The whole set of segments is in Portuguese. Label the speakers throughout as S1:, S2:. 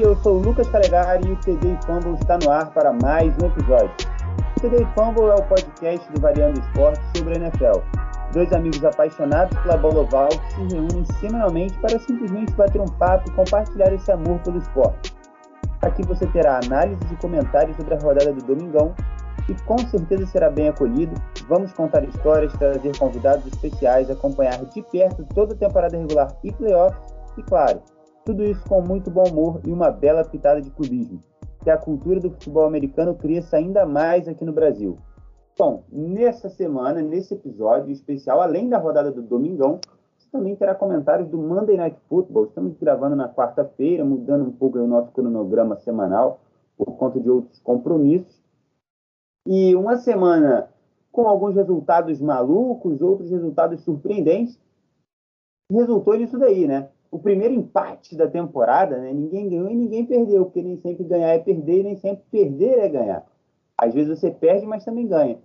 S1: eu sou o Lucas Calegari e o TD Fumble está no ar para mais um episódio. O TD Fumble é o podcast do Variando Esporte sobre a NFL. Dois amigos apaixonados pela bola oval que se reúnem semanalmente para simplesmente bater um papo e compartilhar esse amor pelo esporte. Aqui você terá análises e comentários sobre a rodada do Domingão e com certeza será bem acolhido. Vamos contar histórias, trazer convidados especiais, acompanhar de perto toda a temporada regular e playoffs e, claro, tudo isso com muito bom humor e uma bela pitada de clubismo, que a cultura do futebol americano cresça ainda mais aqui no Brasil. Bom, nessa semana, nesse episódio especial, além da rodada do Domingão, você também terá comentários do Monday Night Football. Estamos gravando na quarta-feira, mudando um pouco o nosso cronograma semanal por conta de outros compromissos. E uma semana com alguns resultados malucos, outros resultados surpreendentes, resultou nisso daí, né? O primeiro empate da temporada, né? Ninguém ganhou e ninguém perdeu, porque nem sempre ganhar é perder e nem sempre perder é ganhar. Às vezes você perde, mas também ganha.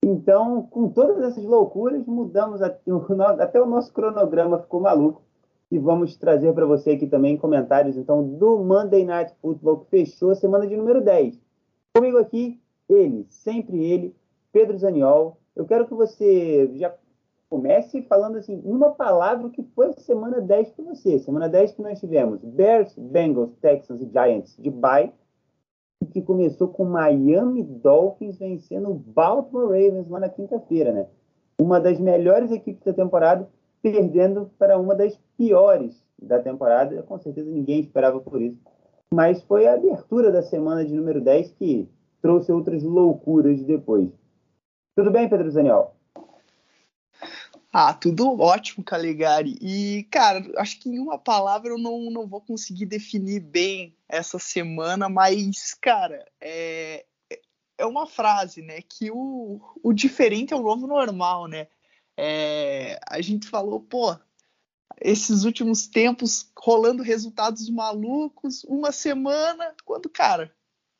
S1: Então, com todas essas loucuras, mudamos até o nosso cronograma ficou maluco. E vamos trazer para você aqui também comentários então do Monday Night Football que fechou a semana de número 10. Comigo aqui, ele, sempre ele, Pedro Zaniol. Eu quero que você já comece falando assim, uma palavra que foi semana 10 para você. Semana 10 que nós tivemos Bears, Bengals, Texans e Giants de bye, que começou com Miami Dolphins vencendo o Baltimore Ravens lá na quinta-feira, né? Uma das melhores equipes da temporada, perdendo para uma das piores da temporada. Com certeza ninguém esperava por isso. Mas foi a abertura da semana de número 10 que trouxe outras loucuras depois. Tudo bem, Pedro Zaniol?
S2: Ah, tudo ótimo, Calegari. E, cara, acho que em uma palavra eu não, não vou conseguir definir bem essa semana, mas, cara, é, é uma frase, né? Que o, o diferente é o novo normal, né? É, a gente falou, pô, esses últimos tempos rolando resultados malucos, uma semana, quando, cara,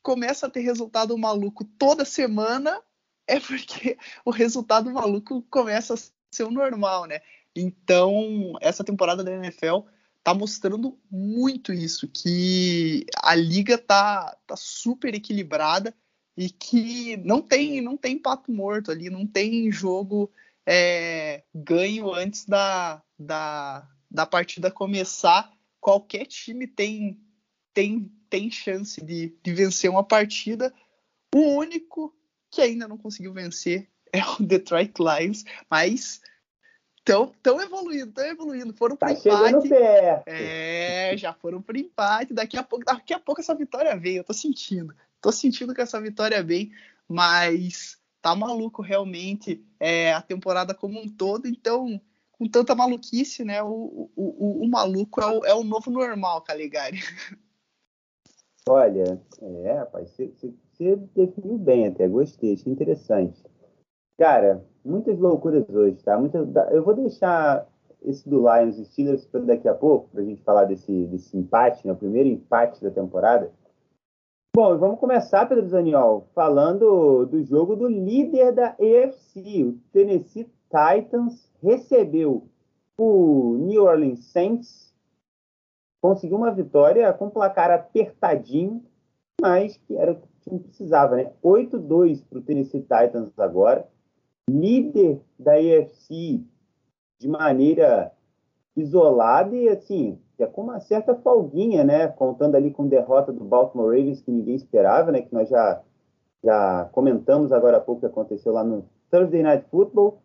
S2: começa a ter resultado maluco toda semana, é porque o resultado maluco começa a ser o normal, né? Então, essa temporada da NFL tá mostrando muito isso, que a liga tá, tá super equilibrada e que não tem não tem pato morto ali, não tem jogo é, ganho antes da, da, da partida começar. Qualquer time tem tem, tem chance de, de vencer uma partida. O único que ainda não conseguiu vencer é o Detroit Lions, mas estão tão evoluindo, estão evoluindo. Foram
S1: tá
S2: para empate.
S1: Perto.
S2: É, já foram para empate. Daqui a pouco, daqui a pouco essa vitória vem. Eu tô sentindo, tô sentindo que essa vitória vem, mas tá maluco realmente é, a temporada como um todo. Então, com tanta maluquice, né? O, o, o, o maluco é o, é o novo normal, Caligari.
S1: Olha, é, rapaz, você, você definiu bem até, gostei, achei interessante. Cara, muitas loucuras hoje, tá? Eu vou deixar esse do Lions Steelers para daqui a pouco, para a gente falar desse, desse empate, né? o primeiro empate da temporada. Bom, vamos começar, Pedro Zaniol, falando do jogo do líder da AFC. O Tennessee Titans recebeu o New Orleans Saints, conseguiu uma vitória com placar apertadinho, mas que era o que precisava, né? 8-2 para o Tennessee Titans agora líder da AFC de maneira isolada e assim, é com uma certa folguinha, né? Contando ali com derrota do Baltimore Ravens que ninguém esperava, né? Que nós já, já comentamos agora há pouco que aconteceu lá no Thursday Night Football.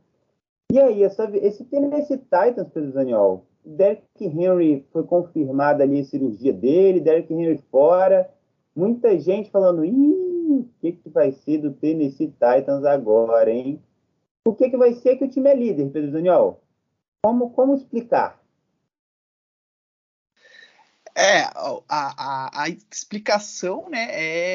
S1: E aí, essa, esse Tennessee Titans, Pedro Daniel, Derrick Henry foi confirmada ali a cirurgia dele, Derrick Henry fora. Muita gente falando, ih, o que, que vai ser do Tennessee Titans agora, hein? O que, que vai ser que o time é líder, Pedro Daniel? Como, como explicar?
S2: É, a, a, a, explicação, né,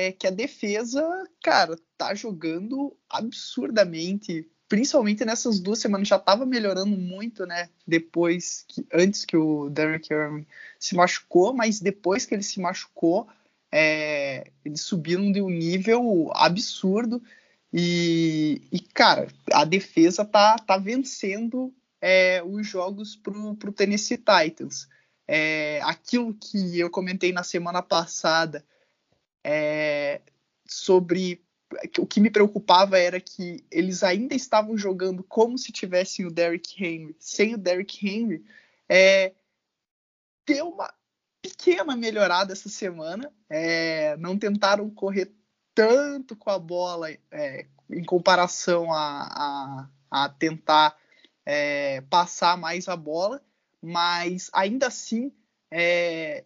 S2: é que a defesa, cara, tá jogando absurdamente, principalmente nessas duas semanas, já estava melhorando muito, né, depois, que, antes que o Derrick Henry se machucou, mas depois que ele se machucou, é, eles subiram de um nível absurdo, e, e, cara, a defesa tá, tá vencendo é, os jogos pro, pro Tennessee Titans. é, aquilo que eu comentei na semana passada é, sobre o que me preocupava era que eles ainda estavam jogando como se tivessem o Derrick Henry. Sem o Derrick Henry, é, deu uma pequena melhorada essa semana. É, não tentaram correr tanto com a bola é, em comparação a, a, a tentar é, passar mais a bola, mas ainda assim é,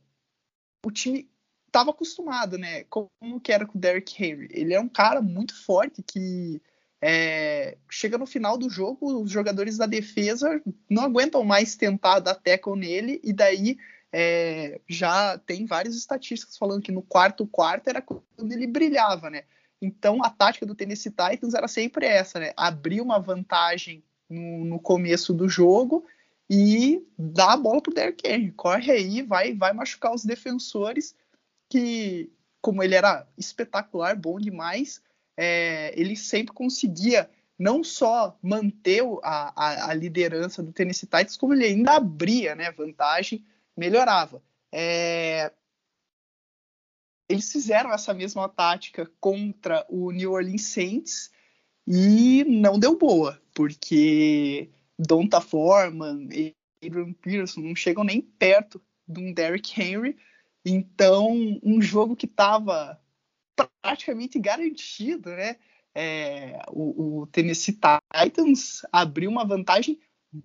S2: o time estava acostumado, né? Como que era com o Derrick Henry. Ele é um cara muito forte que é, chega no final do jogo, os jogadores da defesa não aguentam mais tentar dar tackle nele, e daí é, já tem várias estatísticas falando que no quarto quarto era quando ele brilhava, né? Então a tática do Tennessee Titans era sempre essa, né? Abrir uma vantagem no, no começo do jogo e dar a bola pro Derrick Henry. Corre aí, vai, vai machucar os defensores que, como ele era espetacular, bom demais, é, ele sempre conseguia não só manter a, a, a, liderança do Tennessee Titans, como ele ainda abria né, vantagem, melhorava. É, eles fizeram essa mesma tática contra o New Orleans Saints e não deu boa, porque Donta Foreman e Adrian Pearson não chegam nem perto de um Derrick Henry, então, um jogo que estava praticamente garantido, né? É, o, o, Tennessee Titans abriu uma vantagem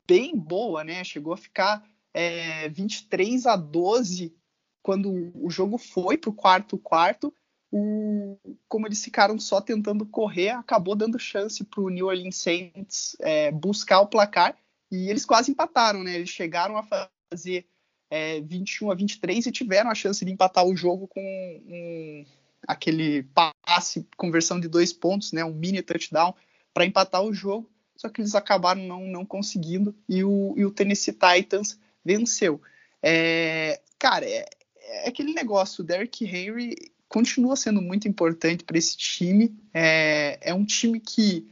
S2: bem boa, né? Chegou a ficar é, 23 a 12 quando o jogo foi para o quarto quarto. O, como eles ficaram só tentando correr, acabou dando chance para o New Orleans Saints é, buscar o placar e eles quase empataram, né? Eles chegaram a fazer é, 21 a 23 e tiveram a chance de empatar o jogo com um, aquele passe, conversão de dois pontos, né, um mini touchdown para empatar o jogo, só que eles acabaram não, não conseguindo e o, e o Tennessee Titans venceu. É, cara, é, é, aquele negócio, o Derrick Henry continua sendo muito importante para esse time, é, é um time que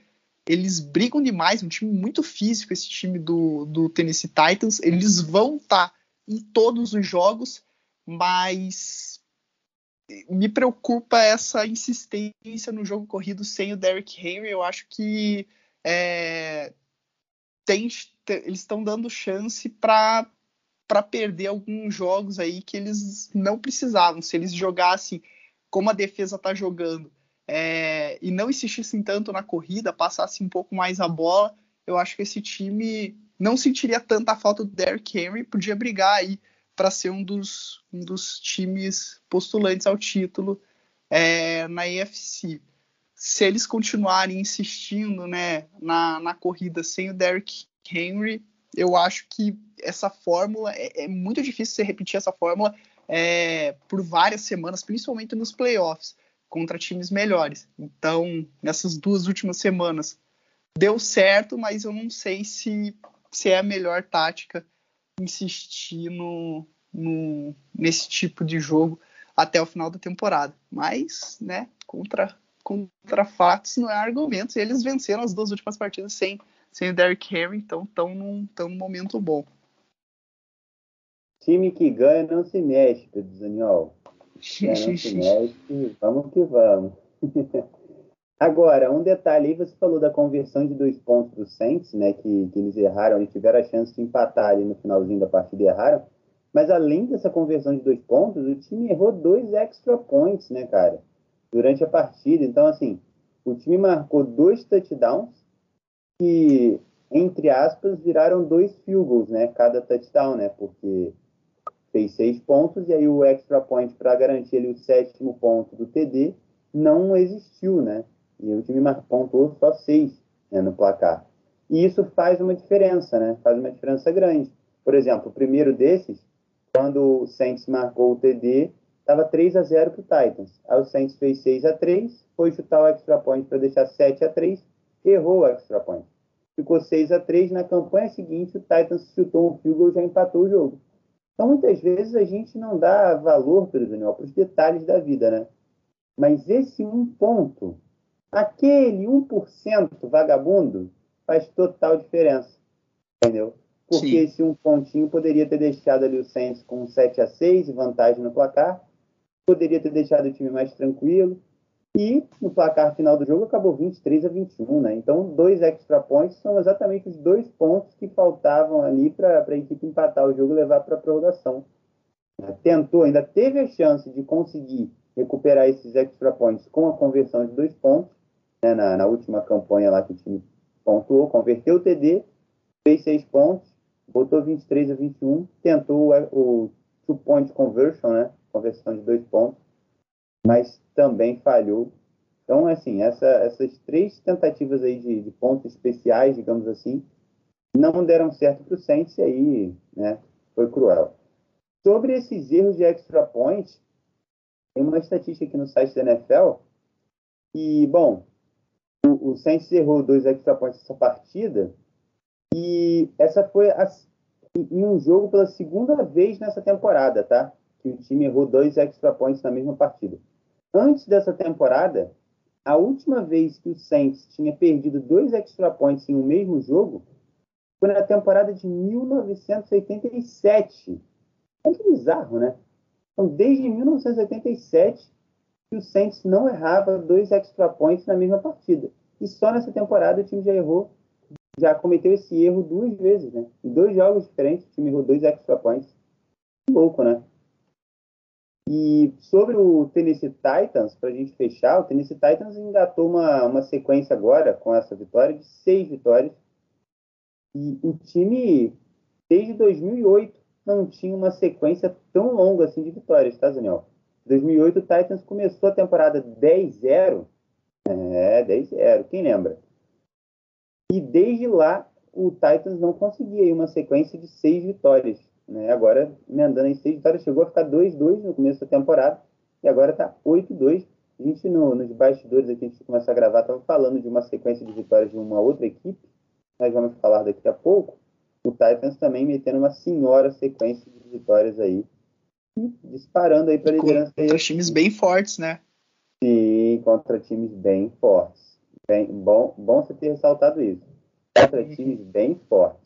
S2: eles brigam demais, um time muito físico, esse time do, do Tennessee Titans. Eles vão estar tá em todos os jogos, mas me preocupa essa insistência no jogo corrido sem o Derrick Henry. Eu acho que é, tem, eles estão dando chance para para perder alguns jogos aí que eles não precisavam. Se eles jogassem como a defesa está jogando é, e não insistissem tanto na corrida, passassem um pouco mais a bola, eu acho que esse time não sentiria tanta falta do Derrick Henry, podia brigar aí para ser um dos, um dos times postulantes ao título é, na EFC. Se eles continuarem insistindo né, na, na corrida sem o Derrick Henry, eu acho que essa fórmula é, é muito difícil você repetir essa fórmula é, por várias semanas, principalmente nos playoffs, contra times melhores. Então, nessas duas últimas semanas, deu certo, mas eu não sei se se é a melhor tática insistir no, no, nesse tipo de jogo até o final da temporada. Mas, né, contra, contra fatos não é argumentos. Eles venceram as duas últimas partidas sem, sem o Derrick Henry, então estão num, tão num momento bom.
S1: Time que ganha não se mexe, Pedro Zaniol. não se mexe, vamos que vamos. Agora, um detalhe aí, você falou da conversão de dois pontos do Saints, né, que, que eles erraram, eles tiveram a chance de empatar ali no finalzinho da partida e erraram, mas além dessa conversão de dois pontos, o time errou dois extra points, né, cara, durante a partida. Então, assim, o time marcou dois touchdowns que, entre aspas, viraram dois field goals, né, cada touchdown, né, porque fez seis pontos e aí o extra point para garantir ali o sétimo ponto do TD não existiu, né? E o time pontuou só seis né, no placar. E isso faz uma diferença, né? Faz uma diferença grande. Por exemplo, o primeiro desses, quando o Saints marcou o TD, estava 3 a 0 para o Titans. Aí o Saints fez 6 a 3, foi chutar o extra point para deixar 7 a 3, errou o extra point. Ficou 6 a 3 na campanha seguinte, o Titans chutou um field goal e já empatou o jogo. Então, muitas vezes a gente não dá valor, pelo Daniel, para os detalhes da vida, né? Mas esse um ponto aquele 1% vagabundo faz total diferença. Entendeu? porque Sim. se um pontinho poderia ter deixado ali o Saints com 7 a 6 e vantagem no placar, poderia ter deixado o time mais tranquilo, e no placar final do jogo acabou 23 a 21, né? Então, dois extra points são exatamente os dois pontos que faltavam ali para a equipe empatar o jogo e levar para a prorrogação. Né? Tentou, ainda teve a chance de conseguir recuperar esses extra points com a conversão de dois pontos, né? na, na última campanha lá que o time pontuou, converteu o TD, fez seis pontos, botou 23 a 21, tentou o, o two point conversion, né? Conversão de dois pontos, mas também falhou. Então, assim, essa, essas três tentativas aí de, de, pontos especiais, digamos assim, não deram certo para o Saints e aí, né, foi cruel. Sobre esses erros de extra point, tem uma estatística aqui no site da NFL e, bom, o, o Saints errou dois extra points nessa partida e essa foi a, em um jogo pela segunda vez nessa temporada, tá? Que o time errou dois extra points na mesma partida. Antes dessa temporada, a última vez que o Saints tinha perdido dois extra points em um mesmo jogo foi na temporada de 1987. É que bizarro, né? Então, desde 1987 que o Saints não errava dois extra points na mesma partida. E só nessa temporada o time já errou, já cometeu esse erro duas vezes, né? Em dois jogos diferentes, o time errou dois extra points. Louco, né? E sobre o Tennessee Titans, para a gente fechar, o Tennessee Titans engatou uma, uma sequência agora com essa vitória de seis vitórias. E o time, desde 2008, não tinha uma sequência tão longa assim de vitórias, tá, Daniel? Em 2008, o Titans começou a temporada 10-0. É, 10-0, quem lembra? E desde lá, o Titans não conseguia uma sequência de seis vitórias. Né? Agora, emendando em seis vitórias, chegou a ficar 2-2 no começo da temporada e agora está 8-2. A gente, no, nos bastidores aqui, antes de começar a gravar, estava falando de uma sequência de vitórias de uma outra equipe. Nós vamos falar daqui a pouco. O Titans também metendo uma senhora sequência de vitórias aí. Disparando aí para a liderança.
S2: Contra times bem fortes, né?
S1: Sim, contra times bem fortes. Bem, bom, bom você ter ressaltado isso. Contra times bem fortes.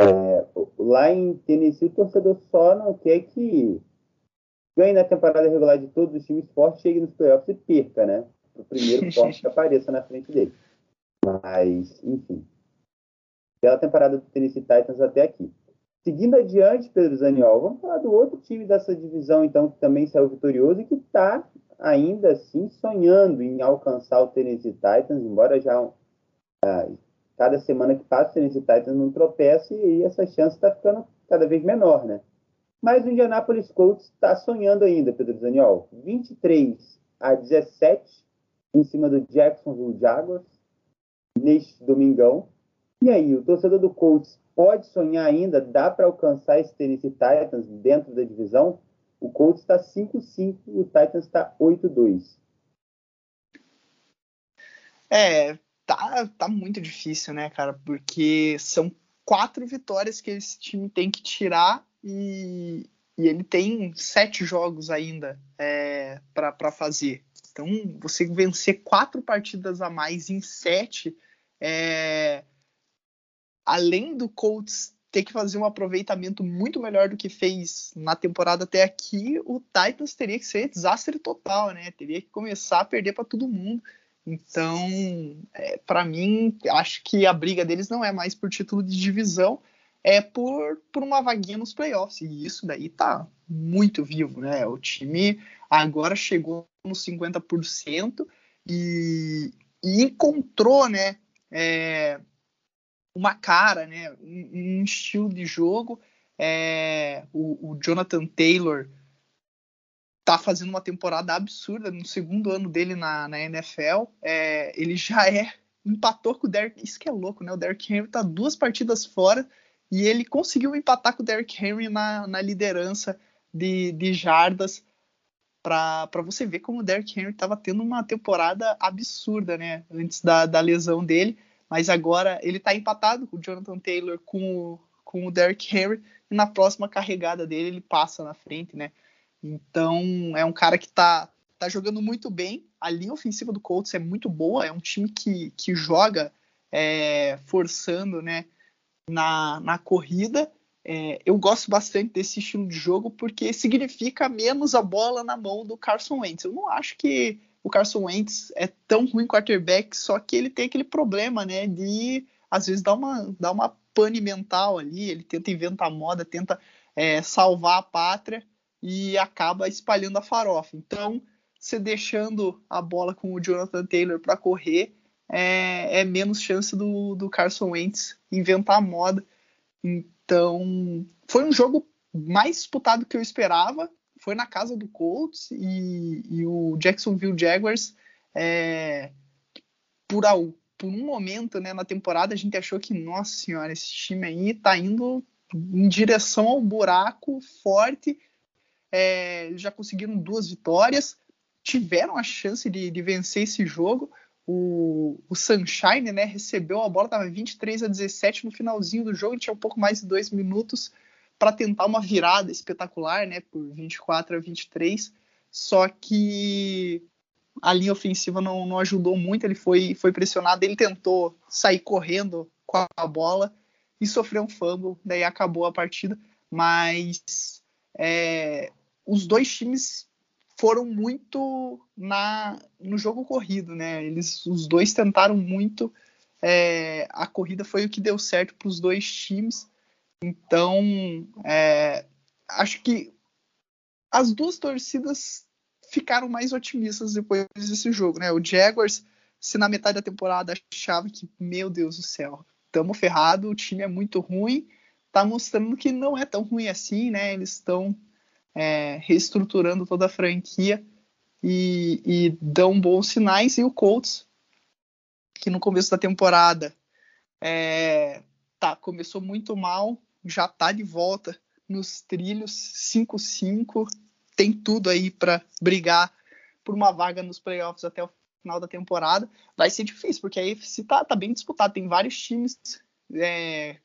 S1: É, lá em Tennessee, o torcedor só não quer que ganhe na temporada regular de todos os times fortes, chegue nos playoffs e perca, né? O primeiro forte que apareça na frente dele. Mas, enfim. Pela temporada do Tennessee Titans até aqui. Seguindo adiante, Pedro Zaniol, vamos falar do outro time dessa divisão, então, que também saiu vitorioso e que está ainda assim sonhando em alcançar o Tennessee Titans, embora já ah, cada semana que passa, o Tennessee Titans não tropeça e essa chance está ficando cada vez menor, né? Mas o Indianapolis Colts está sonhando ainda, Pedro Zaniol. 23 a 17 em cima do Jacksonville Jaguars neste domingão. E aí, o torcedor do Colts pode sonhar ainda? Dá para alcançar esse Tennessee Titans dentro da divisão? O Colts está 5-5 e o Titans está 8-2.
S2: É, tá, tá muito difícil, né, cara? Porque são quatro vitórias que esse time tem que tirar e, e ele tem sete jogos ainda é, para fazer. Então, você vencer quatro partidas a mais em sete, é, além do Colts ter que fazer um aproveitamento muito melhor do que fez na temporada até aqui, o Titans teria que ser desastre total, né? Teria que começar a perder para todo mundo. Então, é, para mim, acho que a briga deles não é mais por título de divisão, é por, por uma vaguinha nos playoffs. E isso daí tá muito vivo, né? O time agora chegou nos 50% e, e encontrou, né? É, uma cara, né? Um, um, estilo de jogo. É, o, o Jonathan Taylor tá fazendo uma temporada absurda no segundo ano dele na, na NFL. É, ele já é empatou com o Derrick. Isso que é louco, né? O Derrick Henry tá duas partidas fora e ele conseguiu empatar com o Derrick Henry na, na liderança de, de jardas para você ver como o Derrick Henry estava tendo uma temporada absurda, né? Antes da, da lesão dele, mas agora ele está empatado com o Jonathan Taylor com o, com o Derrick Henry e na próxima carregada dele ele passa na frente, né? Então, é um cara que tá, tá jogando muito bem. A linha ofensiva do Colts é muito boa. É um time que, que joga é, forçando, né? na, na corrida. É, eu gosto bastante desse estilo de jogo porque significa menos a bola na mão do Carson Wentz. Eu não acho que o Carson Wentz é tão ruim quarterback, só que ele tem aquele problema, né, de às vezes dar uma, dar uma pane mental ali, ele tenta inventar moda, tenta é, salvar a pátria e acaba espalhando a farofa. Então, você deixando a bola com o Jonathan Taylor para correr, é, é, menos chance do, do Carson Wentz inventar moda. Então, foi um jogo mais disputado que eu esperava. Foi na casa do Colts e, e o Jacksonville Jaguars, é, por, por um momento né, na temporada, a gente achou que, nossa senhora, esse time aí tá indo em direção ao buraco forte. É, eles já conseguiram duas vitórias tiveram a chance de, de vencer esse jogo. O, o, Sunshine né, recebeu a bola, estava 23 a 17 no finalzinho do jogo, tinha um pouco mais de dois minutos para tentar uma virada espetacular, né, por 24 a 23. Só que a linha ofensiva não, não ajudou muito, ele foi, foi pressionado, ele tentou sair correndo com a bola e sofreu um fumble, daí acabou a partida. Mas é, os dois times foram muito na no jogo corrido, né? Eles, os dois tentaram muito. É, a corrida foi o que deu certo para os dois times. Então, é, acho que as duas torcidas ficaram mais otimistas depois desse jogo, né? O Jaguars, se na metade da temporada achava que, meu Deus do céu, estamos ferrado, o time é muito ruim, tá mostrando que não é tão ruim assim, né? Eles estão é, reestruturando toda a franquia e, e, dão bons sinais. E o Colts, que no começo da temporada é, tá, começou muito mal, já tá de volta nos trilhos 5-5, tem tudo aí para brigar por uma vaga nos playoffs até o final da temporada. Vai ser difícil, porque a AFC tá, tá bem disputado, tem vários times é,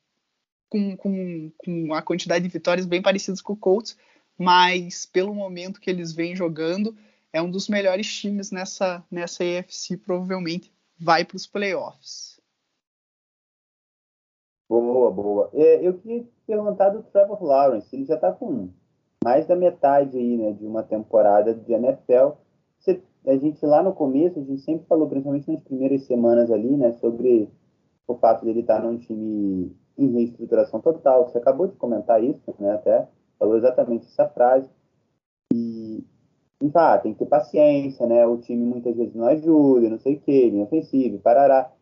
S2: com, com, com a quantidade de vitórias bem parecidas com o Colts, mas pelo momento que eles vêm jogando, é um dos melhores times nessa, nessa EFC, provavelmente vai para os playoffs.
S1: Boa, boa. É, eu queria perguntar do Trevor Lawrence, ele já está com mais da metade aí, né, de uma temporada de NFL. Você, a gente lá no começo, a gente sempre falou, principalmente nas primeiras semanas ali, né, sobre o fato dele estar num time em reestruturação total. Você acabou de comentar isso, né, até falou exatamente essa frase. E, e ah, tem que ter paciência, né? O time muitas vezes não ajuda, não sei o quê, linha parará.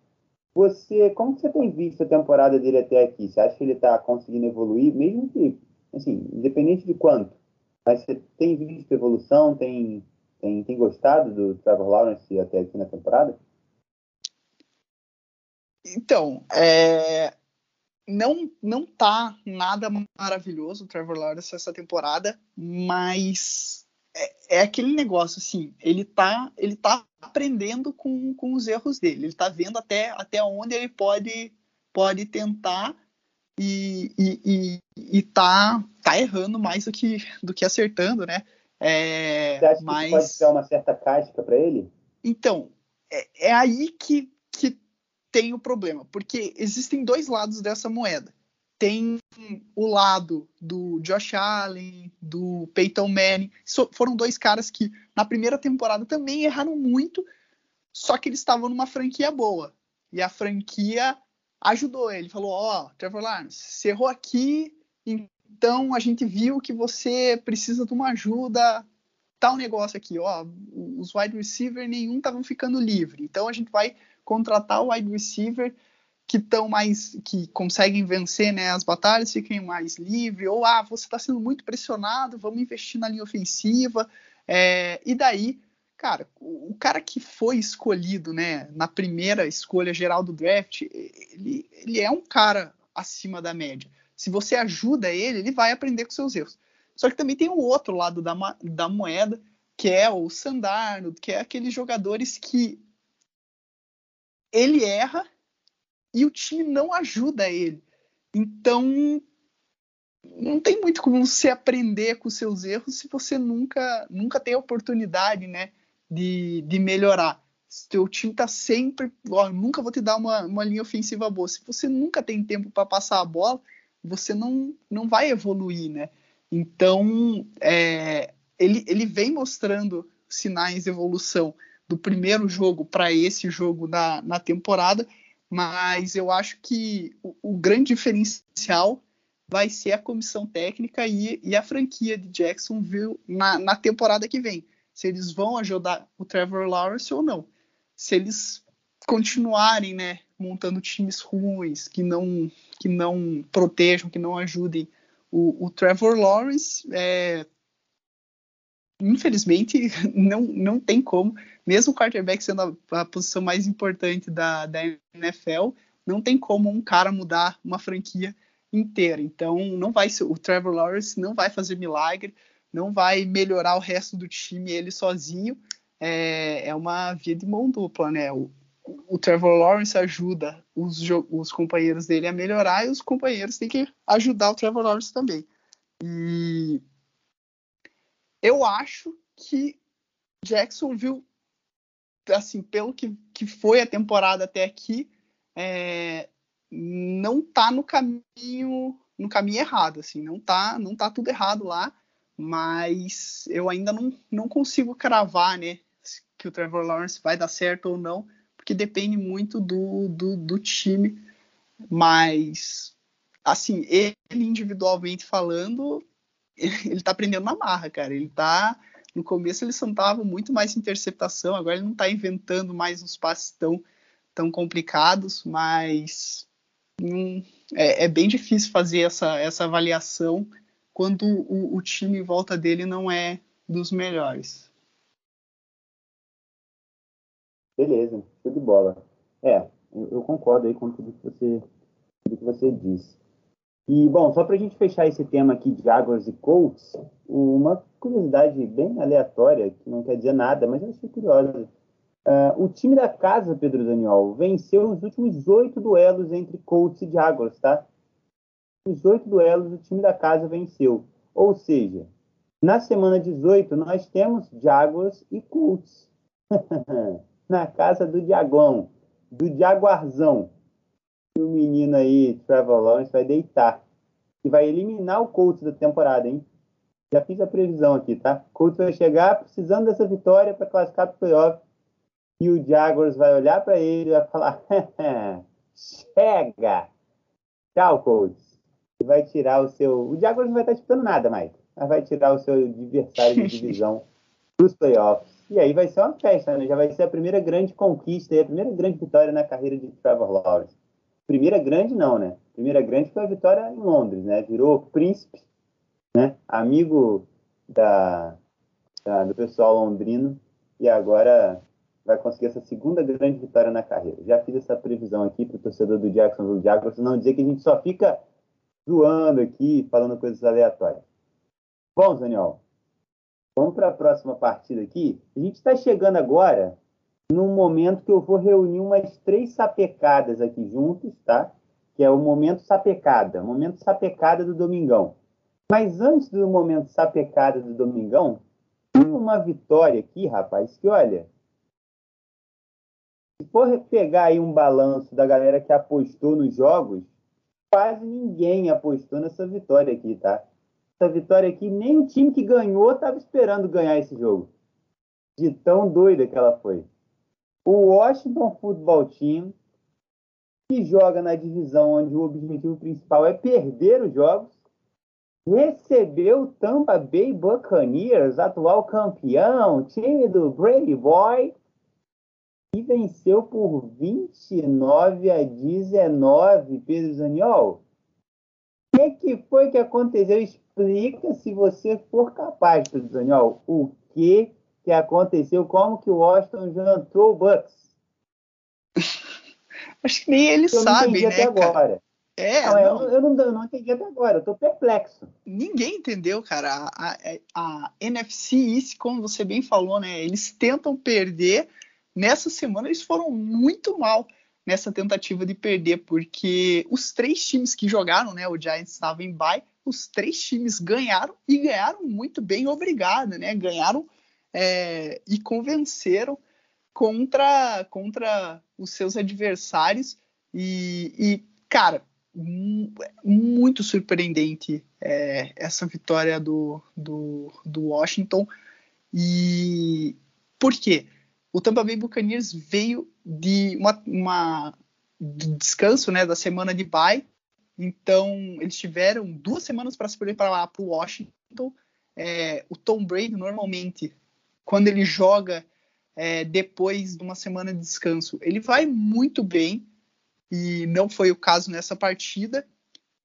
S1: Você, como você tem visto a temporada dele até aqui? Você acha que ele está conseguindo evoluir, mesmo que, assim, independente de quanto? Mas você tem visto evolução, tem, tem, tem gostado do Trevor Lawrence até aqui na temporada?
S2: Então, é, não não tá nada maravilhoso o Trevor Lawrence essa temporada, mas é, é, aquele negócio assim, ele tá ele tá aprendendo com, com os erros dele, ele tá vendo até até onde ele pode pode tentar e, e, e, e tá tá errando mais do que do que acertando, né?
S1: É, Você acha mas... que pode ser uma certa casca para ele?
S2: Então, é, é aí que, que tem o problema, porque existem dois lados dessa moeda. Tem o lado do Josh Allen, do Peyton Manning, foram dois caras que na primeira temporada também erraram muito, só que eles estavam numa franquia boa. E a franquia ajudou ele, falou: "Ó, oh, Trevor Lawrence, você errou aqui, então a gente viu que você precisa de uma ajuda, tal negócio aqui, ó, os wide receiver nenhum estavam ficando livre. Então a gente vai contratar o wide receiver que estão mais que conseguem vencer né, as batalhas, fiquem mais livre, ou ah, você está sendo muito pressionado, vamos investir na linha ofensiva. É, e daí, cara, o, o, cara que foi escolhido né, na primeira escolha geral do draft, ele, ele é um cara acima da média. Se você ajuda ele, ele vai aprender com seus erros. Só que também tem o outro lado da, da moeda, que é o Sandarno, que é aqueles jogadores que ele erra e o time não ajuda ele. Então, não tem muito como você aprender com seus erros se você nunca, nunca tem a oportunidade né, de, de melhorar. Se teu time tá sempre, ó, nunca vou te dar uma, uma linha ofensiva boa. Se você nunca tem tempo para passar a bola, você não, não vai evoluir, né? Então, é, ele, ele vem mostrando sinais de evolução do primeiro jogo para esse jogo na, na temporada, mas eu acho que o, o, grande diferencial vai ser a comissão técnica e, e a franquia de Jacksonville na, na, temporada que vem. Se eles vão ajudar o Trevor Lawrence ou não. Se eles continuarem, né, montando times ruins que não que não protejam, que não ajudem o, o Trevor Lawrence, é, infelizmente não, não tem como, mesmo o quarterback sendo a, a, posição mais importante da, da NFL, não tem como um cara mudar uma franquia inteira. Então não vai ser o Trevor Lawrence não vai fazer milagre, não vai melhorar o resto do time ele sozinho. É, é uma via de mão dupla, né? O, o Trevor Lawrence ajuda os, os companheiros dele a melhorar e os companheiros têm que ajudar o Trevor Lawrence também. E eu acho que Jacksonville, assim, pelo que, que foi a temporada até aqui, é, não tá no caminho no caminho errado, assim, não tá, não tá tudo errado lá, mas eu ainda não, não consigo cravar, né, que o Trevor Lawrence vai dar certo ou não, porque depende muito do, do, do time, mas assim, ele individualmente falando, ele tá aprendendo na marra, cara. Ele tá. No começo ele sentava muito mais interceptação, agora ele não tá inventando mais uns passes tão, tão complicados, mas hum, é, é, bem difícil fazer essa, essa avaliação quando o, o time em volta dele não é dos melhores.
S1: Beleza, de bola. É, eu, eu concordo aí com tudo que você, tudo que você disse. E, bom, só para a gente fechar esse tema aqui de Jaguars e Colts, uma curiosidade bem aleatória, que não quer dizer nada, mas eu achei curiosa. Uh, o time da casa, Pedro Daniel, venceu os últimos oito duelos entre Colts e Jaguars, tá? Os oito duelos o time da casa venceu. Ou seja, na semana 18 nós temos Jaguars e Colts. na casa do Diagão, do Jaguarzão o menino aí, Trevor Lawrence, vai deitar. E vai eliminar o Colts da temporada, hein? Já fiz a previsão aqui, tá? O Colts vai chegar precisando dessa vitória para classificar para o playoff. E o Jaguars vai olhar para ele e vai falar: chega! Tchau, Colts. E vai tirar o seu. O Jaguars não vai estar disputando nada mais, mas vai tirar o seu adversário de divisão para os playoffs. E aí vai ser uma festa, né? Já vai ser a primeira grande conquista e a primeira grande vitória na carreira de Trevor Lawrence. Primeira grande não, né? Primeira grande foi a vitória em Londres, né? Virou príncipe, né? Amigo da, da, do pessoal londrino e agora vai conseguir essa segunda grande vitória na carreira. Já fiz essa previsão aqui para o torcedor do Jacksonville Jaguars, não dizer que a gente só fica zoando aqui, falando coisas aleatórias. Bom, Daniel, vamos para a próxima partida aqui. A gente está chegando agora num momento que eu vou reunir umas três sapecadas aqui juntos, tá? Que é o momento sapecada, momento sapecada do Domingão. Mas antes do momento sapecada do Domingão, tem uma vitória aqui, rapaz, que olha, se for pegar aí um balanço da galera que apostou nos jogos, quase ninguém apostou nessa vitória aqui, tá? Essa vitória aqui, nem o time que ganhou estava esperando ganhar esse jogo. De tão doida que ela foi o Washington Football Team, que joga na divisão onde o objetivo principal é perder os jogos, recebeu o Tampa Bay Buccaneers, atual campeão, time do Brady Boy, e venceu por 29 a 19, Pedro Zaniol. O que, que foi que aconteceu? Explica se você for capaz, Pedro Zaniol, o que que aconteceu, como que o Washington jantou o Bucks.
S2: Acho que nem ele eu sabe, né, até
S1: agora.
S2: É,
S1: não, não. Eu, eu, não, eu, não, entendi até agora, eu tô perplexo.
S2: Ninguém entendeu, cara. A, a, a NFC East, como você bem falou, né? Eles tentam perder. Nessa semana eles foram muito mal nessa tentativa de perder, porque os três times que jogaram, né? O Giants estava em bye, os três times ganharam e ganharam muito bem, obrigado, né? Ganharam é, e convenceram contra, contra os seus adversários. E, e cara, muito surpreendente é, essa vitória do, do, do Washington. E por quê? O Tampa Bay Buccaneers veio de uma, uma de descanso né, da semana de bye. Então, eles tiveram duas semanas para se preparar para o Washington. É, o Tom Brady, normalmente, quando ele joga é, depois de uma semana de descanso, ele vai muito bem e não foi o caso nessa partida.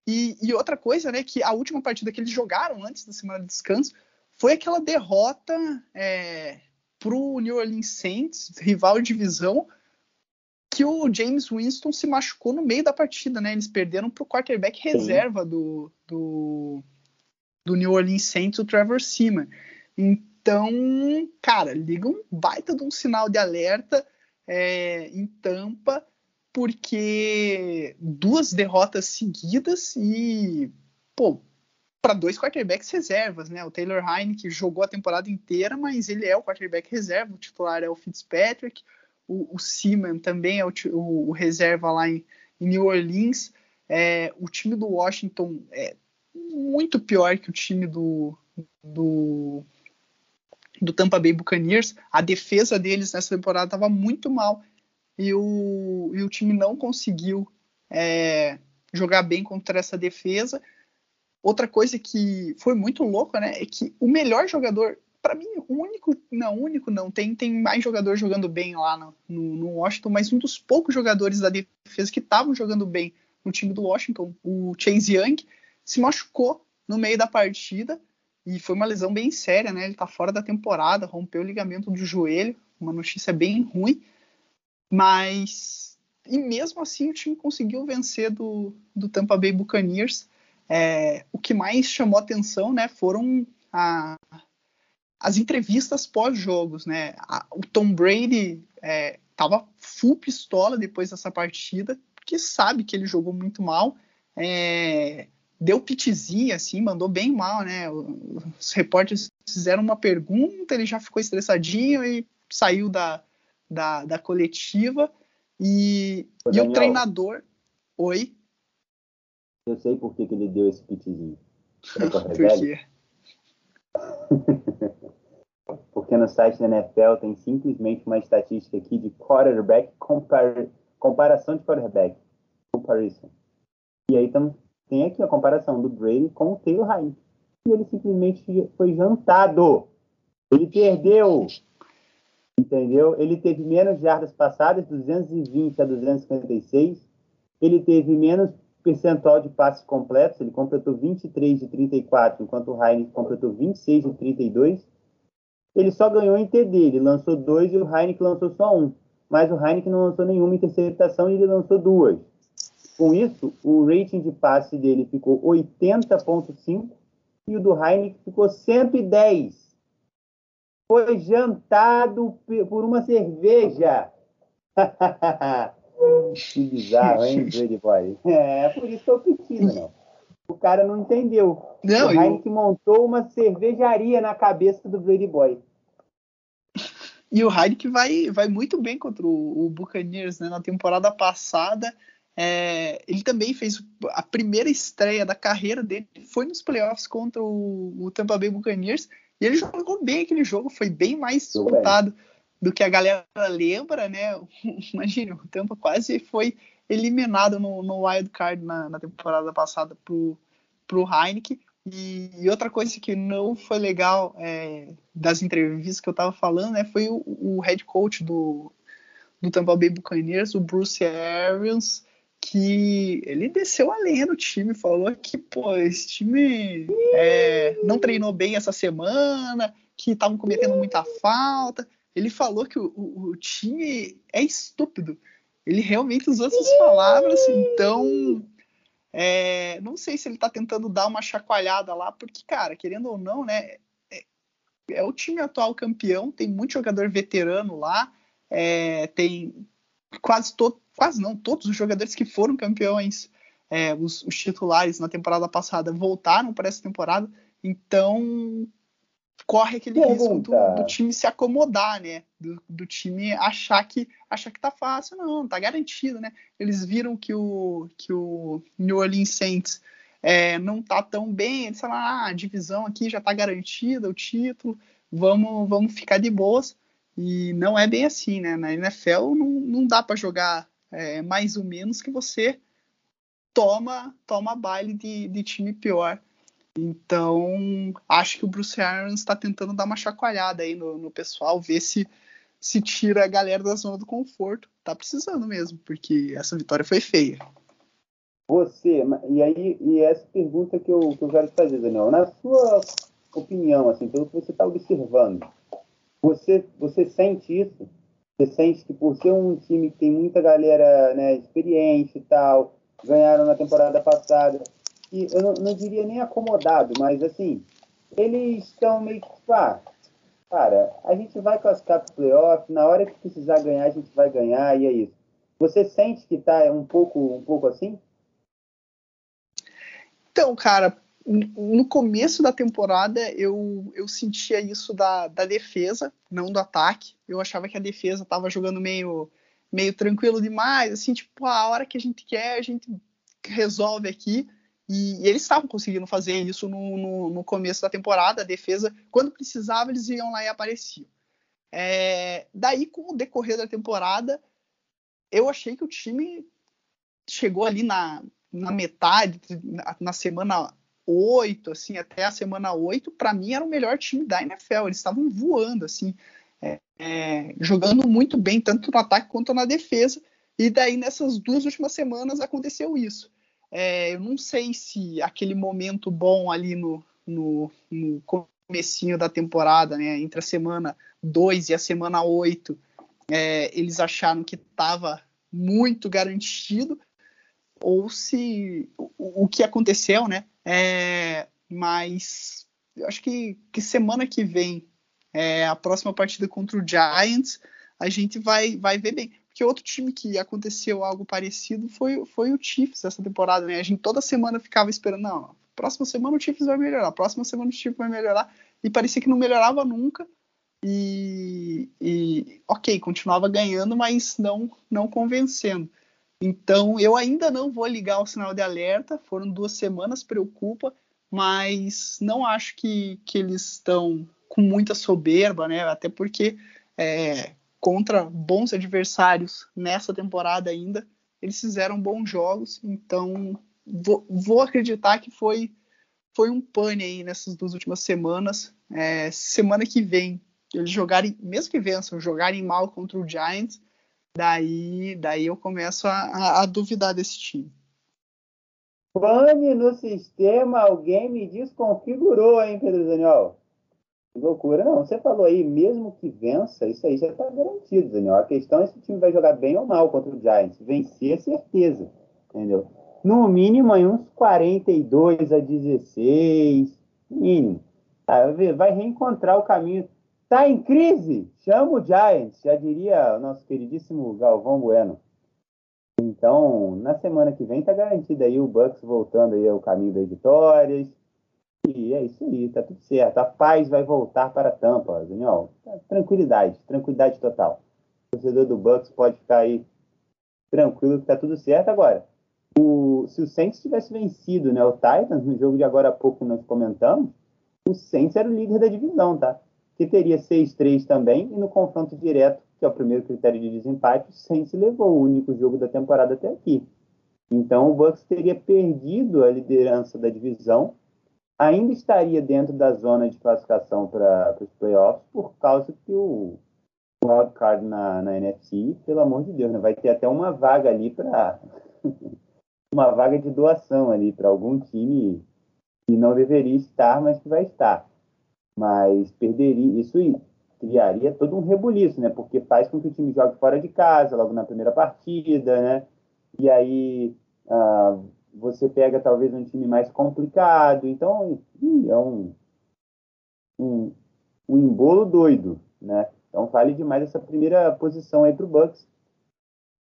S2: E, e, outra coisa, né, que a última partida que eles jogaram antes da semana de descanso foi aquela derrota é, para o New Orleans Saints, rival de divisão, que o James Winston se machucou no meio da partida, né? Eles perderam para o quarterback reserva do, do, do, New Orleans Saints, o Trevor Seaman. Então, cara, liga um baita de um sinal de alerta é, em Tampa porque duas derrotas seguidas e, pô, para dois quarterbacks reservas, né? O Taylor Heineken jogou a temporada inteira, mas ele é o quarterback reserva, o titular é o Fitzpatrick, o, o Seaman também é o, o, o reserva lá em, em New Orleans. É, o time do Washington é muito pior que o time do, do, do Tampa Bay Buccaneers. A defesa deles nessa temporada estava muito mal e o, e o time não conseguiu é, jogar bem contra essa defesa. Outra coisa que foi muito louca, né, é que o melhor jogador, para mim, o único, não, único não, tem, tem mais jogador jogando bem lá no, no, no Washington, mas um dos poucos jogadores da defesa que estavam jogando bem no time do Washington, o Chase Young, se machucou no meio da partida e foi uma lesão bem séria, né? Ele tá fora da temporada, rompeu o ligamento do joelho, uma notícia bem ruim. Mas, e mesmo assim, o time conseguiu vencer do, do Tampa Bay Buccaneers. É, o que mais chamou atenção né, foram a, as entrevistas pós-jogos. Né? A, o Tom Brady é, full pistola depois dessa partida, porque sabe que ele jogou muito mal. É, deu pitizinha, assim, mandou bem mal, né? Os repórteres fizeram uma pergunta, ele já ficou estressadinho e saiu da, da, da coletiva e, Ô, e o treinador. Oi?
S1: Eu sei por que, que ele deu esse pitzinho.
S2: por quê?
S1: Porque no site da NFL tem simplesmente uma estatística aqui de quarterback compar, comparação de quarterback. Comparison. E aí tam, tem aqui a comparação do Brady com o Taylor Heineken. E ele simplesmente foi jantado. Ele perdeu entendeu? Ele teve menos jardas passadas, 220 a 256. Ele teve menos percentual de passes completos, ele completou 23 de 34, enquanto o Heineken completou 26 de 32. Ele só ganhou em TD, ele lançou dois e o Heineken lançou só um. Mas o Heineken não lançou nenhuma interceptação e ele lançou duas. Com isso, o rating de passe dele ficou 80.5 e o do Heineken ficou 110 foi jantado por uma cerveja. que bizarro, hein, Brady Boy? É, por isso que eu pedi, não. O cara não entendeu. Não, o Heineken eu... montou uma cervejaria na cabeça do Brady Boy.
S2: E o Heineken vai, vai muito bem contra o, o Buccaneers, né? Na temporada passada, é, ele também fez a primeira estreia da carreira dele, foi nos playoffs contra o, o Tampa Bay Buccaneers e ele jogou bem aquele jogo, foi bem mais disputado do que a galera lembra, né? Imagina, o Tampa quase foi eliminado no, no wild card na, na temporada passada pro, pro Heineken. E, e, outra coisa que não foi legal é, das entrevistas que eu tava falando, né, foi o, o head coach do, do Tampa Bay Buccaneers, o Bruce Arians, que ele desceu a lenha no time, falou que, pô, esse time é, não treinou bem essa semana, que estavam cometendo muita falta. Ele falou que o, o, o, time é estúpido. Ele realmente usou essas palavras, então é, não sei se ele tá tentando dar uma chacoalhada lá, porque, cara, querendo ou não, né, é, é o time atual campeão, tem muito jogador veterano lá, é, tem quase todo, quase não, todos os jogadores que foram campeões, é, os, os, titulares na temporada passada, voltaram para essa temporada. Então, corre aquele Pergunta. risco do, do, time se acomodar, né? Do, do, time achar que achar que tá fácil, não, tá garantido, né? Eles viram que o que o New Orleans Saints é, não tá tão bem, eles falam, ah, a divisão aqui já tá garantida, o título, vamos vamos ficar de boas. E não é bem assim, né? Na NFL não, não dá para jogar é, mais ou menos que você toma toma baile de, de time pior. Então, acho que o Bruce Arians está tentando dar uma chacoalhada aí no, no, pessoal, ver se se tira a galera da zona do conforto. Tá precisando mesmo, porque essa vitória foi feia.
S1: Você, e aí, e essa pergunta que eu, que eu quero te fazer, Daniel, na sua opinião, assim, pelo que você está observando, você, você sente isso? Você sente que por ser um time que tem muita galera né, experiente e tal, ganharam na temporada passada, que eu não, não diria nem acomodado, mas assim, eles estão meio que, ah, cara, a gente vai classificar para o playoff, na hora que precisar ganhar, a gente vai ganhar, e é isso. Você sente que tá um pouco, um pouco assim?
S2: Então, cara, no começo da temporada eu, eu sentia isso da, da defesa, não do ataque. Eu achava que a defesa estava jogando meio, meio tranquilo demais, assim, tipo, a hora que a gente quer, a gente resolve aqui. E, e eles estavam conseguindo fazer isso no, no, no, começo da temporada. A defesa, quando precisava, eles iam lá e apareciam. É, daí, com o decorrer da temporada, eu achei que o time chegou ali na, na metade, na, na semana 8, assim, até a semana 8, para mim era o melhor time da NFL. Eles estavam voando, assim, é, é, jogando muito bem, tanto no ataque quanto na defesa. E daí, nessas duas últimas semanas, aconteceu isso. É, eu não sei se aquele momento bom ali no, no, no comecinho da temporada, né, entre a semana 2 e a semana 8, é, eles acharam que estava muito garantido, ou se o, o que aconteceu, né? É, mas eu acho que, que semana que vem, é, a próxima partida contra o Giants, a gente vai, vai ver bem. Porque outro time que aconteceu algo parecido foi, foi o Chiefs essa temporada, né? A gente toda semana ficava esperando, não, próxima semana o Chiefs vai melhorar, próxima semana o Chiefs vai melhorar, e parecia que não melhorava nunca. E, e ok, continuava ganhando, mas não, não convencendo. Então eu ainda não vou ligar o sinal de alerta, foram duas semanas, preocupa, mas não acho que, que eles estão com muita soberba, né? Até porque é, contra bons adversários nessa temporada ainda. Eles fizeram bons jogos, então vou, vou acreditar que foi foi um pane aí nessas duas últimas semanas. É, semana que vem, eles jogarem, mesmo que vençam, jogarem mal contra o Giants, daí, daí eu começo a, a, a duvidar desse time.
S1: Pane no sistema, alguém me desconfigurou, hein, Pedro Daniel? Que loucura. Não, você falou aí, mesmo que vença, isso aí já está garantido, Daniel. A questão é se o time vai jogar bem ou mal contra o Giants. Vencer é certeza, entendeu? No mínimo aí uns 42 a 16, mínimo. Ah, vai reencontrar o caminho. Tá em crise? Chama o Giants, já diria nosso queridíssimo Galvão Bueno. Então, na semana que vem tá garantido aí o Bucks voltando aí ao caminho das vitórias e é isso aí, tá tudo certo. A paz vai voltar para a tampa, Daniel. Tranquilidade, tranquilidade total. O torcedor do Bucks pode ficar aí tranquilo que tá tudo certo. Agora, o, se o Saints tivesse vencido né, o Titans, no jogo de agora há pouco nós comentamos, o Saints era o líder da divisão, tá? Que teria 6-3 também, e no confronto direto, que é o primeiro critério de desempate, o Saints levou o único jogo da temporada até aqui. Então o Bucks teria perdido a liderança da divisão ainda estaria dentro da zona de classificação para os playoffs por causa que o wildcard na, na NFC, pelo amor de Deus, né, vai ter até uma vaga ali para uma vaga de doação ali para algum time que não deveria estar, mas que vai estar. Mas perderia isso criaria todo um rebuliço, né? Porque faz com que o time jogue fora de casa, logo na primeira partida, né? E aí uh, você pega talvez um time mais complicado. Então, é um, um, um embolo doido, né? Então, vale demais essa primeira posição aí para o Bucks.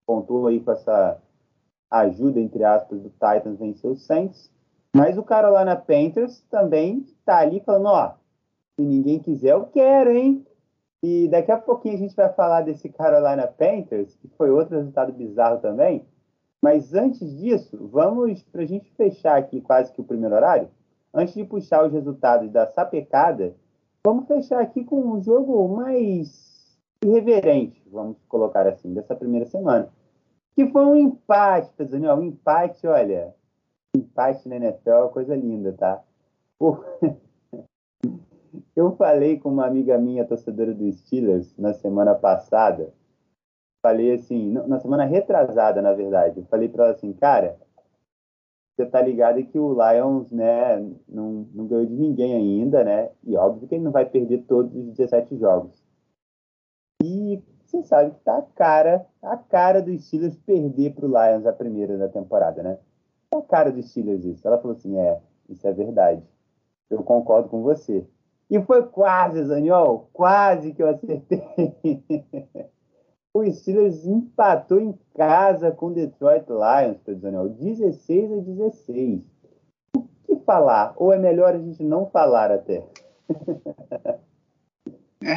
S1: Pontuou aí com essa ajuda, entre aspas, do Titans vencer o Saints. Mas o Carolina Panthers também está ali falando, ó, Se ninguém quiser, eu quero, hein? E daqui a pouquinho a gente vai falar desse Carolina Panthers, que foi outro resultado bizarro também. Mas antes disso, vamos, para a gente fechar aqui quase que o primeiro horário, antes de puxar os resultados da sapecada, vamos fechar aqui com um jogo mais irreverente, vamos colocar assim, dessa primeira semana. Que foi um empate, Daniel? Um empate, olha. Empate na NFL é coisa linda, tá? Eu falei com uma amiga minha, torcedora do Steelers, na semana passada, falei assim, na semana retrasada, na verdade, eu falei para ela assim, cara, você tá ligado que o Lions, né, não, não ganhou de ninguém ainda, né? E óbvio que ele não vai perder todos os 17 jogos. E você sabe que tá a cara, a cara dos Steelers perder pro Lions a primeira da temporada, né? Tá a cara dos Steelers isso. Ela falou assim, é, isso é verdade. Eu concordo com você. E foi quase, Zaniol, quase que eu acertei. o Steelers empatou em casa com o Detroit Lions, Pedro 16 a 16. O que falar? Ou é melhor a gente não falar até?
S2: é,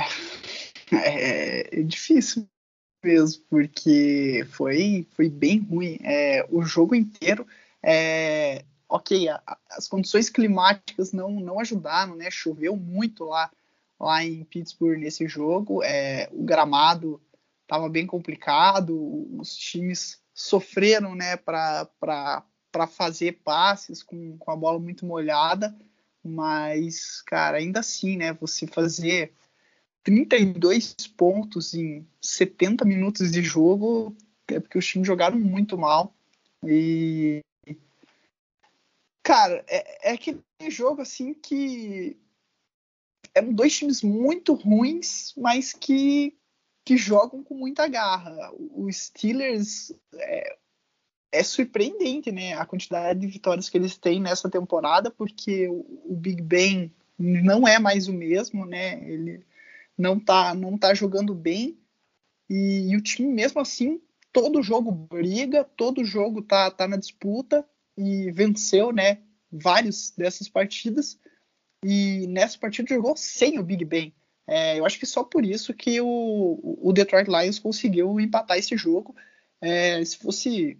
S2: é, é, difícil mesmo, porque foi, foi bem ruim. É, o jogo inteiro, é, ok, a, as condições climáticas não, não ajudaram, né? Choveu muito lá, lá em Pittsburgh nesse jogo. É, o gramado estava bem complicado, os times sofreram né, para fazer passes com, com a bola muito molhada, mas, cara, ainda assim, né, você fazer 32 pontos em 70 minutos de jogo é porque os times jogaram muito mal. E. Cara, é, é aquele jogo assim que. Eram dois times muito ruins, mas que que jogam com muita garra. O Steelers é, é, surpreendente, né? A quantidade de vitórias que eles têm nessa temporada, porque o, o, Big Ben não é mais o mesmo, né? Ele não tá, não tá jogando bem e, e o time mesmo assim todo jogo briga, todo jogo tá, tá na disputa e venceu, né? Vários dessas partidas e nessa partida jogou sem o Big Ben. É, eu acho que só por isso que o, o Detroit Lions conseguiu empatar esse jogo. É, se fosse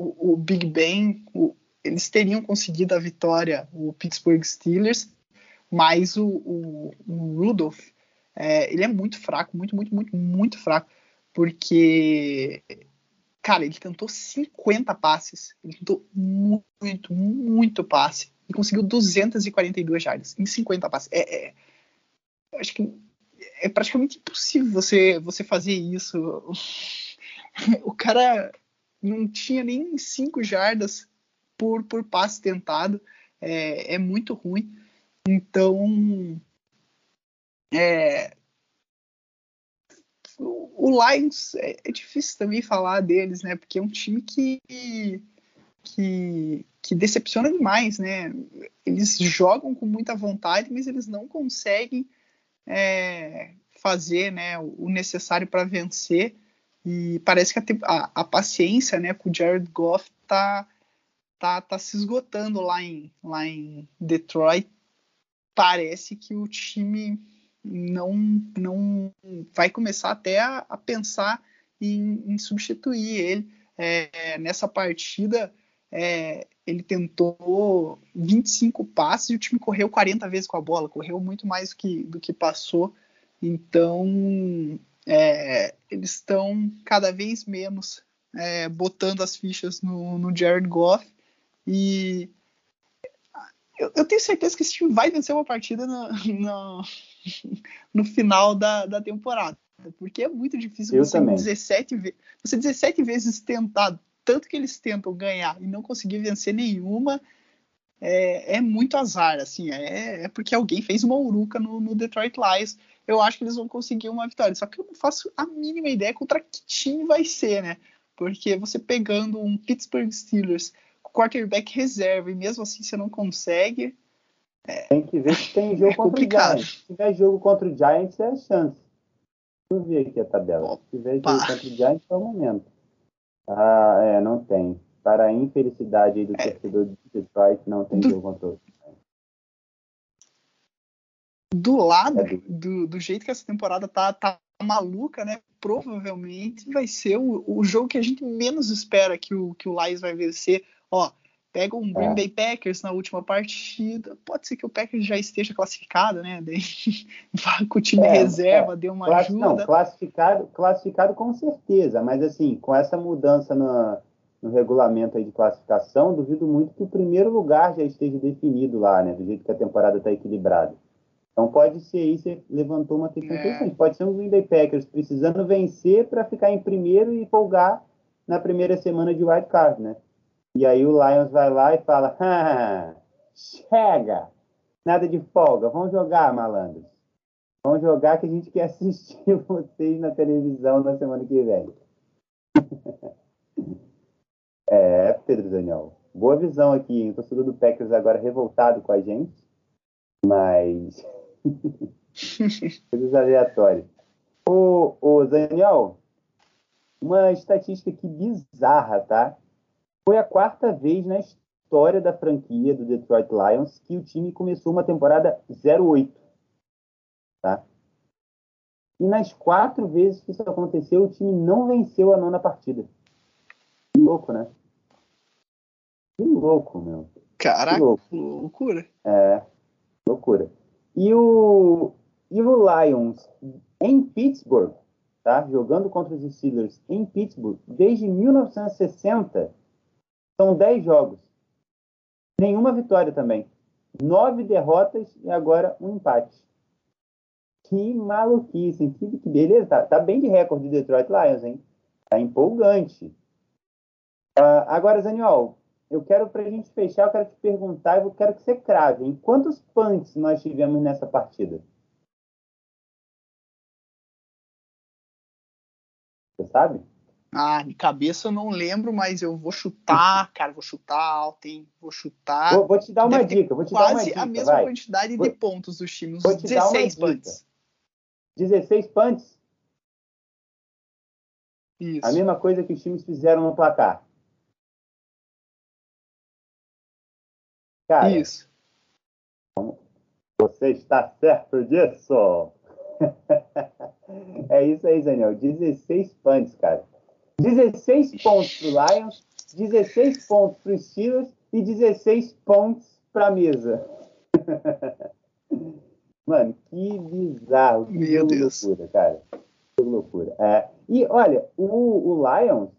S2: o, o Big Ben, o, eles teriam conseguido a vitória, o Pittsburgh Steelers, mas o, o, o Rudolph, é, ele é muito fraco, muito, muito, muito, muito fraco, porque, cara, ele tentou 50 passes, ele tentou muito, muito passe, e conseguiu 242 jardas em 50 passes. É, é, acho que é praticamente impossível você, você fazer isso. O cara não tinha nem cinco jardas por, por passe tentado. É, é muito ruim. Então, é, o, Lions é, é, difícil também falar deles, né? Porque é um time que, que, que decepciona demais, né? Eles jogam com muita vontade, mas eles não conseguem é, fazer né, o necessário para vencer. E parece que a, a, a, paciência né, com o Jared Goff tá, tá, tá se esgotando lá em, lá em Detroit. Parece que o time não, não vai começar até a, a pensar em, em, substituir ele. É, nessa partida, é, ele tentou 25 passes e o time correu 40 vezes com a bola, correu muito mais do que, do que passou. Então, é, eles estão cada vez menos é, botando as fichas no, no Jared Goff. E eu, eu, tenho certeza que esse time vai vencer uma partida no, no, no final da, da temporada. Porque é muito difícil
S1: eu
S2: você
S1: também.
S2: 17, você 17 vezes tentar tanto que eles tentam ganhar e não conseguir vencer nenhuma, é, é muito azar, assim, é, é, porque alguém fez uma uruca no, no, Detroit Lions. Eu acho que eles vão conseguir uma vitória, só que eu não faço a mínima ideia contra que time vai ser, né? Porque você pegando um Pittsburgh Steelers quarterback reserva e mesmo assim você não consegue.
S1: É, tem que ver se tem jogo é contra complicado. o Giants. Se tiver jogo contra o Giants, é a chance. Deixa eu ver aqui a tabela. Se tiver jogo contra o Giants, é o momento. Ah, é, não tem. Para a infelicidade do é. torcedor de Detroit, não tem do... jogo contra
S2: do lado é do, do jeito que essa temporada tá, tá maluca, né? Provavelmente vai ser o, o jogo que a gente menos espera que o, que o Lions vai vencer. Ó, pega um Green é. Bay Packers na última partida. Pode ser que o Packers já esteja classificado, né? Daí, com o time é, reserva, é. deu uma Class, ajuda. Não,
S1: classificado, classificado com certeza, mas assim, com essa mudança no, no regulamento aí de classificação, duvido muito que o primeiro lugar já esteja definido lá, né? Do jeito que a temporada está equilibrada. Então pode ser aí, você levantou uma questão é. interessante. Pode ser um Green Bay Packers precisando vencer para ficar em primeiro e folgar na primeira semana de wild card, né? E aí o Lions vai lá e fala: ah, chega! Nada de folga, vamos jogar, malandros. Vamos jogar que a gente quer assistir vocês na televisão na semana que vem. é, Pedro Daniel. Boa visão aqui. O torcedor do Packers agora revoltado com a gente. Mas Coisas aleatórias. Ô, ô, Daniel, uma estatística aqui bizarra, tá? Foi a quarta vez na história da franquia do Detroit Lions que o time começou uma temporada 0-8, tá? E nas quatro vezes que isso aconteceu, o time não venceu a nona partida. Que louco, né? Que louco, meu.
S2: Caraca, que louco. loucura.
S1: É, loucura. E o, e o Lions em Pittsburgh, tá? jogando contra os Steelers em Pittsburgh, desde 1960, são 10 jogos. Nenhuma vitória também. Nove derrotas e agora um empate. Que maluquice, que, que beleza. Tá, tá, bem de recorde de Detroit Lions, hein? Tá empolgante. Uh, agora, Zaniol, eu quero, para a gente fechar, eu quero te perguntar, eu quero que você crave, em quantos punts nós tivemos nessa partida? Você sabe?
S2: Ah, de cabeça eu não lembro, mas eu vou chutar, cara, vou chutar hein? Vou chutar.
S1: Vou, vou te dar uma Deve dica, vou te dar uma dica.
S2: Quase a mesma
S1: vai.
S2: quantidade vou, de pontos dos times, uns 16 punts.
S1: 16 punts? Isso. A mesma coisa que os times fizeram no placar. Cara,
S2: Isso.
S1: Você está certo disso? é isso aí, Daniel. 16 punts, cara. 16 pontos pro Lions, 16 pontos pro Steelers e 16 pontos pra mesa. Mano, que bizarro. Que
S2: Meu Deus.
S1: loucura, cara. Que loucura. É, e olha, o, o Lions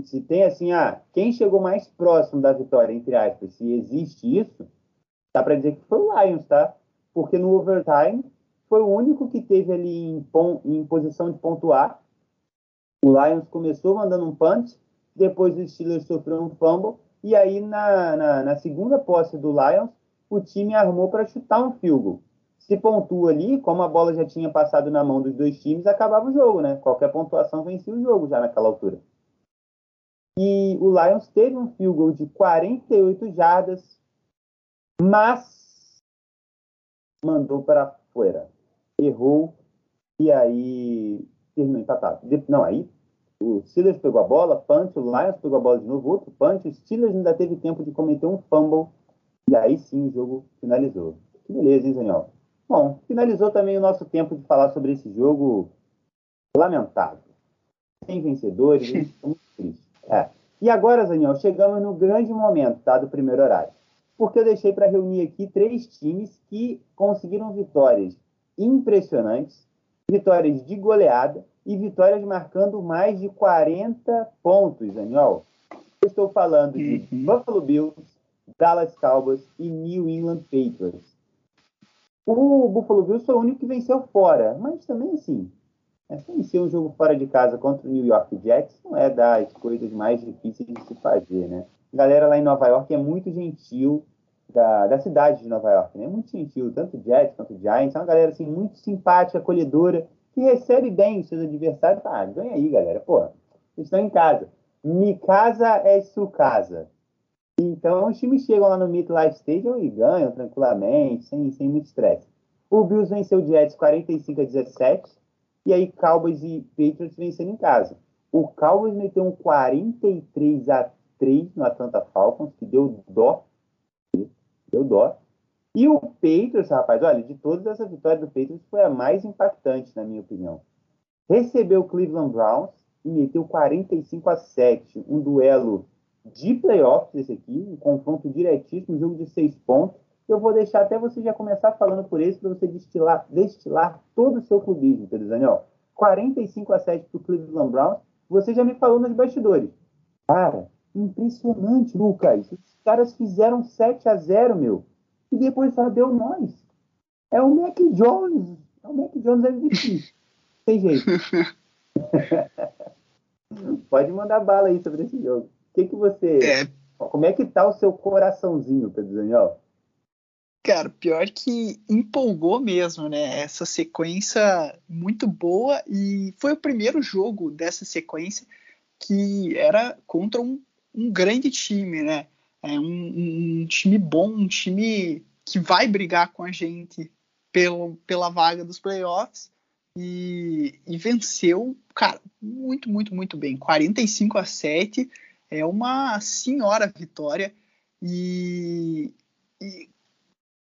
S1: se tem assim, ah, quem chegou mais próximo da vitória, entre aspas, se existe isso, dá para dizer que foi o Lions, tá? Porque no overtime foi o único que teve ali em, em posição de pontuar. O Lions começou mandando um punch, depois o Steelers sofreu um fumble, e aí na, na, na segunda posse do Lions, o time armou para chutar um field goal. Se pontua ali, como a bola já tinha passado na mão dos dois times, acabava o jogo, né? Qualquer pontuação vencia o jogo já naquela altura. E o Lions teve um field goal de 48 jardas, mas mandou para fora. Errou e aí terminou empatado. Não, aí o Steelers pegou a bola, punch, o Lions pegou a bola de novo, outro punch, o Steelers ainda teve tempo de cometer um fumble e aí sim o jogo finalizou. Que beleza, hein, Daniel? Bom, finalizou também o nosso tempo de falar sobre esse jogo lamentável. Sem vencedores, muito triste. É. E agora, Daniel, chegamos no grande momento tá, do primeiro horário. Porque eu deixei para reunir aqui três times que conseguiram vitórias impressionantes, vitórias de goleada e vitórias marcando mais de 40 pontos, Daniel. Eu estou falando de uhum. Buffalo Bills, Dallas Cowboys e New England Patriots. O Buffalo Bills foi o único que venceu fora, mas também assim, Assim, ser um jogo fora de casa contra o New York Jets não é das coisas mais difíceis de se fazer, né? A galera lá em Nova York é muito gentil, da, da cidade de Nova York, né? Muito gentil, tanto Jets quanto Giants. É uma galera, assim, muito simpática, acolhedora, que recebe bem seus adversários. Ah, ganha aí, galera. Pô, estão em casa. Mi casa é sua casa. Então, os times chegam lá no MetLife Stadium e ganham tranquilamente, sem, sem muito estresse. O Bills venceu o Jets 45 a 17 e aí Cowboys e Patriots vencendo em casa. O Cowboys meteu um 43 a 3 no Atlanta Falcons, que deu dó. Deu dó. E o Patriots, rapaz, olha, de todas essas vitórias do Patriots foi a mais impactante, na minha opinião. Recebeu o Cleveland Browns e meteu 45 a 7, um duelo de playoffs esse aqui, um confronto diretíssimo, um jogo de seis pontos. Eu vou deixar até você já começar falando por esse, para você destilar, destilar todo o seu clubismo, Pedro Daniel. 45 a 7 para o Cleveland Browns. Você já me falou nos bastidores. Cara, impressionante, Lucas. Caras fizeram 7 a 0 meu. E depois só deu nós. É o Mac Jones. É o Mac Jones MVP. Tem jeito. Pode mandar bala aí sobre esse jogo. O que, que você. É... Como é que tá o seu coraçãozinho, Pedro Daniel?
S2: Cara, pior que empolgou mesmo, né? Essa sequência muito boa e foi o primeiro jogo dessa sequência que era contra um, um grande time, né? É um, um, time bom, um time que vai brigar com a gente pelo, pela vaga dos playoffs e, e venceu, cara, muito, muito, muito bem. 45 a 7 é uma senhora vitória e, e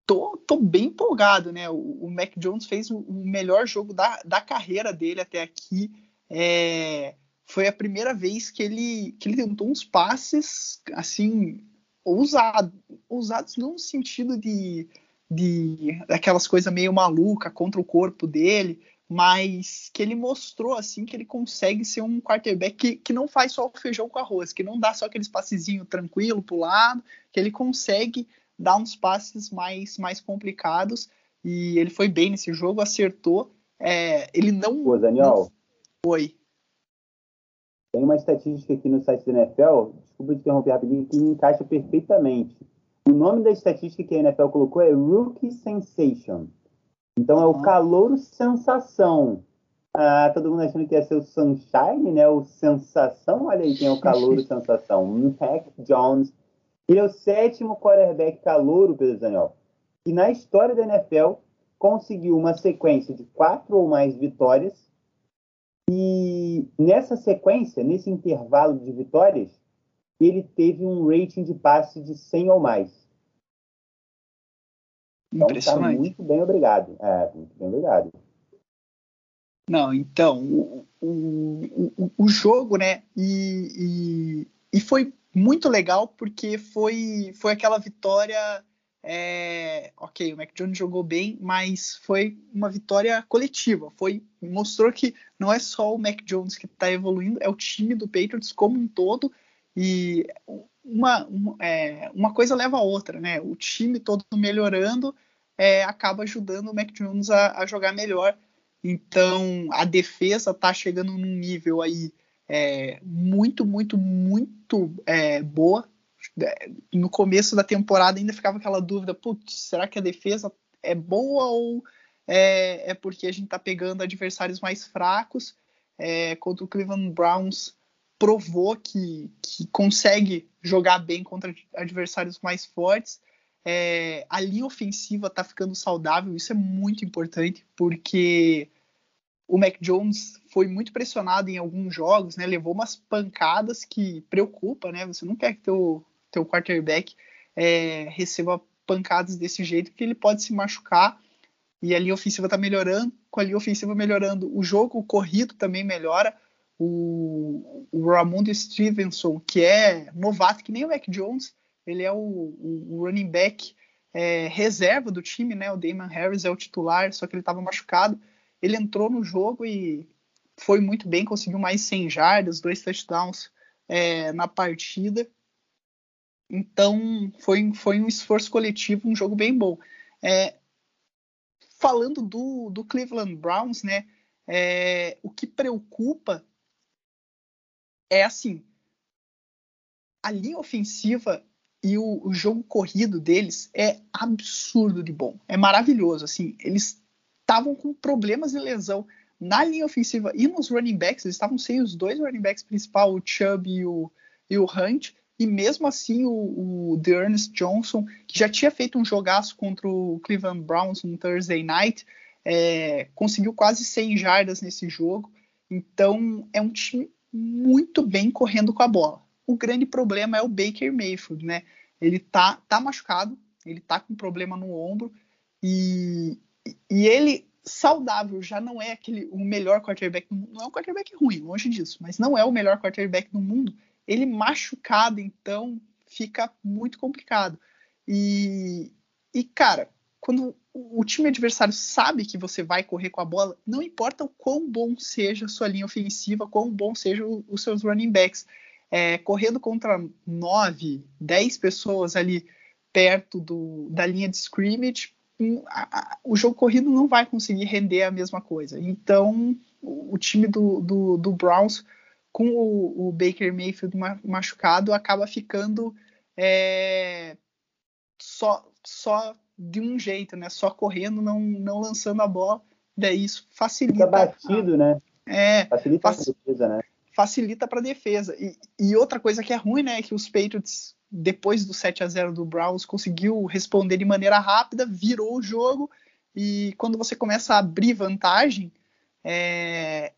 S2: tô, tô bem empolgado, né? O, o Mac Jones fez o, o, melhor jogo da, da carreira dele até aqui. É, foi a primeira vez que ele, que ele tentou uns passes assim ousados, ousados não no sentido de, de aquelas coisas meio maluca contra o corpo dele, mas que ele mostrou assim que ele consegue ser um quarterback que, que não faz só o feijão com arroz, que não dá só aqueles passezinho tranquilo pro lado, que ele consegue dar uns passes mais mais complicados e ele foi bem nesse jogo, acertou. É, ele não.
S1: Pô, Daniel. Não
S2: foi.
S1: Tem uma estatística aqui no site da NFL, desculpa te interromper rapidinho, que encaixa perfeitamente. O nome da estatística que a NFL colocou é Rookie Sensation. Então é o calouro sensação. Ah, todo mundo achando que ia ser o Sunshine, né? O sensação. Olha aí quem é o calouro sensação. Mac Jones. Ele é o sétimo quarterback calouro, Pedro Daniel. E na história da NFL conseguiu uma sequência de quatro ou mais vitórias. E nessa sequência, nesse intervalo de vitórias, ele teve um rating de passe de 100 ou mais. Então, tá Impressionante. Tá muito bem, obrigado. É, muito bem, obrigado.
S2: Não, então, o, o, o, o jogo, né, e, e, e, foi muito legal porque foi, foi aquela vitória, é, ok, o Mac Jones jogou bem, mas foi uma vitória coletiva, foi, mostrou que não é só o Mac Jones que está evoluindo, é o time do Patriots como um todo, e uma, uma, é, uma coisa leva a outra, né? O time todo melhorando é, acaba ajudando o Mac Jones a, a, jogar melhor. Então a defesa tá chegando num nível aí é, muito, muito, muito é, boa. No começo da temporada ainda ficava aquela dúvida: putz, será que a defesa é boa ou é, é porque a gente tá pegando adversários mais fracos? É, contra o Cleveland Browns provou que, que consegue jogar bem contra adversários mais fortes. É, a linha ofensiva está ficando saudável, isso é muito importante, porque o Mac Jones foi muito pressionado em alguns jogos, né? Levou umas pancadas que preocupa, né? Você não quer que teu, teu quarterback é, receba pancadas desse jeito, porque ele pode se machucar e a linha ofensiva está melhorando. Com a linha ofensiva melhorando, o jogo corrido também melhora o, o Stevenson, que é novato, que nem o Mac Jones, ele é o, o, o running back é, reserva do time, né? O Damon Harris é o titular, só que ele estava machucado. Ele entrou no jogo e foi muito bem, conseguiu mais 100 jardas, dois touchdowns é, na partida. Então foi, foi um esforço coletivo, um jogo bem bom. É, falando do, do Cleveland Browns, né? É, o que preocupa é assim: a linha ofensiva e o, o, jogo corrido deles é absurdo de bom, é maravilhoso. Assim, eles estavam com problemas de lesão na linha ofensiva e nos running backs, eles estavam sem os dois running backs principais, o Chubb e o, e o Hunt, e mesmo assim o, o Dearness Johnson, que já tinha feito um jogaço contra o Cleveland Browns no Thursday Night, é, conseguiu quase 100 jardas nesse jogo. Então é um time muito bem correndo com a bola. O grande problema é o Baker Mayfield, né? Ele tá, tá machucado, ele tá com problema no ombro e, e ele saudável já não é aquele o melhor quarterback, não é um quarterback ruim, longe disso, mas não é o melhor quarterback do mundo. Ele machucado, então fica muito complicado. E, e cara, quando o time adversário sabe que você vai correr com a bola, não importa o quão bom seja a sua linha ofensiva, quão bom sejam os seus running backs. É, correndo contra nove, dez pessoas ali perto do, da linha de scrimmage, a, a, o jogo corrido não vai conseguir render a mesma coisa. Então, o, o time do, do, do, Browns, com o, o, Baker Mayfield machucado, acaba ficando é, só, só de um jeito, né? Só correndo, não, não lançando a bola. Daí isso facilita. Fica
S1: batido, a, né?
S2: É.
S1: Facilita a defesa, né?
S2: Facilita para a defesa. E, e, outra coisa que é ruim, né? É que os Patriots, depois do 7 a 0 do Browns, conseguiu responder de maneira rápida, virou o jogo. E quando você começa a abrir vantagem, é,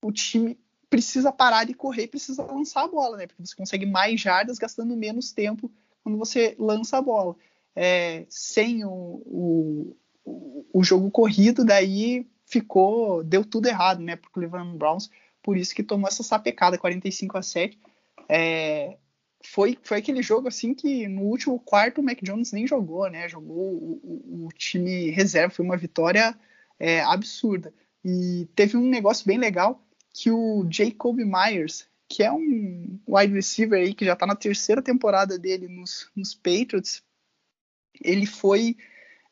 S2: o time precisa parar de correr, precisa lançar a bola, né? Porque você consegue mais jardas gastando menos tempo quando você lança a bola é, sem o, o, o, jogo corrido, daí ficou, deu tudo errado, né, para o Cleveland Browns, por isso que tomou essa sapecada, 45 a 7. É, foi, foi aquele jogo assim que no último quarto o Mac Jones nem jogou, né? Jogou o, o, o time reserva, foi uma vitória é, absurda. E teve um negócio bem legal que o Jacob Myers, que é um wide receiver aí que já está na terceira temporada dele nos, nos Patriots, ele foi,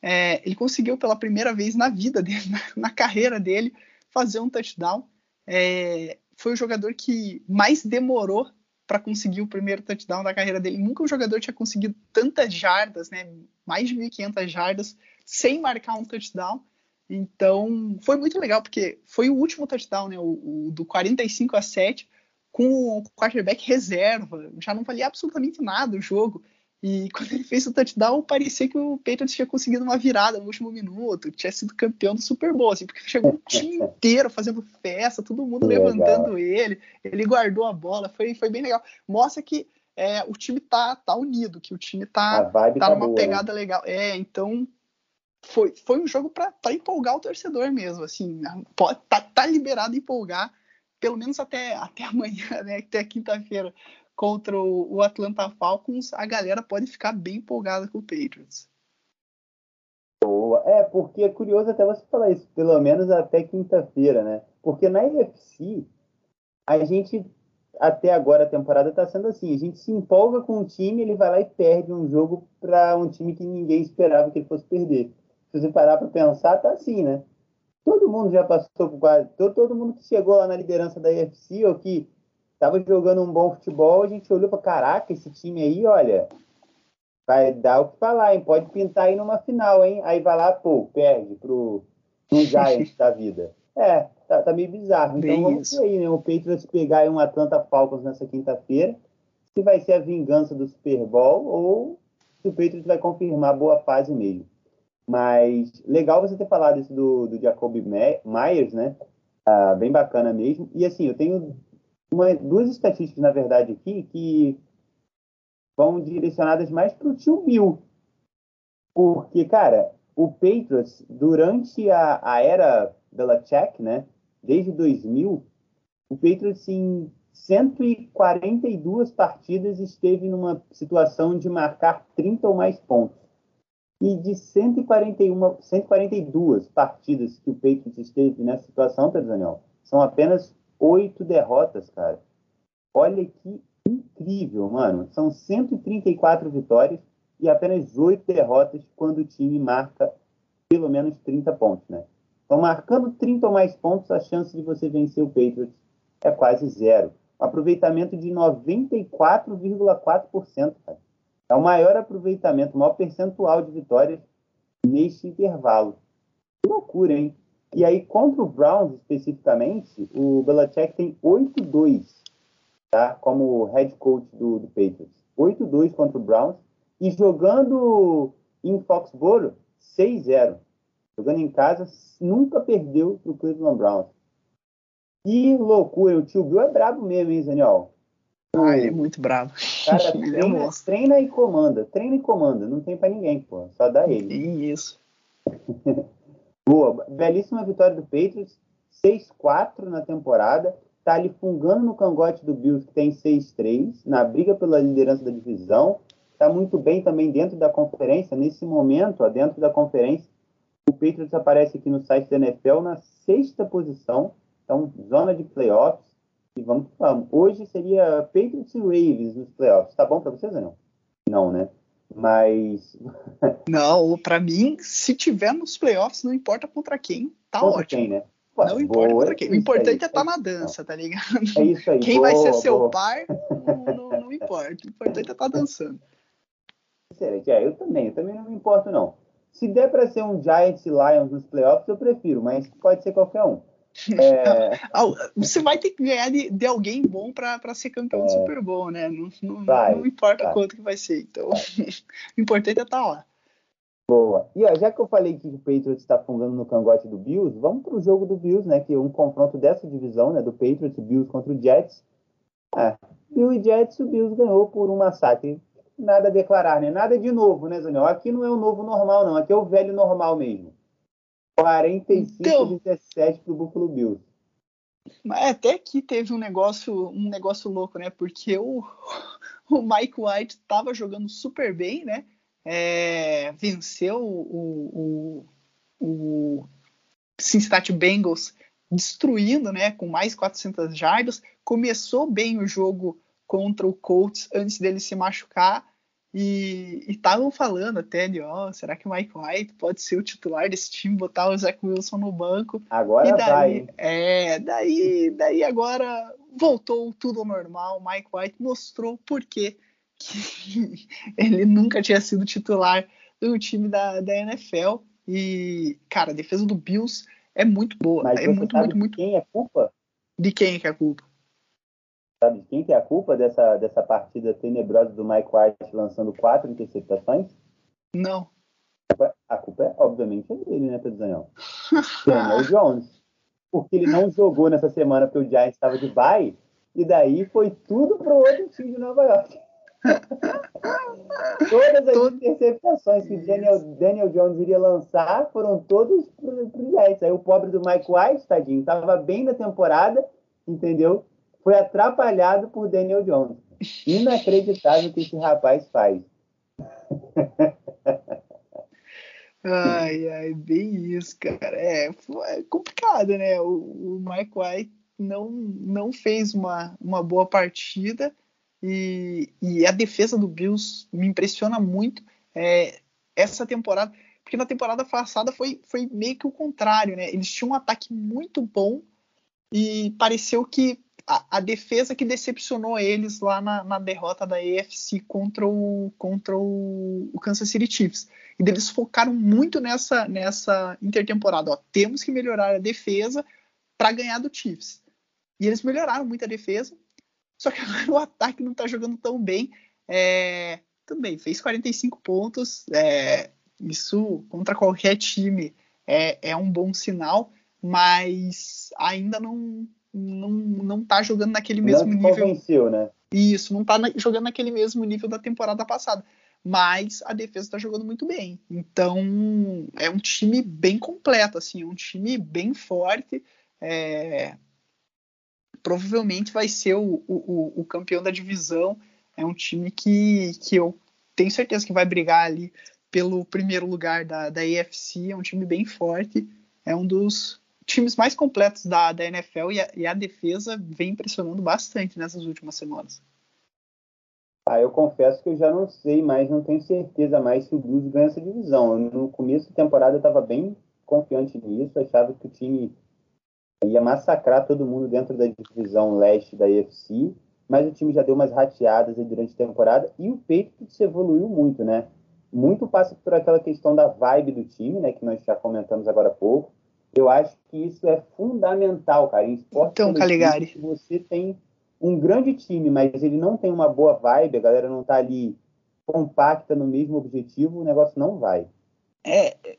S2: é, ele conseguiu pela primeira vez na vida dele, na, na carreira dele, fazer um touchdown. É, foi o jogador que mais demorou para conseguir o primeiro touchdown da carreira dele. Nunca um jogador tinha conseguido tantas jardas, né? Mais de 1.500 jardas sem marcar um touchdown. Então, foi muito legal, porque foi o último touchdown, né? O, o do 45 a 7, com o quarterback reserva. Já não valia absolutamente nada o jogo. E quando ele fez o touchdown, parecia que o Patriots tinha conseguido uma virada no último minuto, tinha sido campeão do Super Bowl, assim, porque chegou o time inteiro fazendo festa, todo mundo legal. levantando ele, ele guardou a bola, foi, foi bem legal. Mostra que é, o time tá, tá unido, que o time tá, tá, tá numa boa, né? pegada né? legal. É, então foi, foi um jogo para empolgar o torcedor mesmo, assim, pode, tá, tá liberado empolgar, pelo menos até, até amanhã, né, até quinta-feira contra o Atlanta Falcons, a galera pode ficar bem empolgada com o Patriots.
S1: Boa. É, porque é curioso até você falar isso, pelo menos até quinta-feira, né? Porque na UFC, a gente, até agora a temporada está sendo assim: a gente se empolga com um time, ele vai lá e perde um jogo para um time que ninguém esperava que ele fosse perder. Se você parar para pensar, tá assim, né? Todo mundo já passou por quase. Todo, todo mundo que chegou lá na liderança da UFC ou que estava jogando um bom futebol, a gente olhou para caraca, esse time aí, olha, vai dar o que falar, hein? Pode pintar aí numa final, hein? Aí vai lá, pô, perde pro, pro Giants da vida. É, tá, tá meio bizarro. Então Bem vamos isso. ver aí, né? O Patriots pegar aí um Atlanta Falcons nessa quinta-feira, se vai ser a vingança do Super Bowl ou se o Patriots vai confirmar boa fase mesmo. Mas legal você ter falado isso do, do Jacoby Myers, né? Ah, bem bacana mesmo. E assim, eu tenho uma, duas estatísticas, na verdade, aqui, que vão direcionadas mais para o tio Bill. Porque, cara, o Patriots, durante a, a era Belichick, né, desde 2000, o Patriots em 142 partidas esteve numa situação de marcar 30 ou mais pontos. E de 141, 142 partidas que o Patriots esteve nessa situação, tá, Daniel, são apenas oito derrotas, cara. Olha que incrível, mano. São 134 vitórias e apenas oito derrotas quando o time marca pelo menos 30 pontos, né? Então, marcando 30 ou mais pontos, a chance de você vencer o Patriots é quase zero. Um aproveitamento de 94,4%, cara. É o maior aproveitamento, o maior percentual de vitórias neste intervalo. Que loucura, hein? E aí, contra o Browns especificamente, o Belichick tem 8-2, tá? Como head coach do, do Patriots. 8-2 contra o Browns. E jogando em Foxborough, 6-0. Jogando em casa, nunca perdeu pro Cleveland Browns. Que loucura, o tio Bill é brabo mesmo, hein, Daniel?
S2: Ah, ele é muito brabo.
S1: cara treina, treina, e comanda, treina e comanda, não tem para ninguém, pô, só dá ele.
S2: Isso.
S1: Boa, belíssima vitória do Patriots, 6-4 na temporada, tá ali fungando no cangote do Bills, que tem 6-3, na briga pela liderança da divisão, tá muito bem também dentro da conferência, nesse momento, ó, dentro da conferência, o Patriots aparece aqui no site da NFL na sexta posição, então zona de playoffs, e vamos que vamos. Hoje seria Patriots e Ravens nos playoffs, tá bom para vocês ou não? Não, né? Mas.
S2: não, para mim, se tiver nos playoffs, não importa contra quem, tá
S1: contra
S2: ótimo.
S1: Quem, né?
S2: Pô, não importa contra quem. O importante é estar tá na dança, tá ligado?
S1: É isso aí.
S2: Quem
S1: boa,
S2: vai ser seu
S1: boa.
S2: par, não, não, não, importa. O importante é estar tá dançando.
S1: Excelente. É, eu também, eu também não me importo, não. Se der para ser um Giants e Lions nos playoffs, eu prefiro, mas pode ser qualquer um. É...
S2: Você vai ter que ganhar de, de alguém bom para ser campeão é... do Super Bowl, né? Não, não, vai, não importa vai. quanto que vai ser. Então, o importante é estar tá lá.
S1: Boa. E ó, já que eu falei que o Patriots está fundando no cangote do Bills, vamos para o jogo do Bills, né? Que é um confronto dessa divisão, né? Do Patriots Bills contra o Jets. Ah, Bill e Jets, o Bills ganhou por um massacre. Nada a declarar, né? Nada de novo, né, Zaniel? Aqui não é o novo normal, não. Aqui é o velho normal mesmo. 45 então, 17 para o Buffalo Bills.
S2: Mas até aqui teve um negócio, um negócio louco, né? Porque o, o Mike White estava jogando super bem, né? É, venceu o, o, o Cincinnati Bengals destruindo, né? Com mais 400 jardas. Começou bem o jogo contra o Colts antes dele se machucar. E estavam falando até de, ó, oh, será que o Mike White pode ser o titular desse time, botar o Zach Wilson no banco?
S1: Agora
S2: e daí,
S1: vai.
S2: É, daí, daí agora voltou tudo ao normal. O Mike White mostrou por quê que ele nunca tinha sido titular do time da, da NFL. E, cara, a defesa do Bills é muito boa.
S1: Mas
S2: é muito, muito, muito.
S1: Quem é culpa?
S2: De quem é que é a culpa?
S1: Sabe de quem que é a culpa dessa, dessa partida tenebrosa do Mike White lançando quatro interceptações?
S2: Não.
S1: A culpa é, obviamente, é dele, né, Pedro Daniel Jones. Porque ele não jogou nessa semana porque o Giants estava de bye, e daí foi tudo pro outro time de Nova York. Todas as Todo... interceptações que Daniel, Daniel Jones iria lançar foram todas pro, pro Giants. Aí o pobre do Mike White, tadinho, estava bem na temporada, entendeu? Foi atrapalhado por Daniel Jones. Inacreditável o que esse rapaz faz.
S2: Ai, ai, bem isso, cara. É, é complicado, né? O, o Mike White não, não fez uma, uma boa partida e, e a defesa do Bills me impressiona muito é, essa temporada, porque na temporada passada foi, foi meio que o contrário, né? Eles tinham um ataque muito bom e pareceu que a, a, defesa que decepcionou eles lá na, na, derrota da AFC contra o, contra o, o, Kansas City Chiefs. E eles focaram muito nessa, nessa intertemporada. Ó, temos que melhorar a defesa para ganhar do Chiefs. E eles melhoraram muito a defesa, só que agora o ataque não está jogando tão bem. É, bem, fez 45 pontos. É, isso contra qualquer time é, é um bom sinal, mas ainda não não, não tá jogando naquele mesmo
S1: não
S2: nível.
S1: Convenceu, né?
S2: Isso, não tá na, jogando naquele mesmo nível da temporada passada. Mas a defesa tá jogando muito bem. Então, é um time bem completo, assim, é um time bem forte. É... Provavelmente vai ser o, o, o campeão da divisão. É um time que, que eu tenho certeza que vai brigar ali pelo primeiro lugar da, da AFC. É um time bem forte. É um dos times mais completos da, da NFL e a, e a, defesa vem impressionando bastante nessas últimas semanas.
S1: Ah, eu confesso que eu já não sei mais, não tenho certeza mais se o Blues ganha essa divisão. No começo da temporada eu estava bem confiante nisso, achava que o time ia massacrar todo mundo dentro da divisão leste da UFC, mas o time já deu umas rateadas durante a temporada e o Patriots evoluiu muito, né? Muito passa por aquela questão da vibe do time, né, que nós já comentamos agora há pouco eu acho que isso é fundamental, cara. Em esporte
S2: então, Caligari.
S1: você tem um grande time, mas ele não tem uma boa vibe, a galera não tá ali compacta no mesmo objetivo, o negócio não vai.
S2: É, é,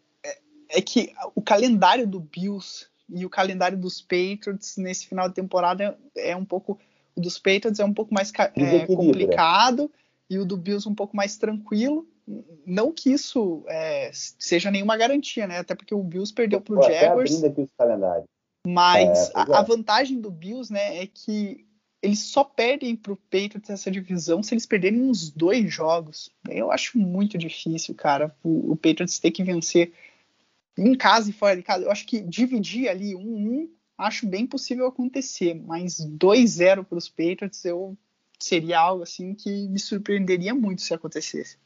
S2: é que o calendário do Bills e o calendário dos Patriots nesse final de temporada é, é um pouco o dos Patriots é um pouco mais é, complicado e o do Bills um pouco mais tranquilo. Não que isso é, seja nenhuma garantia, né? Até porque o Bills perdeu para o Jaguars.
S1: Aqui os calendários.
S2: Mas é, a, a, é. vantagem do Bills, né, é que eles só perdem para o Patriots essa divisão se eles perderem uns dois jogos. Eu acho muito difícil, cara, o, o Patriots ter que vencer em casa e fora de casa. Eu acho que dividir ali um, um acho bem possível acontecer, mas 2-0 para os Patriots eu seria algo assim que me surpreenderia muito se acontecesse.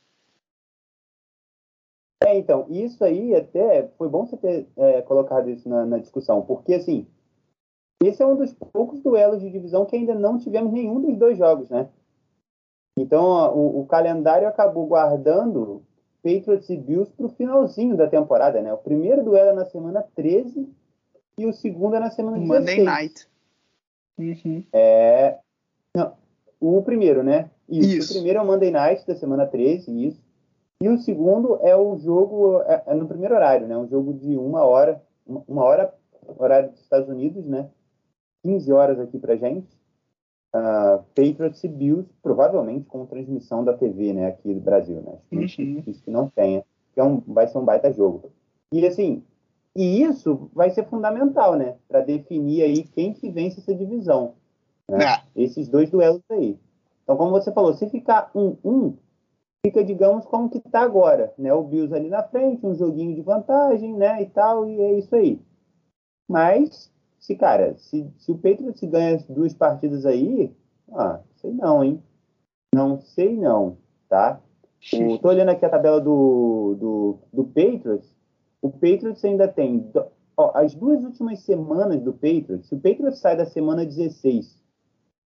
S1: É, então, isso aí até foi bom você ter é, colocado isso na, na, discussão, porque assim, esse é um dos poucos duelos de divisão que ainda não tivemos nenhum dos dois jogos, né? Então, o, o calendário acabou guardando Patriots e Bills para o finalzinho da temporada, né? O primeiro duelo é na semana 13 e o segundo é na semana 16. Monday Night. Uhum. É, não, o primeiro, né? Isso. isso. O primeiro é o Monday Night da semana 13, isso. E o segundo é o jogo, é, é, no primeiro horário, né? Um jogo de uma hora, uma hora, horário dos Estados Unidos, né? 15 horas aqui pra gente. Uh, Patriots e Bills, provavelmente com transmissão da TV, né? Aqui do Brasil, né? Acho uhum. difícil que não tenha. Que é um, vai ser um baita jogo. E assim, e isso vai ser fundamental, né? Para definir aí quem que vence essa divisão. Né? É. Esses dois duelos aí. Então, como você falou, se ficar um, um, fica, digamos, como que está agora, né? O Bills ali na frente, um joguinho de vantagem, né? E tal, e é isso aí. Mas, se, cara, se, se o Patriots ganha as duas partidas aí, ah, sei não, hein? Não sei não, tá? O, tô olhando aqui a tabela do, do, do Patriots. O Patriots ainda tem ó, as duas últimas semanas do Patriots. Se o Patriots sai da semana 16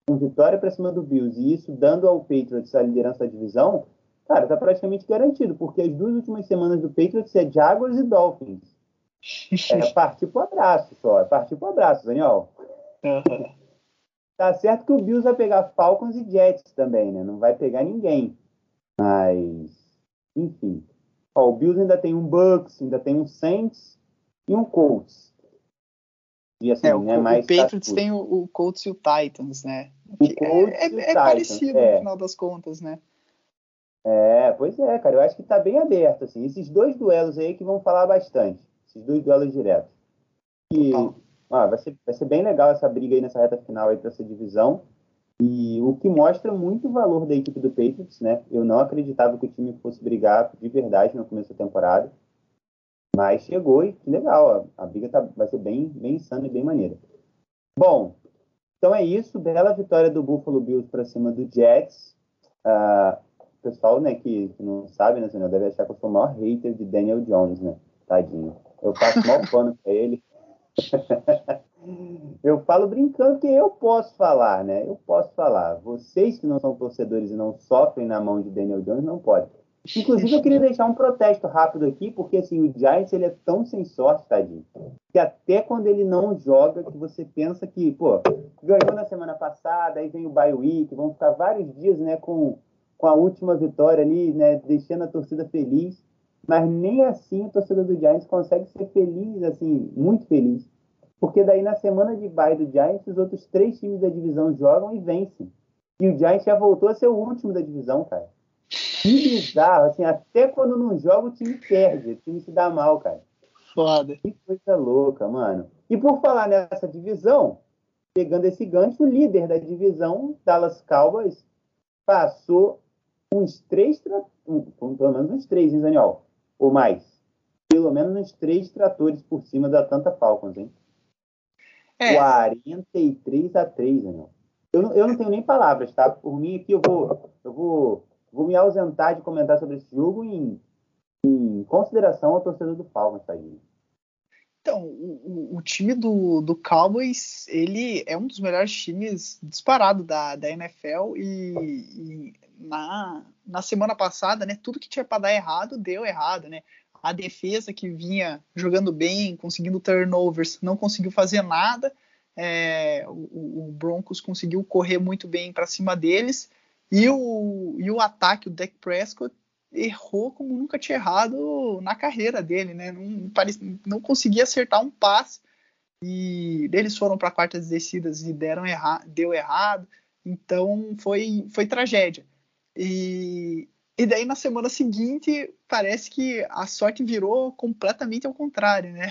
S1: com vitória para cima do Bills e isso dando ao Patriots a liderança da divisão, cara, tá praticamente garantido, porque as duas últimas semanas do Patriots é Jaguars e Dolphins. É partir pro abraço só, é partir pro abraço, Daniel. Uhum. Tá certo que o Bills vai pegar Falcons e Jets também, né? Não vai pegar ninguém. Mas, enfim. Ó, o Bills ainda tem um Bucks, ainda tem um Saints e um Colts.
S2: E assim, é, o, né, mais o Patriots tem o, o, Colts e o Titans, né? O Colts é, é, é parecido é. no final das contas, né?
S1: É, pois é, cara. Eu acho que tá bem aberto, assim. Esses dois duelos aí que vão falar bastante. Esses dois duelos diretos. E ah, vai, ser, vai ser bem legal essa briga aí nessa reta final aí pra essa divisão. E o que mostra muito o valor da equipe do Patriots, né? Eu não acreditava que o time fosse brigar de verdade no começo da temporada. Mas chegou e que legal, a, a briga tá, vai ser bem, bem insana e bem maneira. Bom, então é isso. Bela vitória do Buffalo Bills para cima do Jets. Uh, pessoal né, que, que não sabe, né, senhor, deve achar que eu sou o maior hater de Daniel Jones, né? Tadinho. Eu faço mal pano para ele. eu falo brincando que eu posso falar, né? Eu posso falar. Vocês que não são torcedores e não sofrem na mão de Daniel Jones não podem. Inclusive, eu queria deixar um protesto rápido aqui, porque assim, o Giants ele é tão sem sorte, tadinho, que até quando ele não joga, que você pensa que, pô, ganhou na semana passada, aí vem o bye week, vão ficar vários dias, né, com, com a última vitória ali, né, deixando a torcida feliz, mas nem assim a torcida do Giants consegue ser feliz, assim, muito feliz, porque daí na semana de bye do Giants, os outros três times da divisão jogam e vencem. E o Giants já voltou a ser o último da divisão, cara. Que bizarro, assim, até quando não joga o time perde, o time se dá mal, cara.
S2: Foda.
S1: Que coisa louca, mano. E por falar nessa divisão, pegando esse gancho, o líder da divisão, Dallas Cowboys, passou uns três, um, pelo menos uns três, hein, Daniel? Ou mais. Pelo menos uns três tratores por cima da Tanta Falcons, hein? É. 43 a 3, Daniel. Eu, eu não tenho nem palavras, tá? Por mim aqui eu vou, eu vou Vou me ausentar de comentar sobre esse jogo em, em consideração ao torcedor do Falcons, tá
S2: Então, o, o, time do, do Cowboys, ele é um dos melhores times disparado da, da NFL e, e na, na semana passada, né, tudo que tinha para dar errado, deu errado, né? A defesa que vinha jogando bem, conseguindo turnovers, não conseguiu fazer nada. É, o, o Broncos conseguiu correr muito bem para cima deles e o, e o ataque, o Dak Prescott, errou como nunca tinha errado na carreira dele, né? Não, parecia, não conseguia acertar um passe. E eles foram para quartas descidas e deram erra, deu errado. Então foi, foi tragédia. E, e daí na semana seguinte parece que a sorte virou completamente ao contrário, né?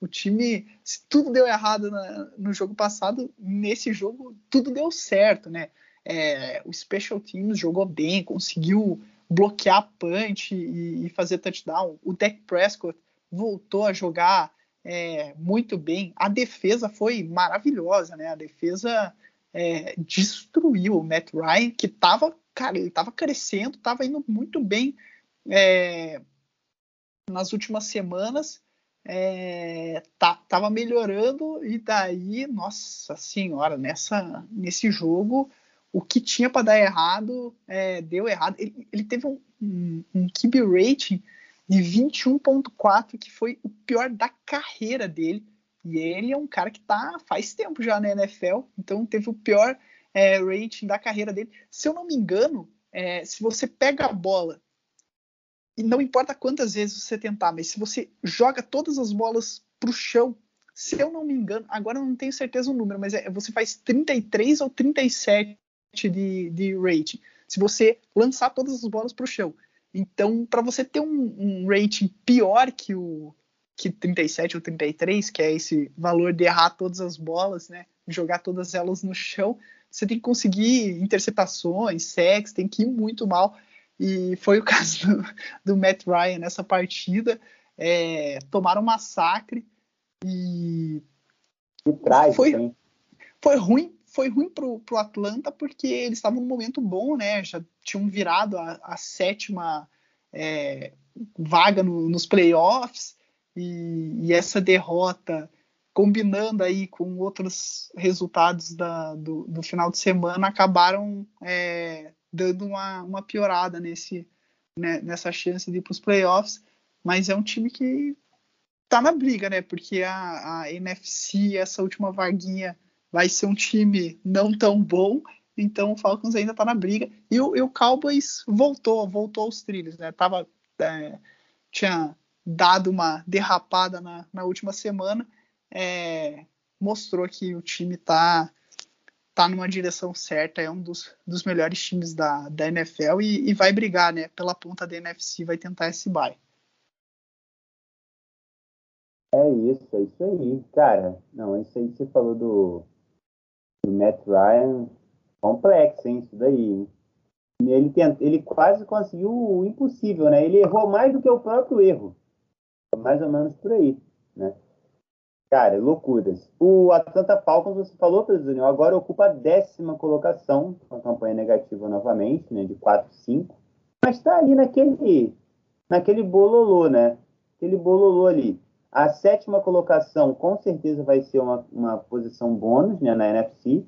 S2: O, o time, se tudo deu errado na, no jogo passado, nesse jogo tudo deu certo, né? É, o Special Teams jogou bem, conseguiu bloquear punch e, e fazer touchdown. O Dak Prescott voltou a jogar é, muito bem. A defesa foi maravilhosa, né? A defesa é, destruiu o Matt Ryan, que estava, cara, ele estava crescendo, estava indo muito bem é, nas últimas semanas. É, tá, tava melhorando e daí, nossa senhora, nessa, nesse jogo o que tinha para dar errado é, deu errado. Ele, ele teve um, um, um QB rating de 21.4, que foi o pior da carreira dele. E ele é um cara que tá faz tempo já na NFL, então teve o pior é, rating da carreira dele. Se eu não me engano, é, se você pega a bola, e não importa quantas vezes você tentar, mas se você joga todas as bolas pro chão, se eu não me engano, agora eu não tenho certeza o número, mas é, você faz 33 ou 37 de, de rating. Se você lançar todas as bolas pro chão. Então, para você ter um, um, rating pior que o que 37 ou 33, que é esse valor de errar todas as bolas, né, jogar todas elas no chão, você tem que conseguir interceptações, sacks, tem que ir muito mal. E foi o caso do, do Matt Ryan nessa partida. É, tomaram um massacre e.
S1: Traz, foi,
S2: foi ruim foi ruim pro, pro Atlanta porque eles estavam num momento bom, né? Já tinham virado a, a sétima é, vaga no, nos playoffs e, e, essa derrota combinando aí com outros resultados da, do, do final de semana acabaram é, dando uma, uma piorada nesse, né, nessa chance de ir para os playoffs, mas é um time que tá na briga, né? Porque a, a NFC, essa última vaguinha vai ser um time não tão bom, então o Falcons ainda está na briga. E o, e o, Cowboys voltou, voltou aos trilhos, né? Tava, é, tinha dado uma derrapada na, na última semana, é, mostrou que o time está tá numa direção certa, é um dos, dos melhores times da, da NFL e, e, vai brigar, né? Pela ponta da NFC, vai tentar esse bye.
S1: É isso, é isso aí, cara. Não, é isso aí que você falou do, do Matt Ryan, complexo, hein, isso daí. Ele, tent, ele quase conseguiu o impossível, né? Ele errou mais do que o próprio erro. Mais ou menos por aí, né? Cara, loucuras. O Atlanta Falcons, você falou, Pedro agora ocupa a décima colocação, com campanha negativa novamente, né? De 4-5. Mas tá ali naquele, naquele bololô, né? Aquele bololô ali. A sétima colocação com certeza vai ser uma, uma posição bônus né, na NFC.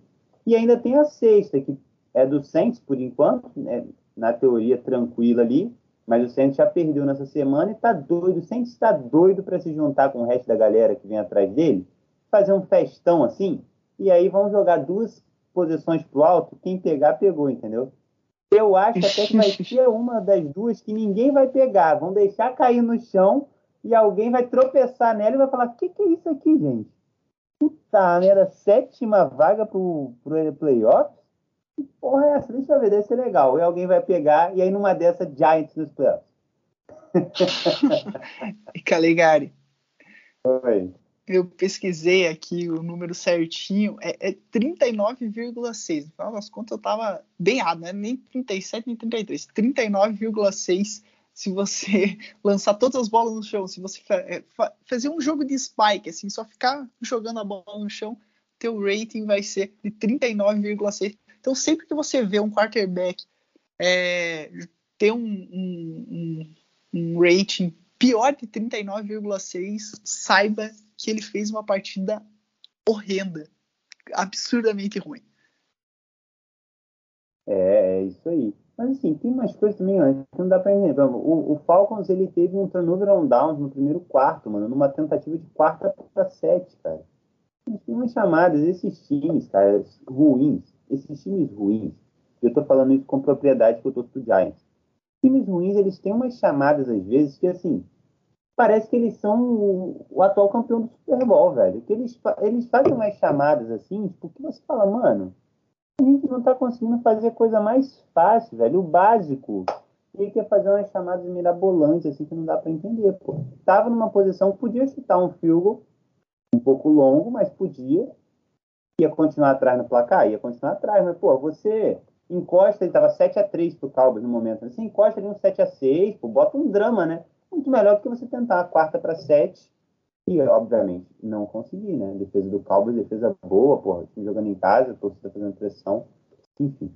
S1: E ainda tem a sexta, que é do Saints por enquanto, né, na teoria tranquila ali. Mas o Saints já perdeu nessa semana e tá doido. O Saints está doido para se juntar com o resto da galera que vem atrás dele, fazer um festão assim. E aí vão jogar duas posições pro alto. Quem pegar, pegou, entendeu? Eu acho até que vai ser uma das duas que ninguém vai pegar. Vão deixar cair no chão e alguém vai tropeçar nela e vai falar: o que, que é isso aqui, gente? Puta merda, sétima vaga pro, pro playoffs? Que porra é essa? Deixa eu ver, deve ser legal. E alguém vai pegar, e aí numa dessa, Giants nos playoffs.
S2: Caligari.
S1: Oi.
S2: Eu pesquisei aqui o número certinho, é, é 39,6. No final das contas, eu tava bem errado, né? Nem 37, nem 33. 39,6 se você lançar todas as bolas no chão, se você é, fazer um jogo de spike, assim, só ficar jogando a bola no chão, teu rating vai ser de 39,6. Então, sempre que você vê um quarterback é, ter um, um, um, um rating pior de 39,6, saiba que ele fez uma partida horrenda, absurdamente ruim.
S1: É, é isso aí. Mas assim, tem umas coisas também que não dá pra entender. O, o, Falcons ele teve um turnover on downs no primeiro quarto, mano, numa tentativa de quarta para sete, cara. Tem umas chamadas, esses times, cara, ruins, esses times ruins, eu tô falando isso com propriedade que eu tô pro Giants. Times ruins, eles têm umas chamadas às vezes que assim, parece que eles são o, o atual campeão do Super Bowl, velho. Que eles, eles fazem umas chamadas assim, porque você fala, mano, A gente não tá conseguindo fazer coisa mais fácil, velho. O básico. Ele quer fazer umas chamadas mirabolantes, assim, que não dá para entender, pô. Tava numa posição, podia chutar um field um pouco longo, mas podia. Ia continuar atrás no placar? Ia continuar atrás, mas, pô, você encosta, ele tava 7 a 3 pro Cowboys no momento. Você encosta ali um 7 a 6 pô, bota um drama, né? Muito melhor do que você tentar a quarta para 7 e, obviamente, não conseguir, né? Defesa do Cowboys, defesa boa, porra, jogando em casa, torcida fazendo pressão, enfim.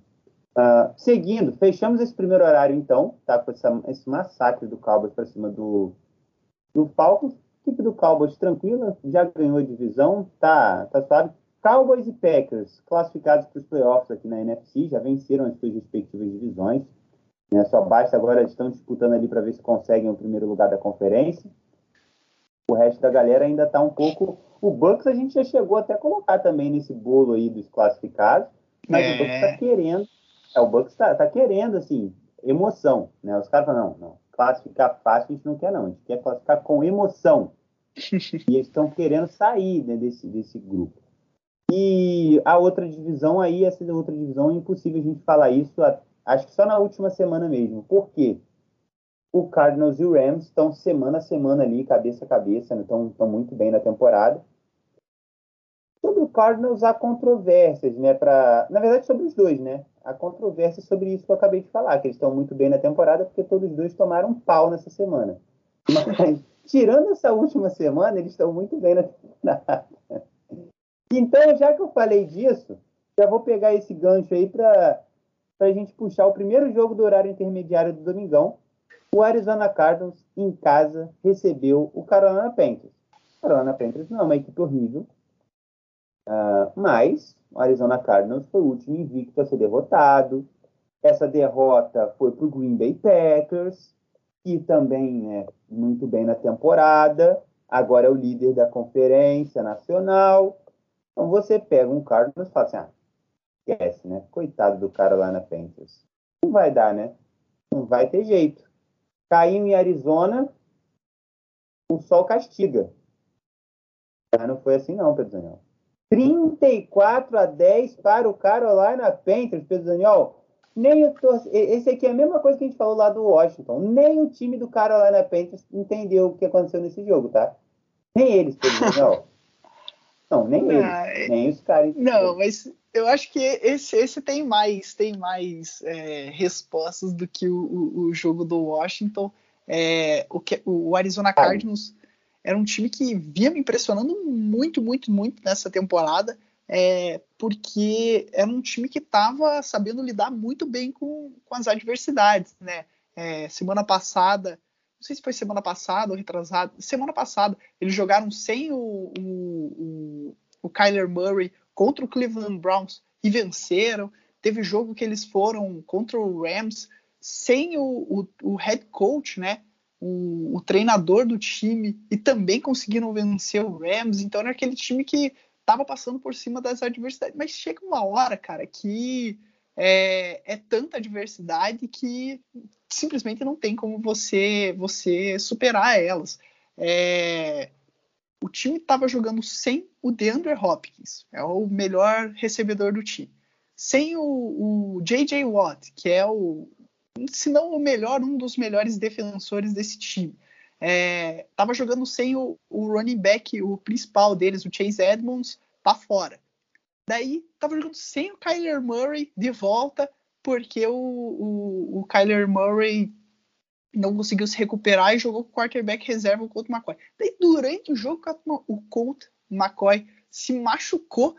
S1: Uh, seguindo, fechamos esse primeiro horário, então, tá? Com essa, esse massacre do Cowboys para cima do, do Falcons. Equipe do Cowboys tranquila, já ganhou a divisão, tá, tá suave. Cowboys e Packers, classificados para os playoffs aqui na NFC, já venceram as suas respectivas divisões. Né? Só basta agora, estão disputando ali para ver se conseguem o primeiro lugar da conferência. O resto da galera ainda está um pouco. O Bucks a gente já chegou até a colocar também nesse bolo aí dos classificados, mas é. o Bucks está querendo. É, o Bucks está tá querendo, assim, emoção. Né? Os caras falam, não, não, classificar fácil a gente não quer, não. A gente quer classificar com emoção. e eles estão querendo sair né, desse, desse grupo. E a outra divisão aí, essa outra divisão, é impossível a gente falar isso, acho que só na última semana mesmo. Por quê? O Cardinals e o Rams estão semana a semana ali, cabeça a cabeça, estão né? muito bem na temporada. Sobre o Cardinals há controvérsias, né? Pra... Na verdade, sobre os dois, né? Há controvérsias sobre isso que eu acabei de falar, que eles estão muito bem na temporada, porque todos os dois tomaram pau nessa semana. Mas, tirando essa última semana, eles estão muito bem na temporada. Então, já que eu falei disso, já vou pegar esse gancho aí para a gente puxar o primeiro jogo do horário intermediário do Domingão. O Arizona Cardinals, em casa, recebeu o Carolina Panthers. O Carolina Panthers não é uma equipe horrível, uh, mas o Arizona Cardinals foi o último invicto a ser derrotado. Essa derrota foi para o Green Bay Packers, que também é muito bem na temporada. Agora é o líder da Conferência Nacional então você pega um Cardinals e fala assim, ah, esquece, né? Coitado do cara lá na Panthers. Não vai dar, né? Não vai ter jeito. Caiu em Arizona, o sol castiga. Mas não foi assim não, Pedro Daniel. 34 a 10 para o Carolina Panthers, Pedro Daniel. Nem o tor... Esse aqui é a mesma coisa que a gente falou lá do Washington. Nem o time do Carolina Panthers entendeu o que aconteceu nesse jogo, tá? Nem eles, Pedro Daniel. Não, nem ele, ah, nem os caras.
S2: Não, mas eu acho que esse, esse tem mais, tem mais é, respostas do que o, o, o, jogo do Washington. É, o, que, o Arizona Cardinals era um time que via me impressionando muito, muito, muito nessa temporada, é, porque era um time que estava sabendo lidar muito bem com, com as adversidades, né? É, semana passada não sei se foi semana passada ou retrasada, semana passada, eles jogaram sem o, o, o, o Kyler Murray contra o Cleveland Browns e venceram. Teve jogo que eles foram contra o Rams sem o, o, o head coach, né? O, o, treinador do time e também conseguiram vencer o Rams. Então era aquele time que estava passando por cima das adversidades. Mas chega uma hora, cara, que é, é tanta adversidade que simplesmente não tem como você você superar elas. É, o time estava jogando sem o DeAndre Hopkins, é o melhor recebedor do time, sem o, o J.J. Watt, que é o, se não o melhor, um dos melhores defensores desse time. É, jogando sem o, o running back, o principal deles, o Chase Edmonds, tá fora. Daí estava jogando sem o Kyler Murray de volta, porque o, o, o Kyler Murray não conseguiu se recuperar e jogou com quarterback reserva o McCoy. Daí, durante o jogo, o Colt McCoy se machucou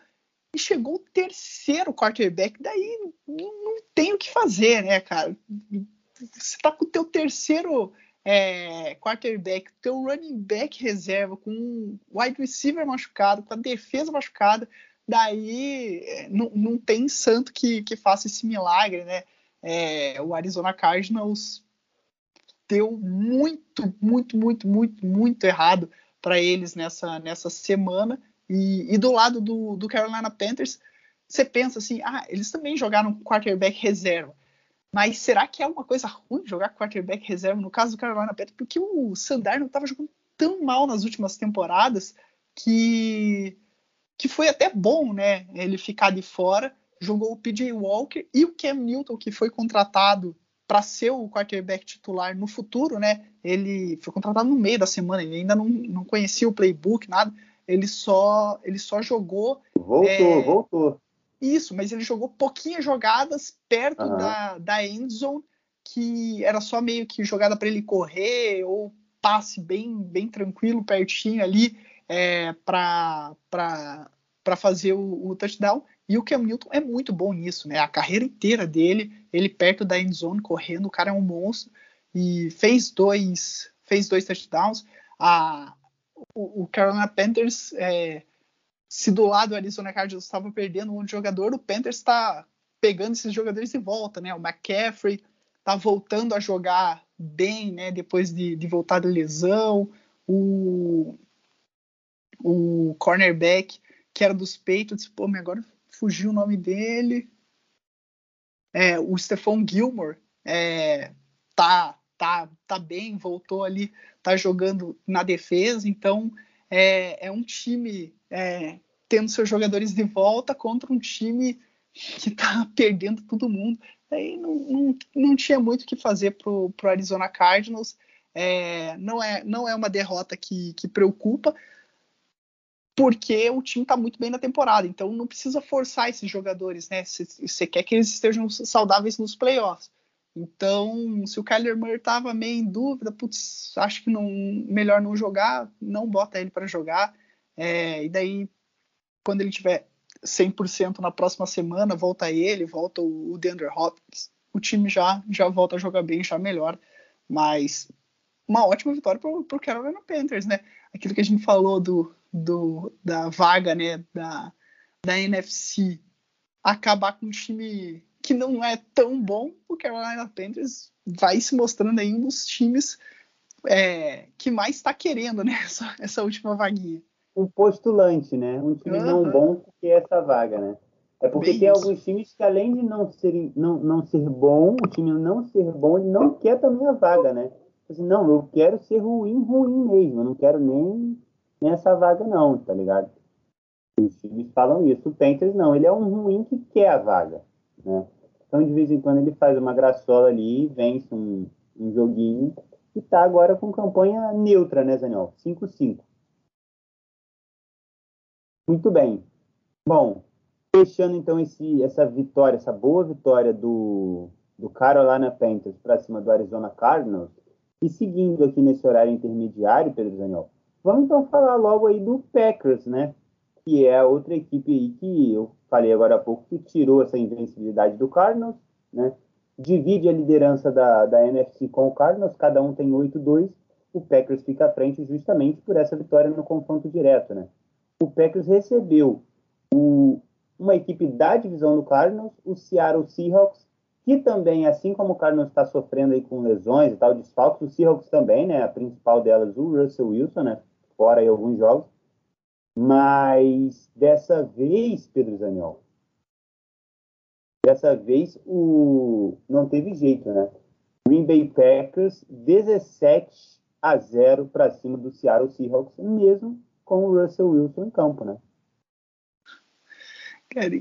S2: e chegou o terceiro quarterback. Daí não, tem o que fazer, né, cara? Você tá com o teu terceiro é, quarterback, teu running back reserva, com o wide receiver machucado, com a defesa machucada, daí é, não, não tem santo que, que faça esse milagre, né? É, o Arizona Cardinals deu muito, muito, muito, muito, muito errado para eles nessa, nessa semana. E, e do lado do, do, Carolina Panthers, você pensa assim: ah, eles também jogaram quarterback reserva. Mas será que é uma coisa ruim jogar quarterback reserva no caso do Carolina Panthers? Porque o Sandar não estava jogando tão mal nas últimas temporadas que que foi até bom, né, ele ficar de fora jogou o PJ Walker e o Cam Newton, que foi contratado para ser o quarterback titular no futuro, né? Ele foi contratado no meio da semana, ele ainda não, não conhecia o playbook, nada. Ele só, ele só jogou.
S1: Voltou, é, voltou.
S2: Isso, mas ele jogou pouquinhas jogadas perto uhum. da, da end zone, que era só meio que jogada para ele correr ou passe bem, bem tranquilo, pertinho ali, é, para fazer o, o touchdown. E o Cam Newton é muito bom nisso, né? A carreira inteira dele, ele perto da end zone, correndo, o cara é um monstro e fez dois, fez dois touchdowns. A, o, o Carolina Panthers, é, se do lado do Arizona Cardinals estava perdendo um jogador, o Panthers está pegando esses jogadores de volta, né? O McCaffrey está voltando a jogar bem, né? Depois de, de voltar da lesão. O, o cornerback que era dos Patriots, pô, mas agora fugiu o nome dele. É, o Stephon Gilmore é, tá, tá, tá bem, voltou ali, tá jogando na defesa, então é, é um time é, tendo seus jogadores de volta contra um time que tá perdendo todo mundo. Aí não, não, não tinha muito o que fazer pro, pro Arizona Cardinals. É, não, é, não é uma derrota que, que preocupa, porque o time está muito bem na temporada, então não precisa forçar esses jogadores, né? Você quer que eles estejam saudáveis nos playoffs. Então, se o Kyler Murray estava meio em dúvida, putz, acho que não, melhor não jogar, não bota ele para jogar. É, e daí, quando ele tiver 100% na próxima semana, volta ele, volta o, DeAndre Hopkins, o time já, já volta a jogar bem, já melhora. Mas uma ótima vitória para o Carolina Panthers, né? Aquilo que a gente falou do, do, da vaga né, da, da NFC acabar com um time que não é tão bom, o Carolina Panthers vai se mostrando aí um dos times é, que mais está querendo né, essa, essa, última vaguinha.
S1: Um postulante, né? Um time uhum. não bom que é essa vaga, né? É porque Bem tem isso. alguns times que, além de não, serem, não, não ser bom, o time não ser bom, ele não quer também a vaga, né? Assim, não, eu quero ser ruim, ruim mesmo. Eu não quero nem nessa vaga não, tá ligado? Os times falam isso. O Panthers não, ele é um ruim que quer a vaga, né? Então, de vez em quando, ele faz uma graçola ali, vence um, um joguinho e tá agora com campanha neutra, né, Zaniel? 5-5. Muito bem. Bom, fechando então esse, essa vitória, essa boa vitória do, do Carolina Panthers para cima do Arizona Cardinals, e seguindo aqui nesse horário intermediário, Pedro Zaniel, Vamos então falar logo aí do Packers, né? Que é a outra equipe aí que eu falei agora há pouco que tirou essa invencibilidade do Cardinals, né? Divide a liderança da, da NFC com o Cardinals, cada um tem 8-2. O Packers fica à frente justamente por essa vitória no confronto direto, né? O Packers recebeu o, uma equipe da divisão do Cardinals, o Seattle Seahawks, que também, assim como o Cardinals está sofrendo aí com lesões e tal, desfalques, o Seahawks também, né? A principal delas, o Russell Wilson, né? Fora em alguns jogos. Mas dessa vez, Pedro Zaniol, dessa vez o não teve jeito, né? Green Bay Packers 17 a 0 para cima do Seattle Seahawks, mesmo com o Russell Wilson em campo, né?
S2: Cara,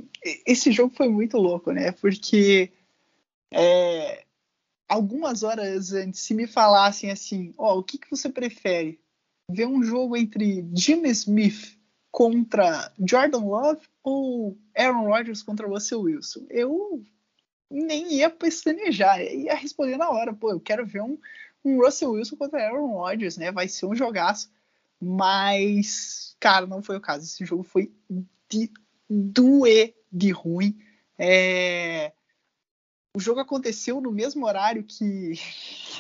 S2: esse jogo foi muito louco, né? Porque é, algumas horas antes, se me falassem assim, ó, oh, o que, que você prefere? Ver um jogo entre Jimmy Smith contra Jordan Love ou Aaron Rodgers contra Russell Wilson? Eu nem ia pestanejar, ia responder na hora, pô, eu quero ver um, um Russell Wilson contra Aaron Rodgers, né? Vai ser um jogaço. Mas, cara, não foi o caso. Esse jogo foi de doer de ruim. É... O jogo aconteceu no mesmo horário que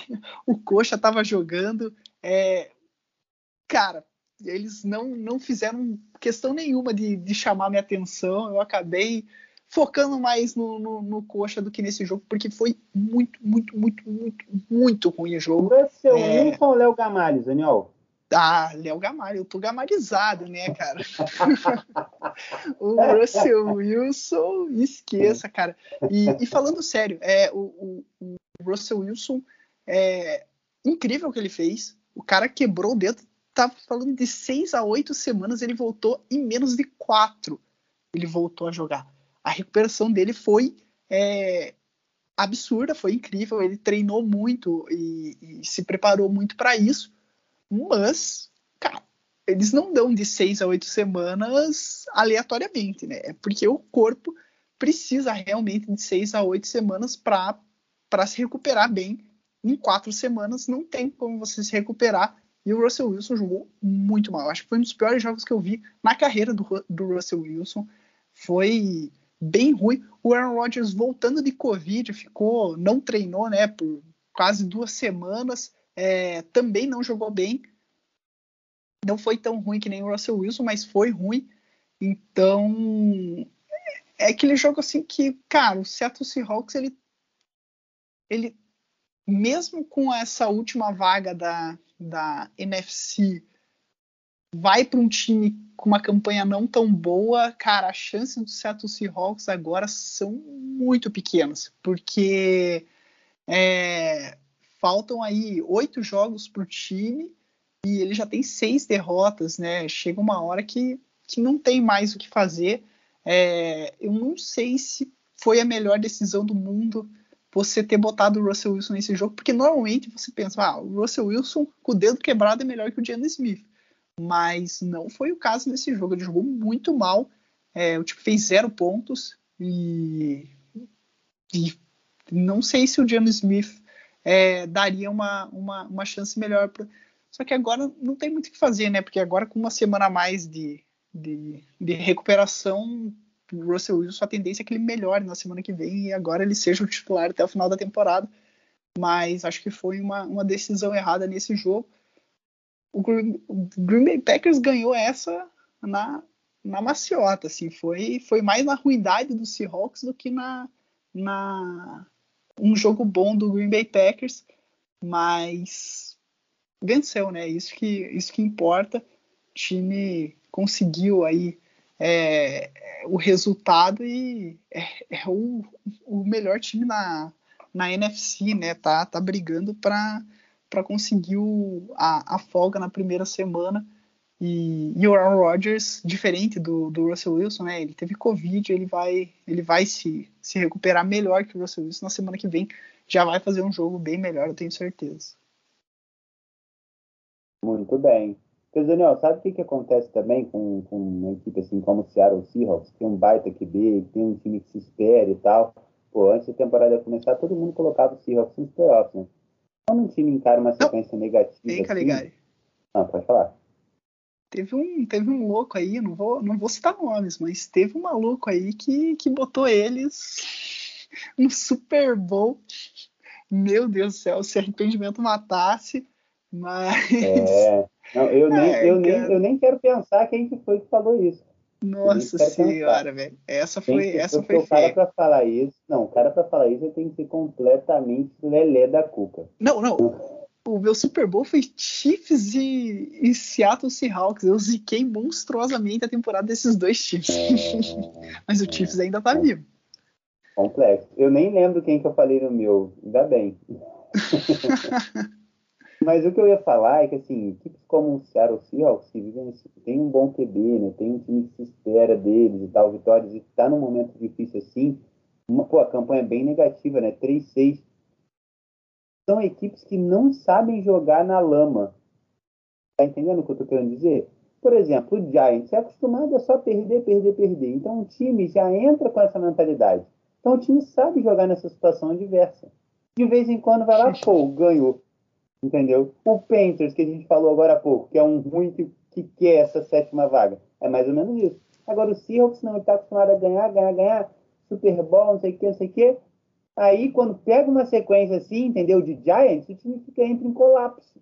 S2: o Coxa estava jogando. É cara, eles não, não fizeram questão nenhuma de, de chamar minha atenção. Eu acabei focando mais no, no, no, coxa do que nesse jogo, porque foi muito, muito, muito, muito, muito ruim o jogo.
S1: Russell é... Wilson ou Léo Gamalho, Daniel?
S2: Ah, Léo Gamalho, eu tô gamarizado, né, cara? o Russell Wilson, esqueça, cara. E, e falando sério, é, o, o, o Russell Wilson, é incrível o que ele fez. O cara quebrou o dedo tá falando de seis a oito semanas, ele voltou em menos de quatro. Ele voltou a jogar. a recuperação dele foi é, absurda, foi incrível. Ele treinou muito e, e se preparou muito para isso, mas, cara, eles não dão de seis a oito semanas aleatoriamente, né? É porque o corpo precisa realmente de seis a oito semanas para se recuperar bem. Em quatro semanas não tem como você se recuperar. E o Russell Wilson jogou muito mal. Acho que foi um dos piores jogos que eu vi na carreira do, do Russell Wilson. Foi bem ruim. O Aaron Rodgers voltando de Covid, ficou, não treinou, né, por quase duas semanas. É, também não jogou bem. Não foi tão ruim que nem o Russell Wilson, mas foi ruim. Então, é aquele jogo assim que, cara, o Seattle Seahawks, ele, ele mesmo com essa última vaga da, da NFC, vai para um time com uma campanha não tão boa, cara, as chances do Seattle Seahawks agora são muito pequenas, porque é, faltam aí oito jogos para o time e ele já tem seis derrotas, né? Chega uma hora que, que não tem mais o que fazer. É, eu não sei se foi a melhor decisão do mundo você ter botado o Russell Wilson nesse jogo, porque normalmente você pensa, ah, o Russell Wilson com o dedo quebrado é melhor que o Jalen Smith. Mas não foi o caso nesse jogo. Ele jogou muito mal. É, o tipo fez zero pontos e, e não sei se o Jalen Smith é, daria uma, uma, uma chance melhor. Pra... Só que agora não tem muito o que fazer, né? Porque agora com uma semana a mais de, de, de recuperação, o Russell Wilson, a tendência é que ele melhore na semana que vem e agora ele seja o titular até o final da temporada. Mas acho que foi uma, uma decisão errada nesse jogo. O Green, Bay Packers ganhou essa na, na maciota, assim, foi, foi mais na ruindade do Seahawks do que na, na um jogo bom do Green Bay Packers, mas venceu, né? Isso que, isso que importa. O time conseguiu aí é, o resultado e é, é o, o, melhor time na, na NFC, né? Tá, tá brigando para conseguir o, a, a, folga na primeira semana. E, e o Aaron Rodgers, diferente do, do Russell Wilson, né? Ele teve Covid, ele vai, ele vai se, se recuperar melhor que o Russell Wilson na semana que vem. Já vai fazer um jogo bem melhor, eu tenho certeza.
S1: Muito bem. Porque, Daniel, sabe o que, que acontece também com, com uma equipe assim como o Seattle Seahawks, que tem um baita QB, que tem um time que se espera e tal. Pô, antes da temporada começar, todo mundo colocava o Seahawks nos playoffs, né? Quando um time encara uma sequência Não. negativa. Assim... Caligari. Ah, pode falar.
S2: Teve um, teve um louco aí, não vou, não vou citar nomes, mas teve um maluco aí que, que botou eles no Super Bowl. Meu Deus do céu, se arrependimento matasse, mas.
S1: É. Não, eu, nem, é, eu, nem, eu nem quero pensar quem que foi que falou isso.
S2: Nossa senhora, velho. Essa foi, que, essa foi
S1: o cara para falar isso, não, o cara para falar isso tem que ser completamente lelé da cuca.
S2: Não, não. O meu Super Bowl foi Chiefs e, e Seattle Seahawks. Eu ziquei monstruosamente a temporada desses dois times. É, Mas o Chiefs ainda tá é, vivo.
S1: Complexo. Eu nem lembro quem que eu falei no meu. Ainda bem. Mas o que eu ia falar é que, assim, equipes como o Seattle Seahawks, que vivem, tem um bom QB, né? Tem um time que se espera deles e tal, vitórias, e tá num momento difícil assim, uma, pô, a campanha é bem negativa, né? 3-6. São equipes que não sabem jogar na lama. Tá entendendo o que eu tô querendo dizer? Por exemplo, o Giants é acostumado a só perder, perder, perder. Então o time já entra com essa mentalidade. Então o time sabe jogar nessa situação adversa. De vez em quando vai lá, pô, ganhou entendeu? O Panthers, que a gente falou agora há pouco, que é um ruim que, que quer essa sétima vaga, é mais ou menos isso. Agora o Seahawks não, está acostumado a ganhar, ganhar, ganhar, Super Bowl, não sei o que, não sei o que. Aí, quando pega uma sequência assim, entendeu, de Giants, o time fica entra em colapso.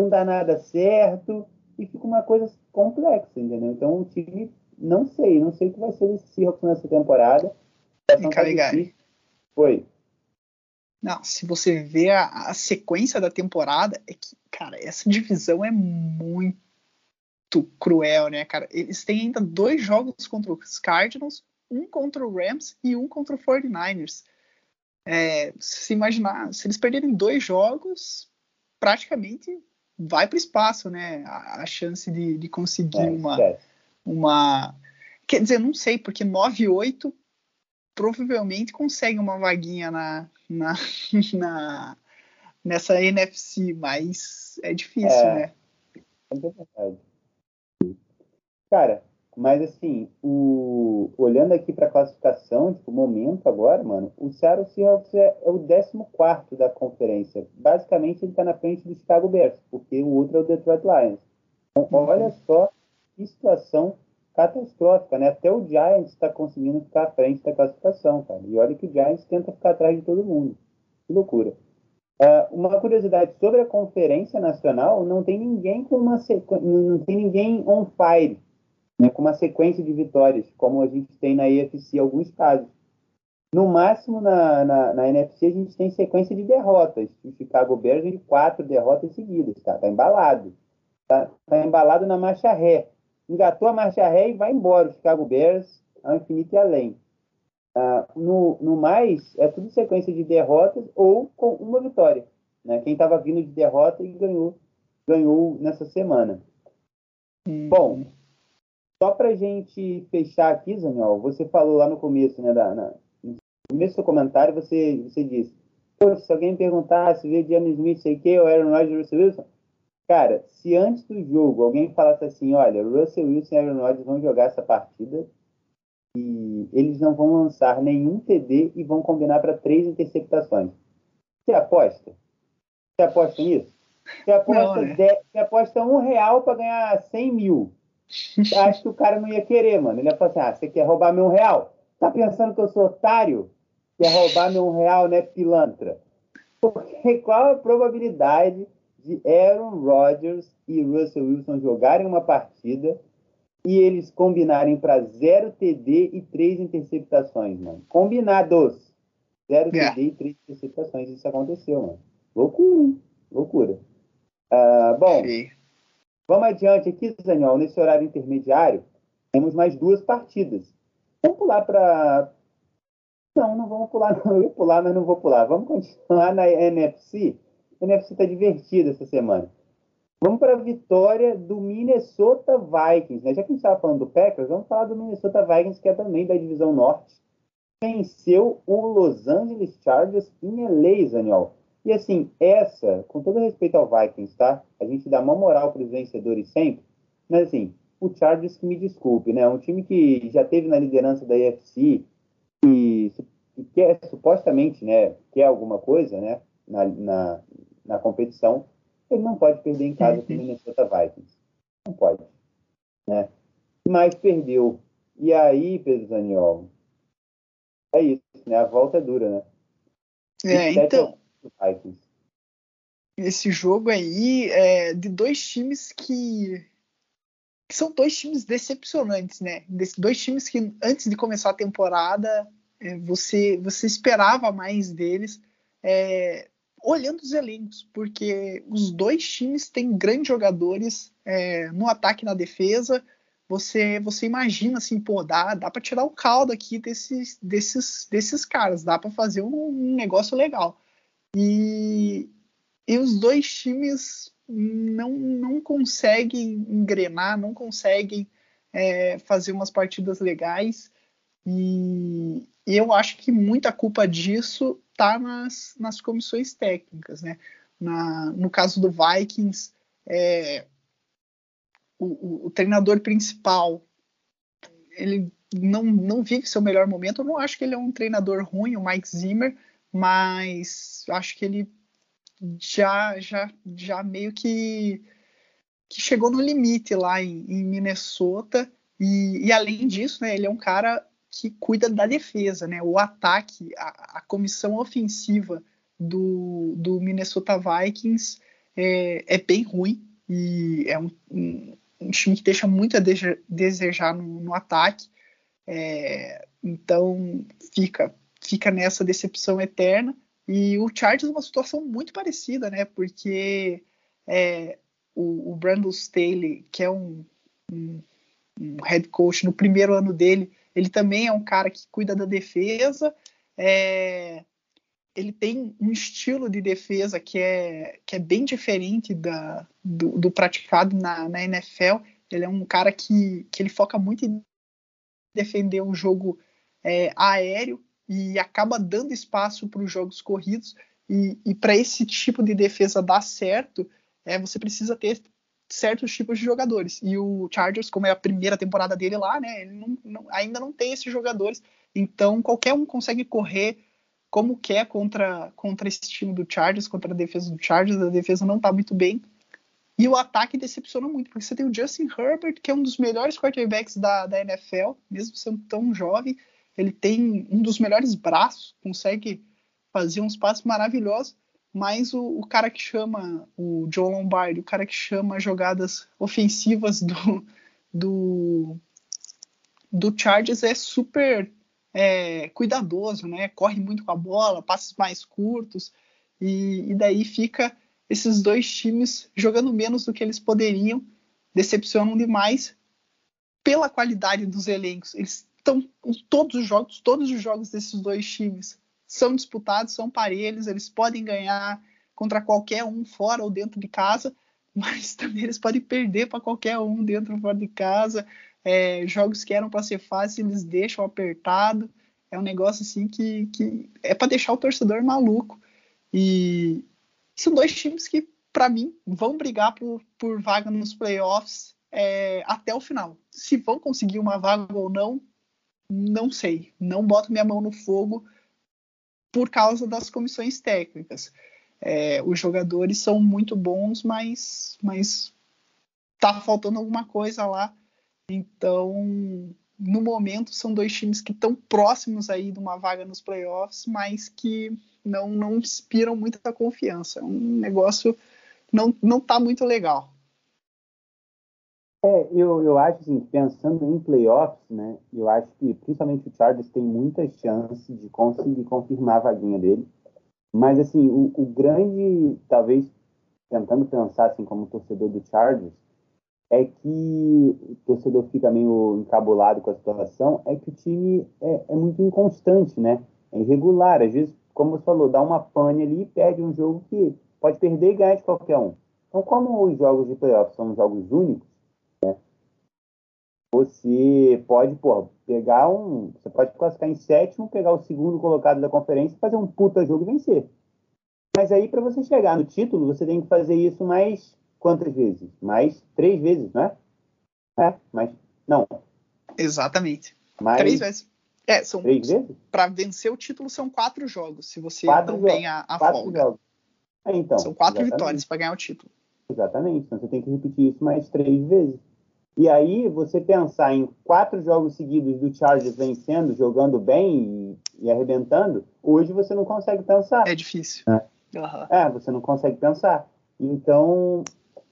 S1: Não dá nada certo e fica uma coisa complexa, entendeu? Então o time, não sei, não sei o que vai ser esse Seahawks nessa temporada.
S2: Fica tá ligado.
S1: Foi.
S2: Não, se você vê a, a, sequência da temporada, é que, cara, essa divisão é muito cruel, né, cara? Eles têm ainda dois jogos contra os Cardinals, um contra o Rams e um contra o 49ers. É, se imaginar, se eles perderem dois jogos, praticamente vai para o espaço, né? A, a chance de, de conseguir é, uma, é. uma. Quer dizer, não sei, porque 9 e 8 provavelmente consegue uma vaguinha na, na, na nessa NFC, mas é difícil, é, né? É verdade.
S1: Cara, mas assim, o... olhando aqui para a classificação, tipo, momento agora, mano, o Seattle Seahawks é, é o 14 da conferência. Basicamente, ele está na frente do Chicago Bears, porque o outro é o Detroit Lions. Então, uhum. olha só que situação catastrófica, né? Até o Giants está conseguindo ficar à frente da classificação, cara. E olha que o Giants tenta ficar atrás de todo mundo. Que loucura. Uh, uma curiosidade sobre a Conferência Nacional, não tem ninguém com uma sequ... não tem ninguém on fire né, com uma sequência de vitórias, como a gente tem na EFC alguns casos. No máximo, na, na, na, NFC, a gente tem sequência de derrotas. O Chicago Bears quatro derrotas seguidas, tá? Tá embalado. Tá, tá embalado na marcha ré. Engatou a marcha ré e vai embora. O Chicago Bears ao infinito e além. Ah, no, no mais, é tudo sequência de derrotas ou com uma vitória. Né? Quem estava vindo de derrota e ganhou, ganhou nessa semana. Hum. Bom, só para a gente fechar aqui, Zaniol, você falou lá no começo, né, da, na, no começo do seu comentário, você, você disse, se alguém perguntar se vê James Smith, sei que, ou Aaron Rodgers, Wilson, cara, se antes do jogo alguém falasse assim, olha, Russell Wilson e Aaron Rodgers vão jogar essa partida e eles não vão lançar nenhum TD e vão combinar para três interceptações. Você aposta? Você aposta nisso? Você aposta, não, né? de, você aposta um real para ganhar 100 mil acho que o cara não ia querer, mano. Ele ia falar assim: ah, você quer roubar meu real? Tá pensando que eu sou otário? Quer roubar meu real, né, pilantra? Porque qual a probabilidade de Aaron Rodgers e Russell Wilson jogarem uma partida e eles combinarem para zero TD e três interceptações, mano? Combinados. Zero yeah. TD e três interceptações. Isso aconteceu, mano. Loucura, hein? Loucura. Uh, bom, Sim. Vamos adiante aqui, Daniel, nesse horário intermediário, temos mais duas partidas. Vamos pular para. Não, não vamos pular, não. Eu ia pular, mas não vou pular. Vamos continuar na NFC. A NFC está divertida essa semana. Vamos para a vitória do Minnesota Vikings. Né? Já que a gente estava falando do Packers, vamos falar do Minnesota Vikings, que é também da divisão norte. Venceu o Los Angeles Chargers em LA, Daniel. E assim, essa, com todo respeito ao Vikings, tá? A gente dá uma moral para os vencedores sempre, mas assim, o Chargers que me desculpe, né? Um time que já teve na liderança da AFC e, e quer supostamente, né, quer alguma coisa, né, na, na competição, ele não pode perder em casa com o Minnesota Vikings. Não pode, né? Mas perdeu. E aí, Pedro Zaniol, é isso, né? A volta é dura, né?
S2: É, então esse jogo aí é de dois times que, que são dois times decepcionantes, né? dois times que antes de começar a temporada é, você você esperava mais deles, é, olhando os elencos, porque os dois times têm grandes jogadores é, no ataque e na defesa. Você você imagina assim, pô, dá, dá para tirar o caldo aqui desses desses desses caras, dá para fazer um, um negócio legal. E, e os dois times não, não conseguem engrenar, não conseguem é, fazer umas partidas legais. E, e, eu acho que muita culpa disso está nas, nas comissões técnicas. Né? Na, no caso do Vikings, é, o, o, o, treinador principal ele não, não vive seu melhor momento. Eu não acho que ele é um treinador ruim, o Mike Zimmer, mas acho que ele já já já meio que que chegou no limite lá em, em Minnesota e, e, além disso, né, ele é um cara que cuida da defesa, né? O ataque, a, a comissão ofensiva do, do Minnesota Vikings é, é, bem ruim e é um, um, um, time que deixa muito a desejar no, no ataque. É, então fica fica nessa decepção eterna. E o Chargers é uma situação muito parecida, né? Porque é, o, o Brandon Staley, que é um, um, um, head coach no primeiro ano dele, ele também é um cara que cuida da defesa. É, ele tem um estilo de defesa que é, que é bem diferente da, do, do praticado na, na, NFL. Ele é um cara que, que ele foca muito em defender um jogo é, aéreo e acaba dando espaço para os jogos corridos. E, e para esse tipo de defesa dar certo, é, você precisa ter certos tipos de jogadores. E o Chargers, como é a primeira temporada dele lá, né, ele não, não, ainda não tem esses jogadores. Então qualquer um consegue correr como quer contra, contra esse time do Chargers, contra a defesa do Chargers. A defesa não está muito bem. E o ataque decepciona muito, porque você tem o Justin Herbert, que é um dos melhores quarterbacks da, da NFL, mesmo sendo tão jovem. Ele tem um dos melhores braços, consegue fazer uns passos maravilhosos, mas o, o, cara que chama o Joe Lombardi, o cara que chama jogadas ofensivas do, do, do Chargers é super é, cuidadoso, né? Corre muito com a bola, passos mais curtos, e, e daí fica esses dois times jogando menos do que eles poderiam, decepcionam demais pela qualidade dos elencos. Eles estão todos os jogos, todos os jogos desses dois times são disputados, são parelhos, eles podem ganhar contra qualquer um fora ou dentro de casa, mas também eles podem perder para qualquer um dentro ou fora de casa. É, jogos que eram para ser fáceis, eles deixam apertado. É um negócio assim que, que é para deixar o torcedor maluco. E, são dois times que, para mim, vão brigar por, por vaga nos playoffs é, até o final. Se vão conseguir uma vaga ou não, não sei. Não boto minha mão no fogo por causa das comissões técnicas. É, os jogadores são muito bons, mas, mas tá faltando alguma coisa lá. Então, no momento, são dois times que estão próximos aí de uma vaga nos playoffs, mas que não, não inspiram muita confiança. É um negócio não, não tá muito legal.
S1: É, eu, eu acho assim, pensando em playoffs, né? Eu acho que principalmente o Chargers tem muita chance de conseguir confirmar a vaguinha dele. Mas assim, o, o grande, talvez tentando pensar assim como torcedor do Chargers, é que o torcedor fica meio encabulado com a situação, é que o time é, é muito inconstante, né? É irregular. Às vezes como você falou, dá uma pane ali e perde um jogo que pode perder e ganhar de qualquer um. Então, como os jogos de playoff são jogos únicos, você pode, pô, pegar um. Você pode classificar em sétimo, pegar o segundo colocado da conferência fazer um puta jogo e vencer. Mas aí, para você chegar no título, você tem que fazer isso mais quantas vezes? Mais três vezes, né? É, mas. Não.
S2: Exatamente. Mais, três vezes. É, são. Para vencer o título são quatro jogos, se você quatro não tem a, a quatro folga. Jogos.
S1: É, então,
S2: são quatro exatamente. vitórias para ganhar o título.
S1: Exatamente. Então você tem que repetir isso mais três vezes. E aí, você pensar em quatro jogos seguidos do Chargers vencendo, jogando bem e, e arrebentando, hoje você não consegue pensar.
S2: É difícil.
S1: É. Uhum. é, você não consegue pensar. Então,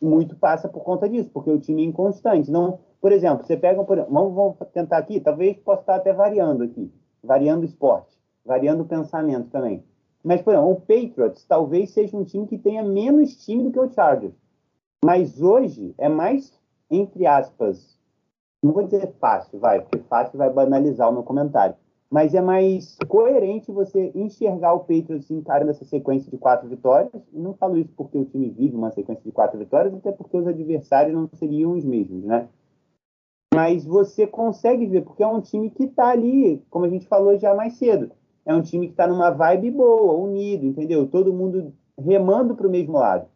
S1: muito passa por conta disso, porque o time é inconstante. Não, por exemplo, você pega, por, vamos, vamos tentar aqui, talvez possa estar até variando aqui, variando o esporte, variando o pensamento também. Mas, por exemplo, o Patriots talvez seja um time que tenha menos time do que o Chargers. Mas hoje é mais, entre aspas, não vou dizer fácil, vai, porque fácil vai banalizar o meu comentário. Mas é mais coerente você enxergar o Patriots encarando essa sequência de quatro vitórias. E não falo isso porque o time vive uma sequência de quatro vitórias, até porque os adversários não seriam os mesmos, né? mas você consegue ver, porque é um time que está ali, como a gente falou já mais cedo, é um time que está numa vibe boa, unido, entendeu? Todo mundo remando para o mesmo lado.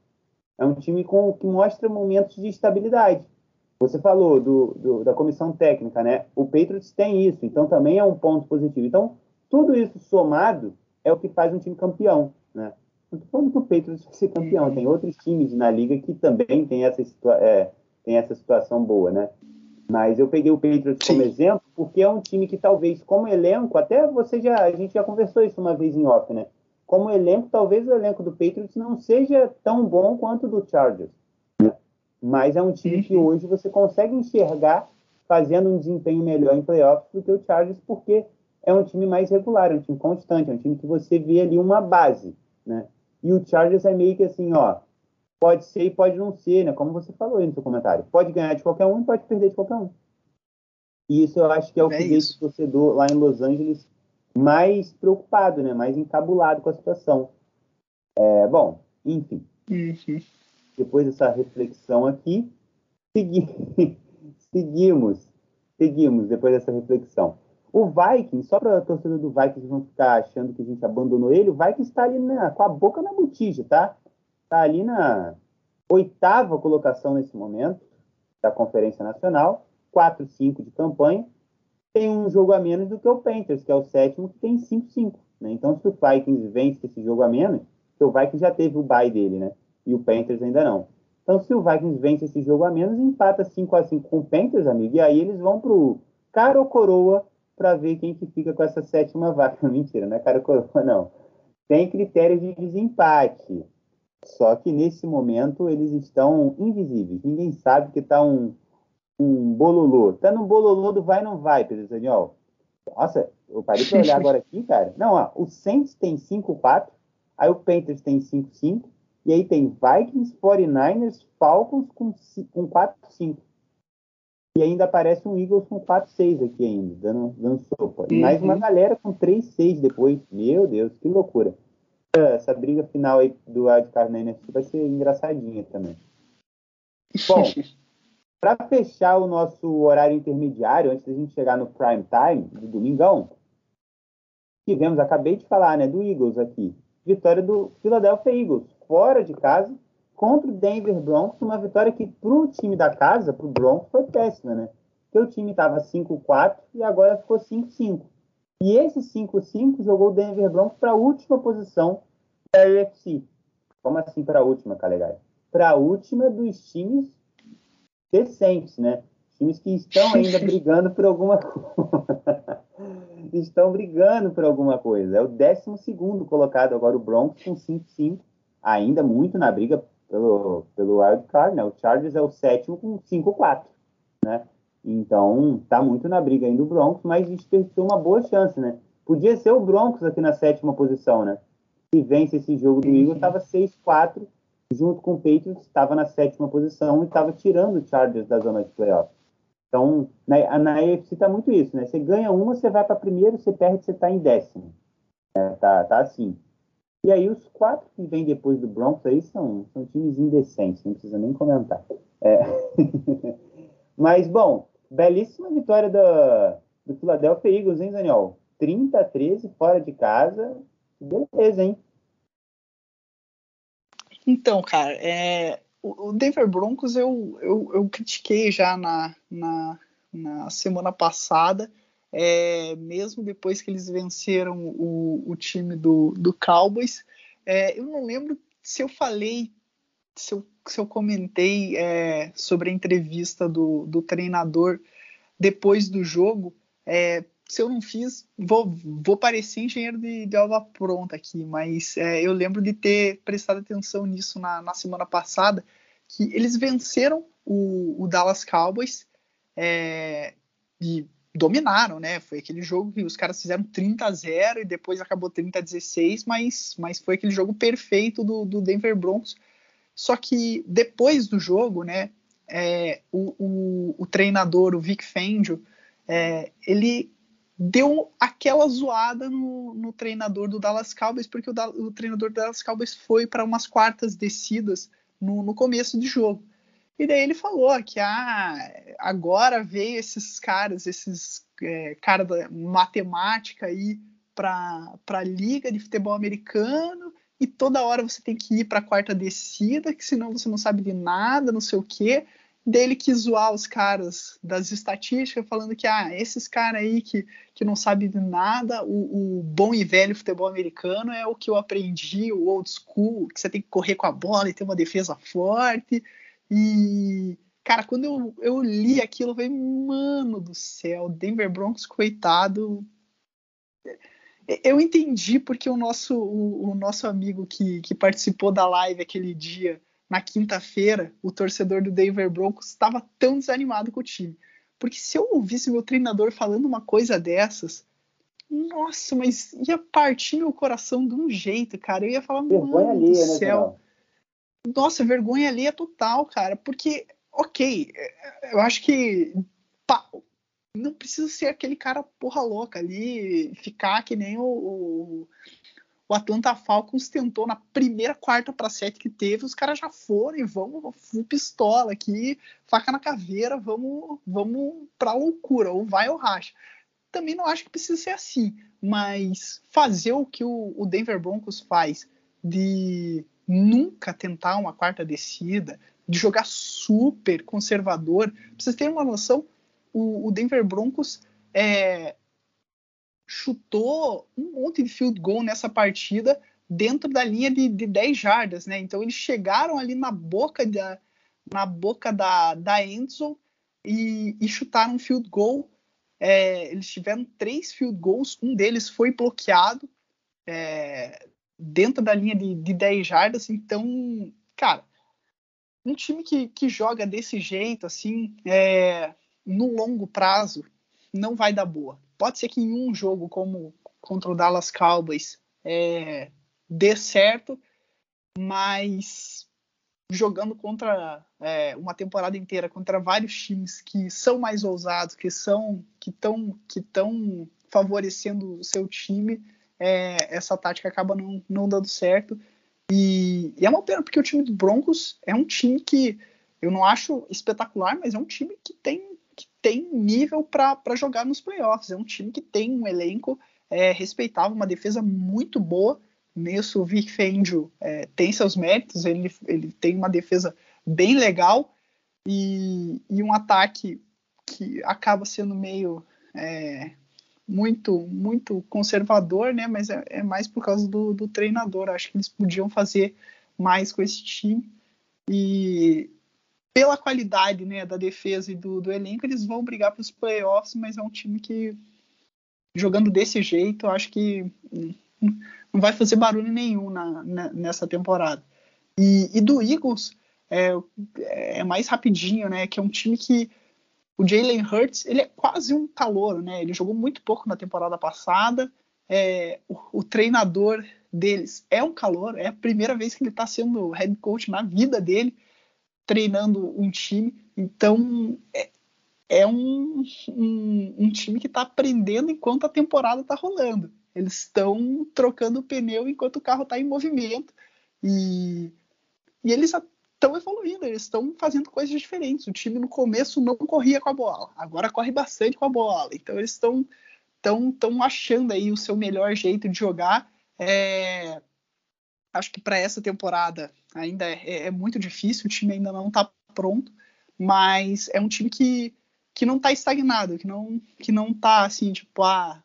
S1: É um time com, que mostra momentos de estabilidade. Você falou do, do, da comissão técnica, né? O Patriots tem isso, então também é um ponto positivo. Então, tudo isso somado é o que faz um time campeão, né? Não estou falando que o Patriots vai ser campeão, tem outros times na liga que também tem essa, é, tem essa situação boa, né? Mas eu peguei o Patriots Sim. como exemplo porque é um time que talvez, como elenco, até você já, a gente já conversou isso uma vez em off, né? Como elenco, talvez o elenco do Patriots não seja tão bom quanto o do Chargers. Mas é um time que hoje você consegue enxergar fazendo um desempenho melhor em playoffs do que o Chargers, porque é um time mais regular, é um time constante, é um time que você vê ali uma base, né? E o Chargers é meio que assim, ó, pode ser e pode não ser, né? Como você falou aí no seu comentário. Pode ganhar de qualquer um e pode perder de qualquer um. E isso eu acho que é o é que deixa o torcedor lá em Los Angeles mais preocupado, né? Mais encabulado com a situação. É, bom, enfim.
S2: Uhum.
S1: Depois dessa reflexão aqui, segui seguimos. Seguimos depois dessa reflexão. O Vikings, só para a torcida do Vikings não ficar achando que a gente abandonou ele, o Vikings está ali na, com a boca na botija, tá? Está ali na oitava colocação nesse momento da Conferência Nacional, 4-5 de campanha, tem um jogo a menos do que o Panthers, que é o sétimo, que tem 5-5. Né? Então, se o Vikings vence esse jogo a menos, o Vikings já teve o bye dele, né? E o Panthers ainda não. Então, se o Vikings vence esse jogo a menos, empata 5 a 5 com o Panthers, amigo, e aí eles vão pro cara ou coroa para ver quem que fica com essa sétima vaga. Mentira, não é cara ou coroa, não. Tem critérios de desempate. Só que nesse momento eles estão invisíveis. Ninguém sabe que tá um, um bololô. Tá no bololô do vai não vai, Pedro Daniel. Nossa, eu parei para olhar agora aqui, cara. Não, ó, o Saints tem 5-4, aí o Panthers tem 5-5, e aí tem Vikings, 49ers, Falcons com, com 4-5. E ainda aparece um Eagles com 4-6 aqui ainda, dando, dando sopa. E mais uma uhum. galera com 3-6 depois. Meu Deus, que loucura. Essa briga final aí do Wildcard na NFC vai ser engraçadinha também. Bom, para fechar o nosso horário intermediário, antes da gente chegar no prime time, do domingão, tivemos, acabei de falar, né, do Eagles aqui. Vitória do Philadelphia Eagles, fora de casa, contra o Denver Broncos, uma vitória que para o time da casa, para o Broncos, foi péssima, né? Porque o time estava 5-4 e agora ficou 5-5. E esse 5-5 jogou o Denver Broncos para a última posição da UFC. Como assim para a última, Calegari? Para a última dos times decentes, né? Times que estão ainda brigando por alguma coisa. estão brigando por alguma coisa. É o 12 colocado agora, o Broncos com 5-5, ainda muito na briga pelo, pelo wild card, né? O Chargers é o sétimo com 5-4, né? Então, tá muito na briga ainda o Broncos, mas desperdiçou uma boa chance, né? Podia ser o Broncos aqui na sétima posição, né? Se vence esse jogo do Eagles, estava 6-4, junto com o Patriots, estava na sétima posição e estava tirando o Chargers da zona de playoff. Então, na, na AFC tá muito isso, né? Você ganha uma, você vai para primeiro, você perde, você está em décimo. É, tá, tá assim. E aí os quatro que vêm depois do Broncos aí são, são times indecentes, não precisa nem comentar. É. Mas, bom, belíssima vitória do, do Philadelphia Eagles, hein, Daniel? 30 a 13 fora de casa. Beleza, hein?
S2: Então, cara, é, o Denver Broncos eu, eu, eu critiquei já na, na, na semana passada, é, mesmo depois que eles venceram o, o time do, do Cowboys. É, eu não lembro se eu falei, se eu, se eu comentei é, sobre a entrevista do, do treinador depois do jogo. É, se eu não fiz, vou, vou parecer engenheiro de, de alva pronta aqui, mas é, eu lembro de ter prestado atenção nisso na, na semana passada, que eles venceram o, o Dallas Cowboys é, e dominaram, né? Foi aquele jogo que os caras fizeram 30 a 0 e depois acabou 30 a 16, mas, mas foi aquele jogo perfeito do, do Denver Broncos. Só que depois do jogo, né, é, o, o, o, treinador, o Vic Fangio, é, ele deu aquela zoada no, no, treinador do Dallas Cowboys, porque o, o treinador do Dallas Cowboys foi para umas quartas descidas no, no, começo de jogo. E daí ele falou que ah, agora veio esses caras, esses é, caras da matemática aí para a liga de futebol americano e toda hora você tem que ir para a quarta descida, que senão você não sabe de nada, não sei o quê dele que zoar os caras das estatísticas, falando que ah, esses caras aí que, que não sabem de nada, o, o, bom e velho futebol americano é o que eu aprendi, o old school, que você tem que correr com a bola e ter uma defesa forte. E, cara, quando eu, eu li aquilo, eu falei, mano do céu, Denver Broncos, coitado. Eu entendi porque o nosso, o, o nosso amigo que, que participou da live aquele dia na quinta-feira, o torcedor do Denver Broncos estava tão desanimado com o time. Porque se eu ouvisse meu treinador falando uma coisa dessas, nossa, mas ia partir meu coração de um jeito, cara. Eu ia falar, vergonha mano do né, céu. Né, nossa, vergonha ali é total, cara. Porque, ok, eu acho que pá, não precisa ser aquele cara porra louca ali, ficar que nem o, o o Atlanta Falcons tentou na primeira quarta para sete que teve, os caras já foram e vamos pistola aqui, faca na caveira, vamos vamos para loucura, ou vai ou racha. também não acho que precisa ser assim. Mas fazer o que o, o Denver Broncos faz de nunca tentar uma quarta descida, de jogar super conservador. Pra vocês terem uma noção, o, o Denver Broncos é, chutou um monte de field goal nessa partida dentro da linha de, de 10 jardas, né? Então eles chegaram ali na boca da, na boca da, da Enzo e, e chutaram um field goal. É, eles tiveram três field goals, um deles foi bloqueado é, dentro da linha de, de 10 jardas. Então, cara, um time que, que joga desse jeito, assim, é, no longo prazo, não vai dar boa. Pode ser que em um jogo como contra o Dallas Cowboys é, dê certo, mas jogando contra é, uma temporada inteira contra vários times que são mais ousados, que são que estão que estão favorecendo o seu time, é, essa tática acaba não, não dando certo. E, e, é uma pena, porque o time do Broncos é um time que eu não acho espetacular, mas é um time que tem, que tem nível para jogar nos playoffs. É um time que tem um elenco é, respeitável, uma defesa muito boa. Nisso, o Vic Fangio é, tem seus méritos, ele, ele tem uma defesa bem legal e, e um ataque que acaba sendo meio é, muito muito conservador, né? Mas é, é mais por causa do, do, treinador. Acho que eles podiam fazer mais com esse time e pela qualidade, né, da defesa e do, do elenco, eles vão brigar para os playoffs, mas é um time que jogando desse jeito, acho que não vai fazer barulho nenhum na, na, nessa temporada. E, e do Eagles, é, é mais rapidinho, né? Que é um time que o Jalen Hurts ele é quase um calor, né? Ele jogou muito pouco na temporada passada. É, o, o, treinador deles é um calor, é a primeira vez que ele está sendo head coach na vida dele, treinando um time. Então é, é um, um, um, time que está aprendendo enquanto a temporada está rolando. Eles estão trocando o pneu enquanto o carro está em movimento. E, e eles estão evoluindo, eles estão fazendo coisas diferentes. O time no começo não corria com a bola, agora corre bastante com a bola. Então eles estão tão, tão achando aí o seu melhor jeito de jogar. É... Acho que para essa temporada ainda é, é, muito difícil, o time ainda não está pronto, mas é um time que, que não está estagnado, que não que não está assim, tipo, ah,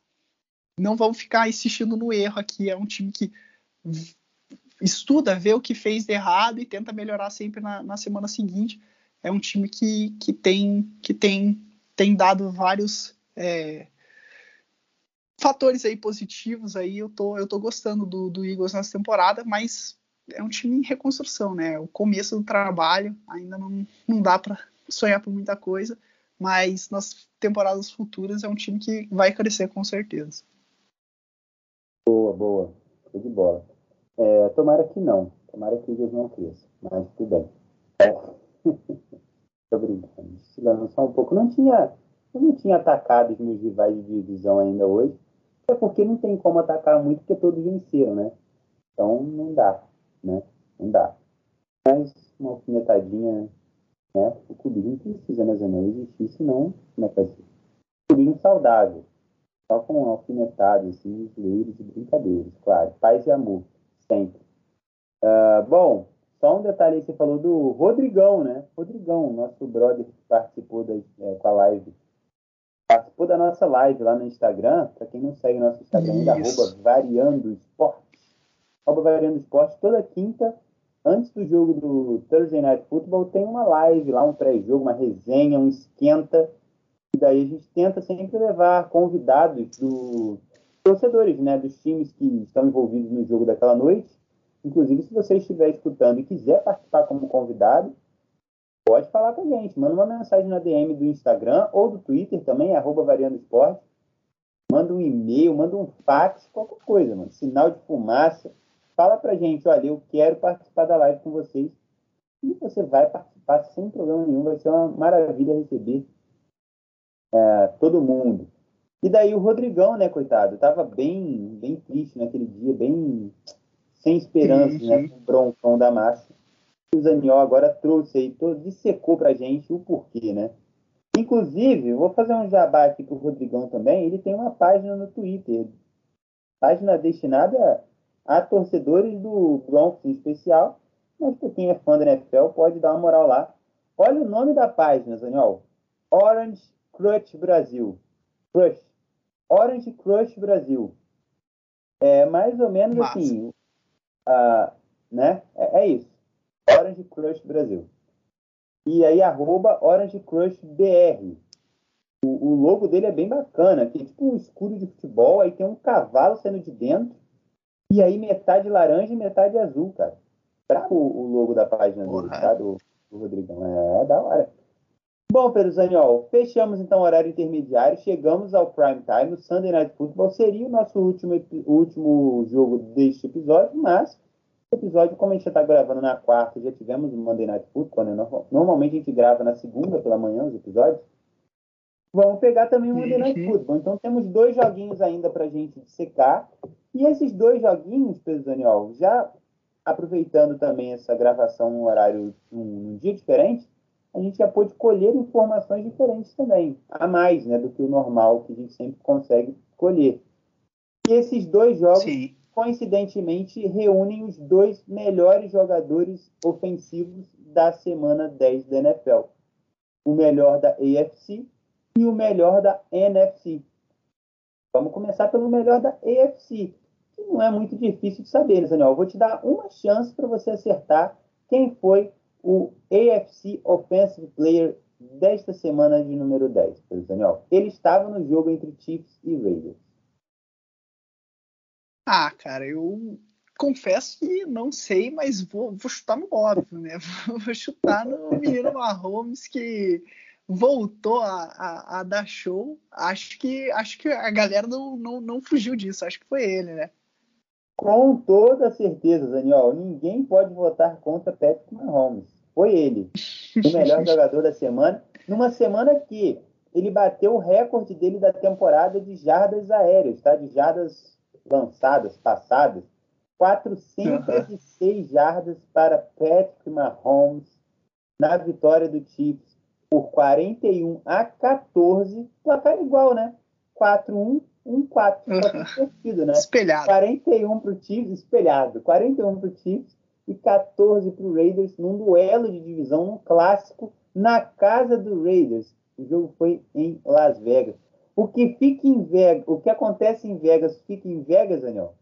S2: não vão ficar insistindo no erro aqui. É um time que estuda, vê o que fez de errado e tenta melhorar sempre na, na semana seguinte. É um time que, que tem que tem, tem dado vários é, fatores aí positivos aí. Eu tô, eu tô gostando do, do Eagles nessa temporada, mas é um time em reconstrução, né? O começo do trabalho ainda não, não dá para sonhar por muita coisa, mas nas temporadas futuras é um time que vai crescer com certeza.
S1: Boa, boa. Show de bola. É, tomara que não. Tomara que Deus não cresça. Mas tudo bem. É. Tô brincando. Estilando só um pouco. Não tinha, eu não tinha atacado os meus rivais de divisão ainda hoje. É porque não tem como atacar muito, porque todos venceram, né? Então não dá, né? Não dá. Mas uma alfinetadinha, né? O clubinho precisa, né, Zé? Não existir, senão como é que vai ser? Clubinho saudável. Só com alfinetadas, assim, zoeiros e brincadeiras, claro. Paz e amor sempre. Uh, bom, só um detalhe aí, você falou do Rodrigão, né? Rodrigão, nosso brother que participou da, é, com a live. Participou da nossa live lá no Instagram. Para quem não segue nosso Instagram ainda, arroba Variando Esporte. Arroba Variando Esporte, toda quinta, antes do jogo do Thursday Night Football, tem uma live lá, um pré-jogo, uma resenha, um esquenta. E daí a gente tenta sempre levar convidados do torcedores, né, dos times que estão envolvidos no jogo daquela noite. Inclusive, se você estiver escutando e quiser participar como convidado, pode falar com a gente. Manda uma mensagem na DM do Instagram ou do Twitter também, arroba Variando Esporte. Manda um e-mail, manda um fax, qualquer coisa, mano. Sinal de fumaça. Fala pra gente, olha, eu quero participar da live com vocês. E você vai participar sem problema nenhum. Vai ser uma maravilha receber é, todo mundo. E daí o Rodrigão, né, coitado, tava bem, bem triste naquele dia, bem sem esperança, sim, né, com o broncão da massa. O Zaniol agora trouxe aí, todo, dissecou pra gente o porquê, né? Inclusive, vou fazer um jabá aqui pro Rodrigão também. Ele tem uma página no Twitter. Página destinada a torcedores do Broncos em especial. Mas para quem é fã da NFL pode dar uma moral lá. Olha o nome da página, Zaniol. Orange Crush Brasil. Crush. Orange Crush Brasil. É mais ou menos Massa. assim. Uh, né? É, é, isso. Orange Crush Brasil. E aí, arroba Orange Crush BR. O, o, logo dele é bem bacana. Tem tipo um escudo de futebol, aí tem um cavalo saindo de dentro. E aí metade laranja e metade azul, cara. Pra o, o logo da página dele, tá? Do, do Rodrigão. É, é da hora. Bom, Pedro Zaniol, fechamos então o horário intermediário, chegamos ao prime time, o Sunday Night Football seria o nosso último, último jogo deste episódio, mas o episódio, como a gente já está gravando na quarta, já tivemos o Monday Night Football, né? normalmente a gente grava na segunda pela manhã os episódios, vamos pegar também o Monday Night uhum. Football. Então temos dois joguinhos ainda para a gente secar, e esses dois joguinhos, Pedro Daniel, já aproveitando também essa gravação no horário, num, num dia diferente, a gente já pôde colher informações diferentes também, a mais né, do que o normal que a gente sempre consegue colher. E esses dois jogos, Sim. coincidentemente, reúnem os dois melhores jogadores ofensivos da semana 10 da NFL. O melhor da AFC e o melhor da NFC. Vamos começar pelo melhor da AFC, que não é muito difícil de saber, né, Daniel? Eu vou te dar uma chance para você acertar quem foi o AFC Offensive Player desta semana de número 10, Daniel. Ele estava no jogo entre Chiefs e Raiders.
S2: Ah, cara, eu confesso que não sei, mas vou, vou chutar no óbvio, né? Vou chutar no menino Mahomes que voltou a, a, a, dar show. Acho que acho que a galera não, não, não fugiu disso. Acho que foi ele, né?
S1: Com toda certeza, Daniel. Ninguém pode votar contra Patrick Mahomes foi ele, o melhor jogador da semana, numa semana que ele bateu o recorde dele da temporada de jardas aéreas, tá? De jardas lançadas, passadas. 406 uhum. jardas para Patrick Mahomes na vitória do Chiefs por 41 a 14. Placar igual, né? 4-1, 1-4. Uhum. né?
S2: Espelhado.
S1: 41 para o Chiefs, espelhado. 41 para o Chiefs e 14 para o Raiders num duelo de divisão, num clássico, na casa do Raiders. O jogo foi em Las Vegas. O que fica em Vegas, o que acontece em Vegas, fica em Vegas, Daniel?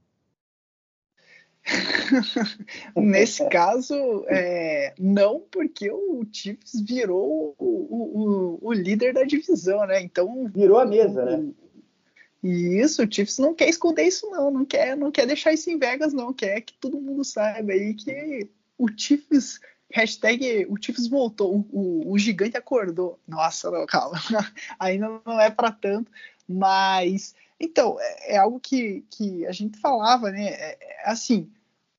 S2: Nesse caso, é, não, porque o Chiefs virou o, o, o, líder da divisão, né? Então
S1: virou a mesa, né?
S2: E isso, o Chiefs não quer esconder isso, não. Não quer, não quer deixar isso em Vegas, não. Quer que todo mundo saiba aí que o Chiefs. Hashtag o Chiefs voltou, o, o, gigante acordou. Nossa, não, calma. Ainda não é para tanto, mas. Então, é, é, algo que, que a gente falava, né? É, é, assim,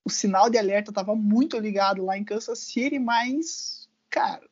S2: o sinal de alerta estava muito ligado lá em Kansas City, mas, cara,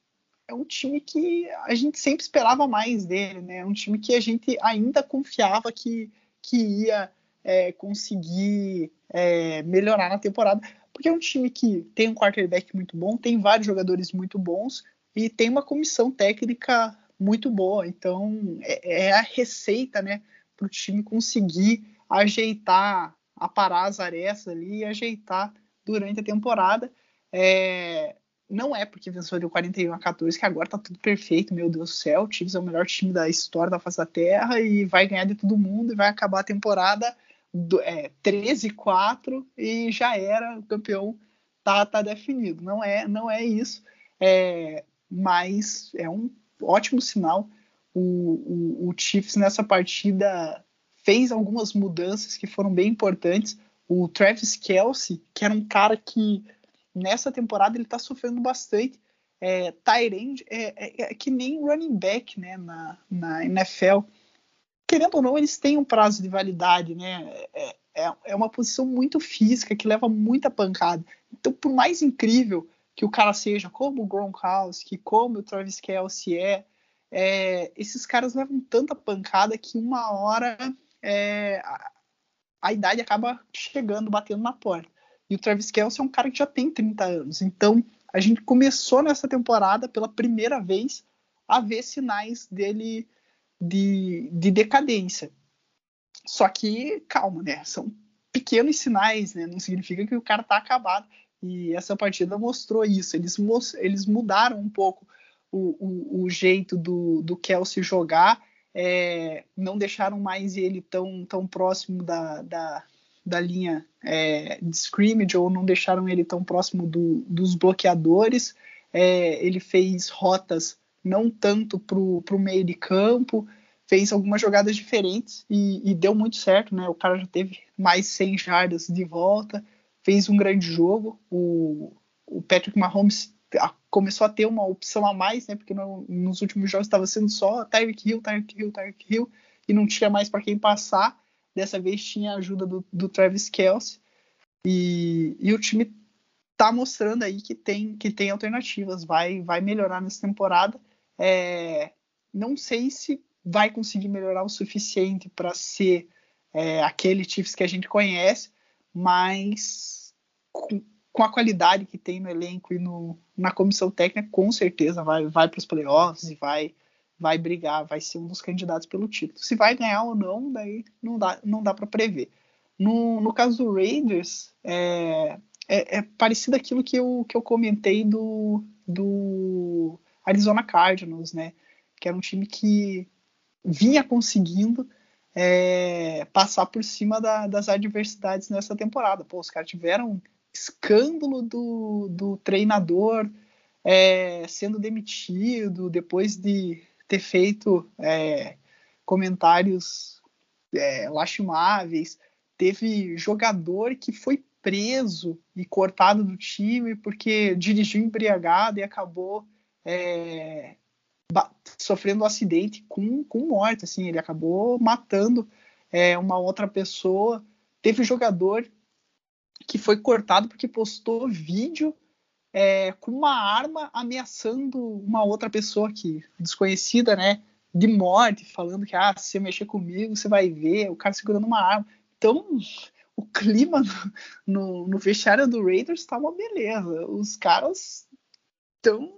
S2: é um time que a gente sempre esperava mais dele, né? É um time que a gente ainda confiava que, que ia é, conseguir é, melhorar na temporada, porque é um time que tem um quarterback muito bom, tem vários jogadores muito bons e tem uma comissão técnica muito boa. Então é, é a receita, né, para o time conseguir ajeitar, aparar as arestas ali e ajeitar durante a temporada. É, não é porque venceu de 41 a 14 que agora tá tudo perfeito, meu Deus do céu. O Chiefs é o melhor time da história da face da Terra e vai ganhar de todo mundo e vai acabar a temporada do, é, 13-4 e já era, o campeão tá, tá definido. Não é, não é isso, é, mas é um ótimo sinal. O, o, o Chiefs nessa partida fez algumas mudanças que foram bem importantes. O Travis Kelsey, que era um cara que nessa temporada ele está sofrendo bastante. É, Tyrande é, é, é, que nem running back né, na, na NFL. Querendo ou não, eles têm um prazo de validade, né? É, é, é uma posição muito física que leva muita pancada. Então, por mais incrível que o cara seja, como o Gronkowski, como o Travis Kelsey é, é esses caras levam tanta pancada que uma hora é, a, a idade acaba chegando, batendo na porta. E o Travis Kelce é um cara que já tem 30 anos. Então, a gente começou nessa temporada pela primeira vez haver sinais dele de, de decadência. Só que, calma, né? São pequenos sinais, né? Não significa que o cara tá acabado. E essa partida mostrou isso. Eles, eles mudaram um pouco o, o, o jeito do, do Kelsey jogar, é, não deixaram mais ele tão, tão próximo da, da, da linha é, de scrimmage, ou não deixaram ele tão próximo do, dos bloqueadores. É, ele fez rotas não tanto para o meio de campo, fez algumas jogadas diferentes e, e, deu muito certo, né? O cara já teve mais 100 jardas de volta, fez um grande jogo. O, o Patrick Mahomes começou a ter uma opção a mais, né? Porque no, nos últimos jogos estava sendo só Tyreek Hill, Tyreek Hill, Tyreek Hill e não tinha mais para quem passar. Dessa vez tinha a ajuda do, do Travis Kelce e, e o time tá mostrando aí que tem que tem alternativas, vai vai melhorar nessa temporada. É, não sei se vai conseguir melhorar o suficiente para ser é, aquele Chiefs que a gente conhece, mas com, com, a qualidade que tem no elenco e no, na comissão técnica, com certeza vai, vai para os playoffs e vai, vai brigar, vai ser um dos candidatos pelo título. Se vai ganhar ou não, daí não dá, não dá para prever. No, no caso do Raiders, é, é, é, parecido aquilo que eu, que eu comentei do, do Arizona Cardinals, né? Que era um time que vinha conseguindo é, passar por cima da, das adversidades nessa temporada. Pô, os caras tiveram escândalo do, do treinador é, sendo demitido depois de ter feito é, comentários é, lastimáveis. Teve jogador que foi preso e cortado do time porque dirigiu embriagado e acabou é, sofrendo um acidente com, com morte, assim, ele acabou matando é, uma outra pessoa. Teve jogador que foi cortado porque postou vídeo é, com uma arma ameaçando uma outra pessoa que desconhecida, né, de morte, falando que ah, se você mexer comigo, você vai ver, o cara segurando uma arma. Então, o clima no, no, no vestiário do Raiders está uma beleza. Os caras estão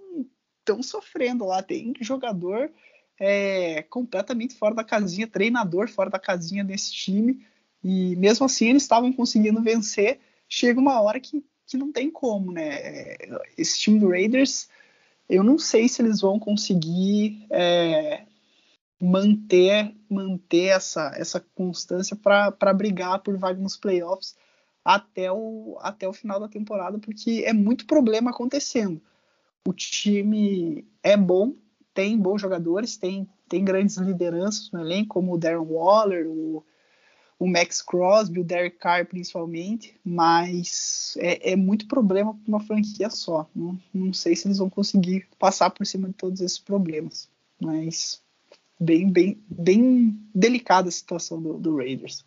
S2: estão sofrendo lá. Tem jogador é, completamente fora da casinha, treinador fora da casinha desse time. E mesmo assim eles estavam conseguindo vencer. Chega uma hora que, que não tem como, né? Esse time do Raiders, eu não sei se eles vão conseguir é, manter manter essa, essa constância para brigar por vaga nos playoffs até o, até o final da temporada, porque é muito problema acontecendo o time é bom, tem bons jogadores, tem, tem grandes lideranças no elenco, como o Darren Waller, o, o Max Crosby, o Derek Carr principalmente, mas é, é muito problema para uma franquia só. Não, não sei se eles vão conseguir passar por cima de todos esses problemas, mas bem, bem, bem delicada a situação do, do Raiders.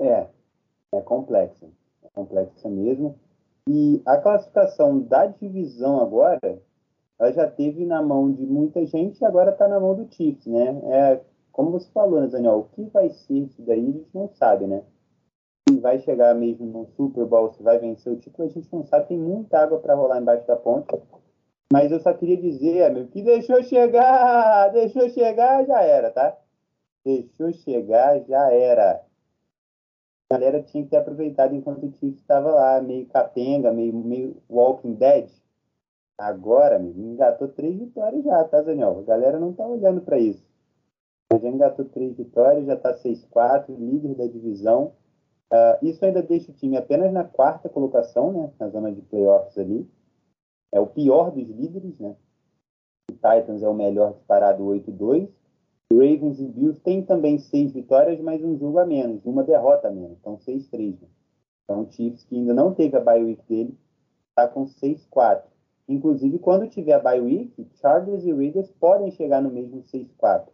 S1: É, é complexa, é complexa mesmo. E a classificação da divisão agora, ela já teve na mão de muita gente e agora está na mão do Chiefs, né? É, como você falou, né, Daniel, o que vai ser isso daí gente não sabe, né? Se vai chegar mesmo no Super Bowl, se vai vencer o título, a gente não sabe, tem muita água para rolar embaixo da ponta. Mas eu só queria dizer, meu, que deixou chegar, deixou chegar, já era, tá? Deixou chegar, já era a galera tinha que ter aproveitado enquanto o Chiefs estava lá, meio capenga, meio, meio Walking Dead. Agora, me engatou três vitórias já, tá, Daniel? A galera não tá olhando para isso. Já engatou três vitórias, já tá 6-4, líder da divisão. Uh, isso ainda deixa o time apenas na quarta colocação, né? Na zona de playoffs ali. É o pior dos líderes, né? O Titans é o melhor disparado 8-2. Ravens e Bills têm também seis vitórias, mas um jogo a menos, uma derrota a menos. Então, 6-3. Né? Então, o Chiefs, que ainda não teve a bye week dele, está com 6-4. Inclusive, quando tiver a bye week, Chargers e Raiders podem chegar no mesmo 6-4.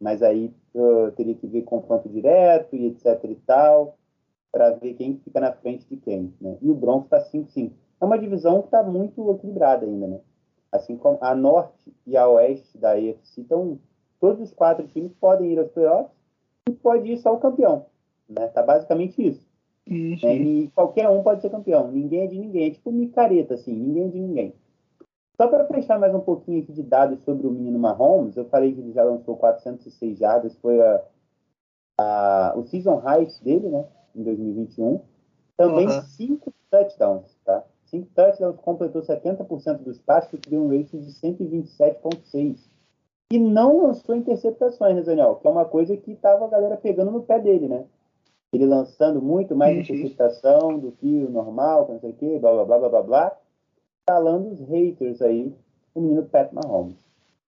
S1: Né? Mas aí uh, teria que ver confronto direto e etc e tal, para ver quem fica na frente de quem. Né? E o Broncos está 5-5. É uma divisão que está muito equilibrada ainda, né? Assim como a norte e a oeste da AFC estão todos os quatro times podem ir aos playoffs e pode ir só o campeão. Né? Tá basicamente isso. Uhum. É, e qualquer um pode ser campeão. Ninguém é de ninguém. É tipo micareta, assim. Ninguém é de ninguém. Só para fechar mais um pouquinho aqui de dados sobre o menino Mahomes, eu falei que ele já lançou 406 jardas, foi a, a, o season high dele, né, em 2021. Também uhum. cinco touchdowns, tá? Cinco touchdowns, completou 70% dos passes, que deu um rating de 127,6. E não lançou interceptações, né, Daniel? Que é uma coisa que tava a galera pegando no pé dele, né? Ele lançando muito mais uhum. interceptação do que o normal, não sei o quê, blá, blá, blá, blá, blá, blá. Falando os haters aí, o menino Pat Mahomes.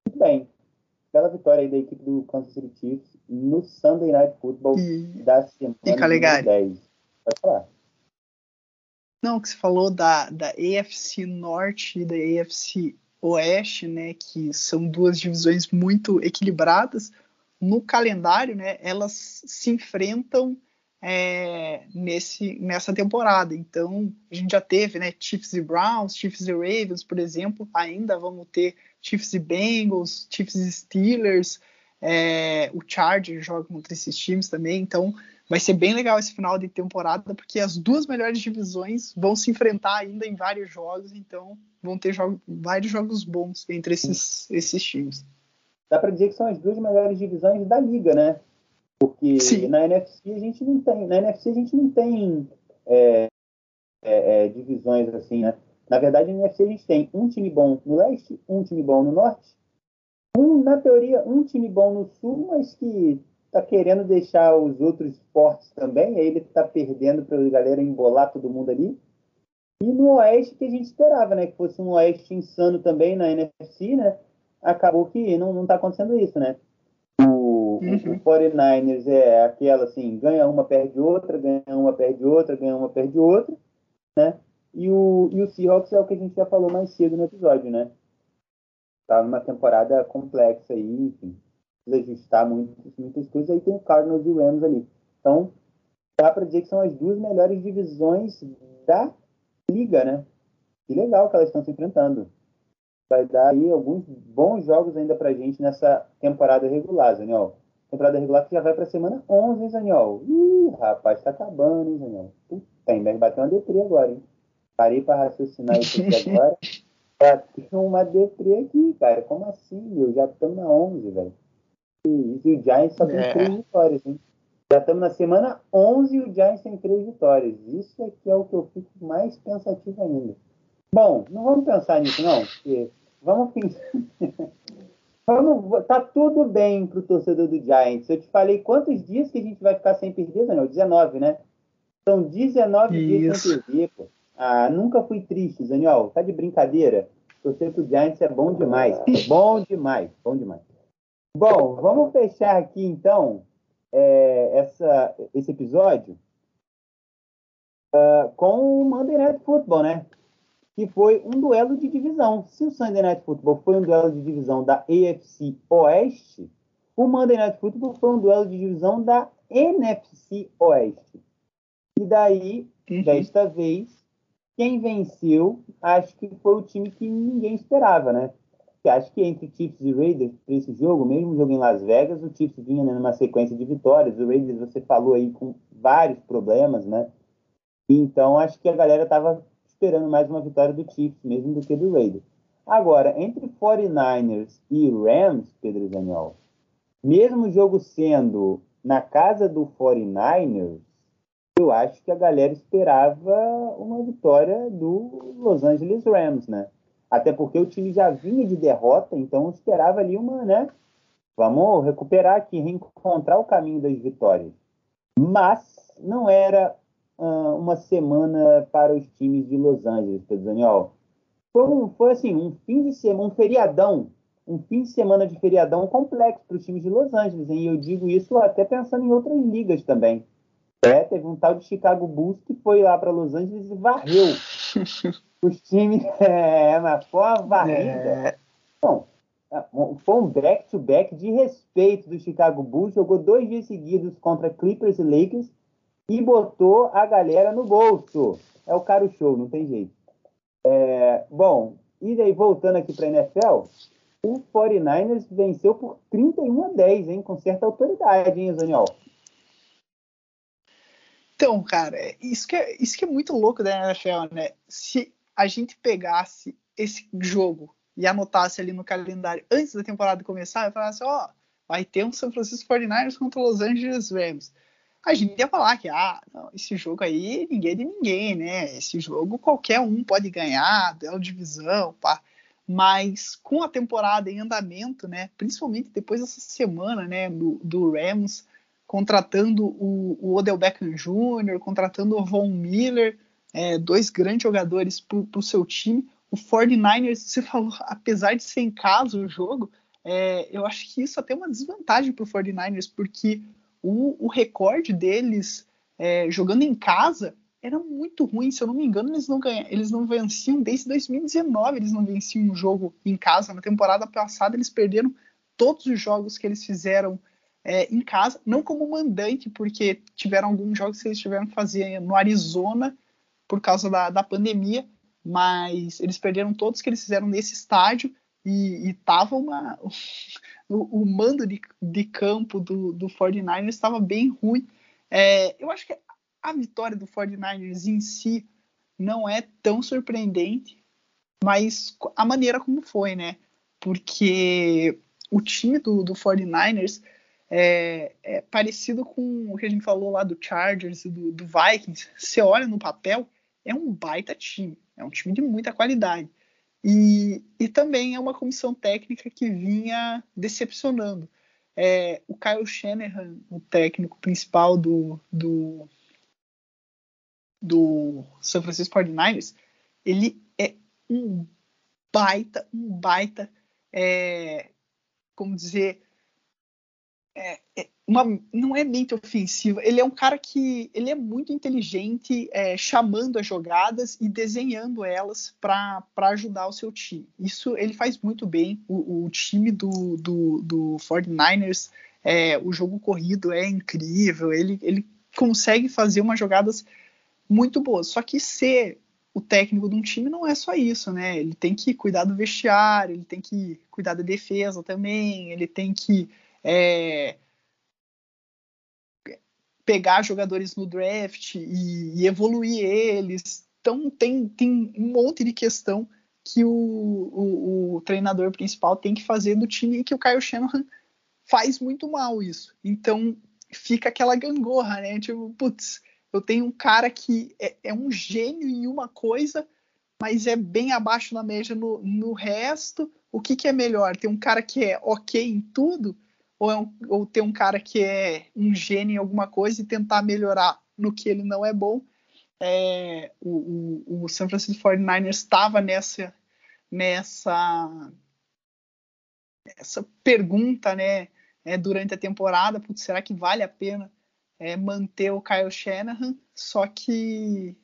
S1: Muito bem. Bela vitória aí da equipe do Kansas City Chiefs no Sunday Night Football e... da semana
S2: e Calegari.
S1: 10. Pode falar.
S2: Não, que você falou da, da AFC Norte e da AFC Oeste, né, que são duas divisões muito equilibradas. No calendário, né, elas se enfrentam é, nesse, nessa temporada. Então, a gente já teve né, Chiefs e Browns, Chiefs e Ravens, por exemplo. Ainda vamos ter Chiefs e Bengals, Chiefs e Steelers. É, o Chargers joga contra esses times também. Então, vai ser bem legal esse final de temporada, porque as duas melhores divisões vão se enfrentar ainda em vários jogos, então vão ter jogo, vários jogos bons entre esses, esses times.
S1: Dá para dizer que são as duas melhores divisões da liga, né? Porque Sim. na NFC a gente não tem, na NFC a gente não tem é, é, é, divisões assim, né? Na verdade, na NFC a gente tem um time bom no leste, um time bom no norte, um, na teoria, um time bom no sul, mas que tá querendo deixar os outros fortes também, aí ele tá perdendo para a galera embolar todo mundo ali. E no Oeste que a gente esperava, né? Que fosse um Oeste insano também na NFC, né? Acabou que não, não tá acontecendo isso, né? Uhum. o 49ers é aquela assim, ganha uma, perde outra, ganha uma, perde outra, ganha uma, perde outra, né? E o, e o Seahawks é o que a gente já falou mais cedo no episódio, né? Tá numa temporada complexa aí, enfim precisa ajustar muitas, muitas coisas. Aí tem o Cardinals e o Rams ali. Então, dá para dizer que são as duas melhores divisões da liga, né? Que legal que elas estão se enfrentando. Vai dar aí alguns bons jogos ainda pra gente nessa temporada regular, Zaniol. Temporada regular que já vai pra semana 11, hein, Zaniol? Ih, rapaz, tá acabando, hein, Zaniol? Ainda bateu uma deprê agora, hein? Parei pra raciocinar isso aqui agora. Bateu uma deprê aqui, cara. Como assim, meu? Já estamos na 11, velho. Isso, e o Giants só tem é. três vitórias, hein? Já estamos na semana 11 e o Giants tem três vitórias. Isso aqui é o que eu fico mais pensativo ainda. Bom, não vamos pensar nisso, não. Porque vamos pensar. Vamos, tá tudo bem pro torcedor do Giants. Eu te falei quantos dias que a gente vai ficar sem perder, Daniel? 19, né? São 19 Isso. dias sem perder, pô. Ah, nunca fui triste, Daniel. Tá de brincadeira? Torcer pro Giants é bom demais. Bom demais, bom demais. Bom, vamos fechar aqui então é, essa, esse episódio uh, com o Monday Night Football, né? Que foi um duelo de divisão. Se o Sunday Night Football foi um duelo de divisão da AFC Oeste, o Monday Night Football foi um duelo de divisão da NFC Oeste. E daí, uhum. desta vez, quem venceu, acho que foi o time que ninguém esperava, né? acho que entre Chiefs e Raiders, para esse jogo, mesmo jogo em Las Vegas, o Chiefs vinha numa sequência de vitórias. O Raiders, você falou aí, com vários problemas, né? Então, acho que a galera estava esperando mais uma vitória do Chiefs, mesmo do que do Raiders. Agora, entre 49ers e Rams, Pedro Daniel, mesmo o jogo sendo na casa do 49ers, eu acho que a galera esperava uma vitória do Los Angeles Rams, né? Até porque o time já vinha de derrota, então esperava ali uma, né? Vamos recuperar aqui, reencontrar o caminho das vitórias. Mas não era uh, uma semana para os times de Los Angeles, Pedro Daniel. Foi, um, foi assim, um fim de semana, um feriadão, um fim de semana de feriadão complexo para os times de Los Angeles. E eu digo isso até pensando em outras ligas também. É, teve um tal de Chicago Bulls que foi lá para Los Angeles e varreu os times. É, mas foi uma varrida. É. Bom, foi um back-to-back de respeito do Chicago Bulls. Jogou dois dias seguidos contra Clippers e Lakers e botou a galera no bolso. É o caro show, não tem jeito. É, bom, e daí voltando aqui para a NFL, o 49ers venceu por 31 a 10, hein, com certa autoridade, hein, Zaniol?
S2: Então, cara, isso que é, isso que é muito louco da NFL, né? Se a gente pegasse esse jogo e anotasse ali no calendário antes da temporada começar, e falasse, ó, oh, vai ter um São Francisco 49ers contra Los Angeles Rams. A gente ia falar que, ah, não, esse jogo aí ninguém é de ninguém, né? Esse jogo qualquer um pode ganhar, duelo de divisão, pá. Mas com a temporada em andamento, né? Principalmente depois dessa semana, né? Do, do Rams contratando o, o Odell Beckham Jr., contratando o Von Miller, é, dois grandes jogadores para o seu time. O 49ers, você falou, apesar de ser em casa o jogo, é, eu acho que isso até é uma desvantagem para o 49ers, porque o, o recorde deles é, jogando em casa era muito ruim. Se eu não me engano, eles não, ganham, eles não venciam desde 2019, eles não venciam um jogo em casa. Na temporada passada, eles perderam todos os jogos que eles fizeram é, em casa, não como mandante, porque tiveram alguns jogos que eles tiveram que fazer no Arizona por causa da, da pandemia, mas eles perderam todos que eles fizeram nesse estádio e, e tava uma o, o, mando de, de campo do, do 49ers estava bem ruim. É, eu acho que a vitória do 49ers em si não é tão surpreendente, mas a maneira como foi, né? Porque o time do, do 49ers é, é, parecido com o que a gente falou lá do Chargers e do, do Vikings. Você olha no papel, é um baita time, é um time de muita qualidade. E, e também é uma comissão técnica que vinha decepcionando. É, o Kyle Shanahan, o técnico principal do, do, do San Francisco 49ers, ele é um baita, um baita, é, como dizer, é, é, uma, não é mente ofensiva. Ele é um cara que ele é muito inteligente, é, chamando as jogadas e desenhando elas para ajudar o seu time. Isso ele faz muito bem. O, o time do, do, do 49ers, é, o jogo corrido é incrível. Ele, ele consegue fazer umas jogadas muito boas. Só que ser o técnico de um time não é só isso, né? Ele tem que cuidar do vestiário, ele tem que cuidar da defesa também, ele tem que é, pegar jogadores no draft e, e, evoluir eles. Então tem, tem um monte de questão que o, o, o, treinador principal tem que fazer do time e que o Kyle Shanahan faz muito mal isso. Então fica aquela gangorra, né? Tipo, putz, eu tenho um cara que é, é um gênio em uma coisa, mas é bem abaixo na média no, no resto. O que, que é melhor? Ter um cara que é ok em tudo ou, é um, ou ter um cara que é um gênio em alguma coisa e tentar melhorar no que ele não é bom. É, o, o, o, San Francisco 49ers estava nessa, nessa essa pergunta né, é, durante a temporada, putz, será que vale a pena é, manter o Kyle Shanahan? Só que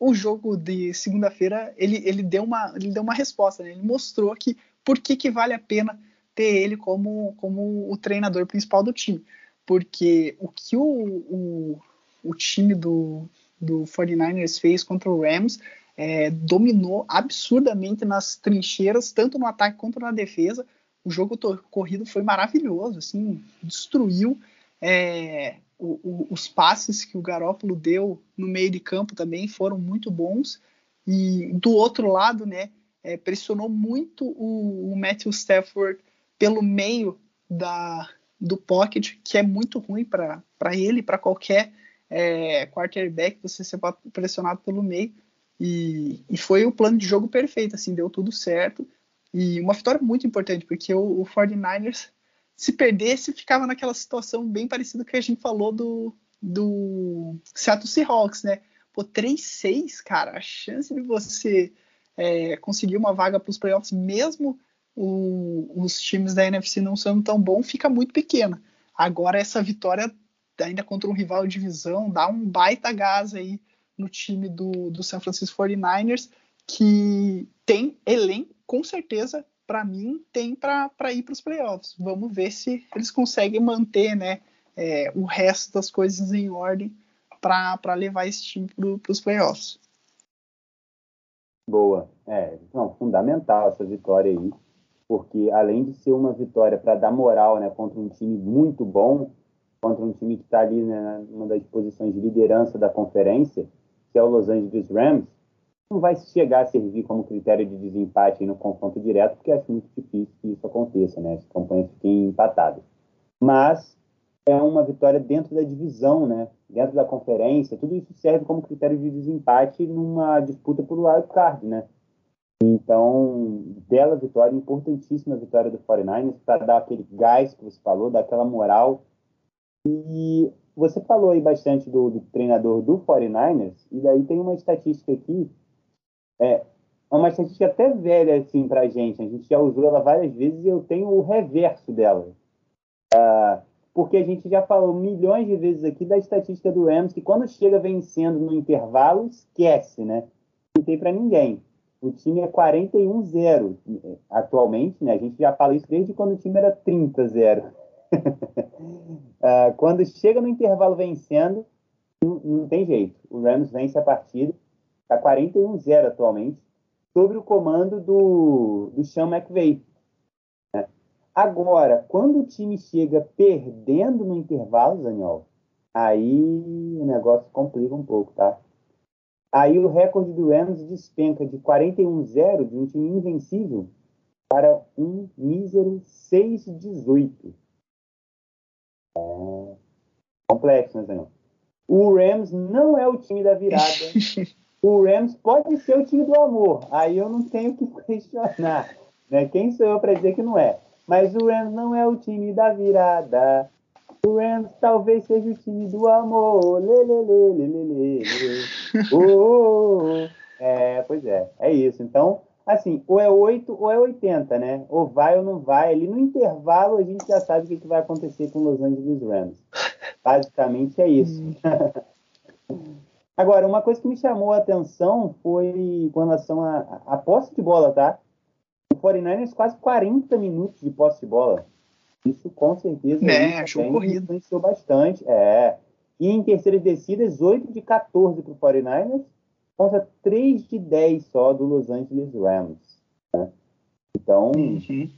S2: o jogo de segunda-feira ele, ele, deu uma, ele deu uma resposta, né? ele mostrou que por que, que vale a pena ter ele como, como o treinador principal do time. Porque o que o, o, o time do, do 49ers fez contra o Rams é, dominou absurdamente nas trincheiras, tanto no ataque quanto na defesa. O jogo corrido foi maravilhoso, assim, destruiu. É, o, o, os passes que o Garópolo deu no meio de campo também foram muito bons. E do outro lado, né, é, pressionou muito o, o Matthew Stafford pelo meio da, do pocket, que é muito ruim para ele, para qualquer é, quarterback, você ser pressionado pelo meio. E, e, foi o plano de jogo perfeito, assim, deu tudo certo. E uma vitória muito importante, porque o, o 49ers, se perdesse, ficava naquela situação bem parecida que a gente falou do, do Seattle Seahawks, né? Pô, 3-6, cara, a chance de você é, conseguir uma vaga para os playoffs, mesmo o, os times da NFC não sendo tão bom, fica muito pequena. Agora essa vitória ainda contra um rival de divisão dá um baita gás aí no time do, do San Francisco 49ers, que tem elenco, com certeza, para mim, tem para ir para os playoffs. Vamos ver se eles conseguem manter né, é, o resto das coisas em ordem para levar esse time para os playoffs.
S1: Boa. É, não, fundamental essa vitória aí porque além de ser uma vitória para dar moral né, contra um time muito bom, contra um time que está ali né, numa das posições de liderança da conferência, que é o Los Angeles Rams, não vai chegar a servir como critério de desempate no confronto direto, porque acho muito difícil que isso aconteça, né? As campanhas fiquem empatadas. Mas é uma vitória dentro da divisão, né? Dentro da conferência, tudo isso serve como critério de desempate numa disputa por wild card, né? Então, bela vitória, importantíssima vitória do 49ers para dar aquele gás que você falou, dar aquela moral. E você falou aí bastante do, do treinador do 49ers, e daí tem uma estatística aqui é uma estatística até velha assim para a gente. A gente já usou ela várias vezes e eu tenho o reverso dela. Uh, porque a gente já falou milhões de vezes aqui da estatística do Rams, que quando chega vencendo no intervalo, esquece, né? Não tem para ninguém. O time é 41-0 atualmente, né? A gente já fala isso desde quando o time era 30-0. uh, ah, quando chega no intervalo vencendo, não, não tem jeito. O Rams vence a partida Está 41-0 atualmente, sobre o comando do, do Sean McVay. Né? Agora, quando o time chega perdendo no intervalo, Daniel, aí o negócio complica um pouco, tá? Aí o recorde do Rams despenca de 41-0, de um time invencível, para um mísero 6-18. É complexo, né, Daniel? O Rams não é o time da virada o Rams pode ser o time do amor. Aí eu não tenho que questionar. Né? Quem sou eu para dizer que não é? Mas o Rams não é o time da virada. O Rams talvez seja o time do amor. Lê, lê, lê, lê, lê, lê. Oh, oh, oh. É, pois é, é isso. Então, assim, ou é 8 ou é 80, né? Ou vai ou não vai. Ali no intervalo a gente já sabe o que, que vai acontecer com os Angeles Rams. Basicamente é isso. Hum. Agora, uma coisa que me chamou a atenção foi com relação à posse de bola, tá? O 49ers quase 40 minutos de posse de bola. Isso com certeza
S2: é, achou corrido.
S1: influenciou bastante. É. E em terceiras descidas, 8 de 14 para o 49ers, contra 3 de 10 só do Los Angeles Rams. Né? Então, uhum.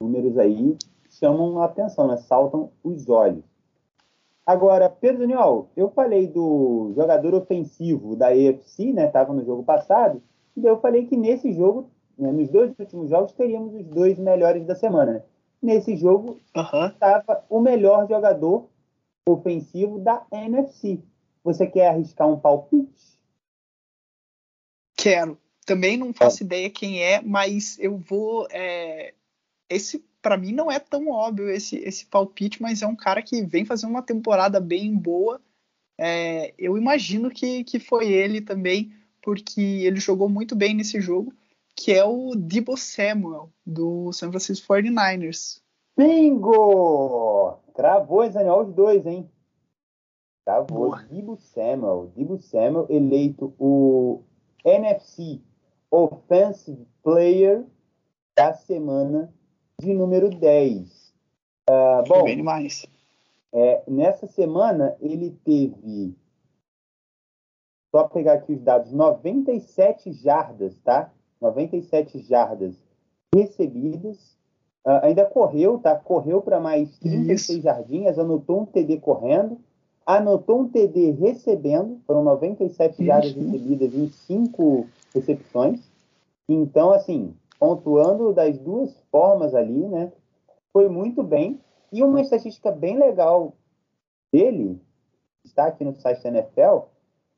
S1: números aí chamam a atenção, né? saltam os olhos. Agora, Pedro Daniel, eu falei do jogador ofensivo da EFC, né? Estava no jogo passado, e eu falei que nesse jogo, né, nos dois últimos jogos, teríamos os dois melhores da semana. Né? Nesse jogo estava o melhor jogador ofensivo da NFC. Você quer arriscar um palpite?
S2: Quero. Também não faço é. ideia quem é, mas eu vou. É... Esse para mim não é tão óbvio esse, esse palpite, mas é um cara que vem fazendo uma temporada bem boa. É, eu imagino que, que foi ele também, porque ele jogou muito bem nesse jogo, que é o Debo Samuel, do San Francisco 49ers.
S1: Bingo! Travou, Daniel, os dois, hein? Travou. Debo Samuel. Debo Samuel eleito o NFC Offensive Player da semana de número 10. Uh, ah, bom,
S2: bem demais.
S1: É, nessa semana ele teve, só pegar aqui os dados, 97 jardas, tá? 97 jardas recebidas. Uh, ainda correu, tá? Correu para mais 36 Isso. jardinhas, anotou um TD correndo, anotou um TD recebendo, foram 97 Isso. jardas recebidas em 5 recepções. Então, assim, pontuando das duas formas ali, né? Foi muito bem. E uma estatística bem legal dele, está aqui no site da NFL,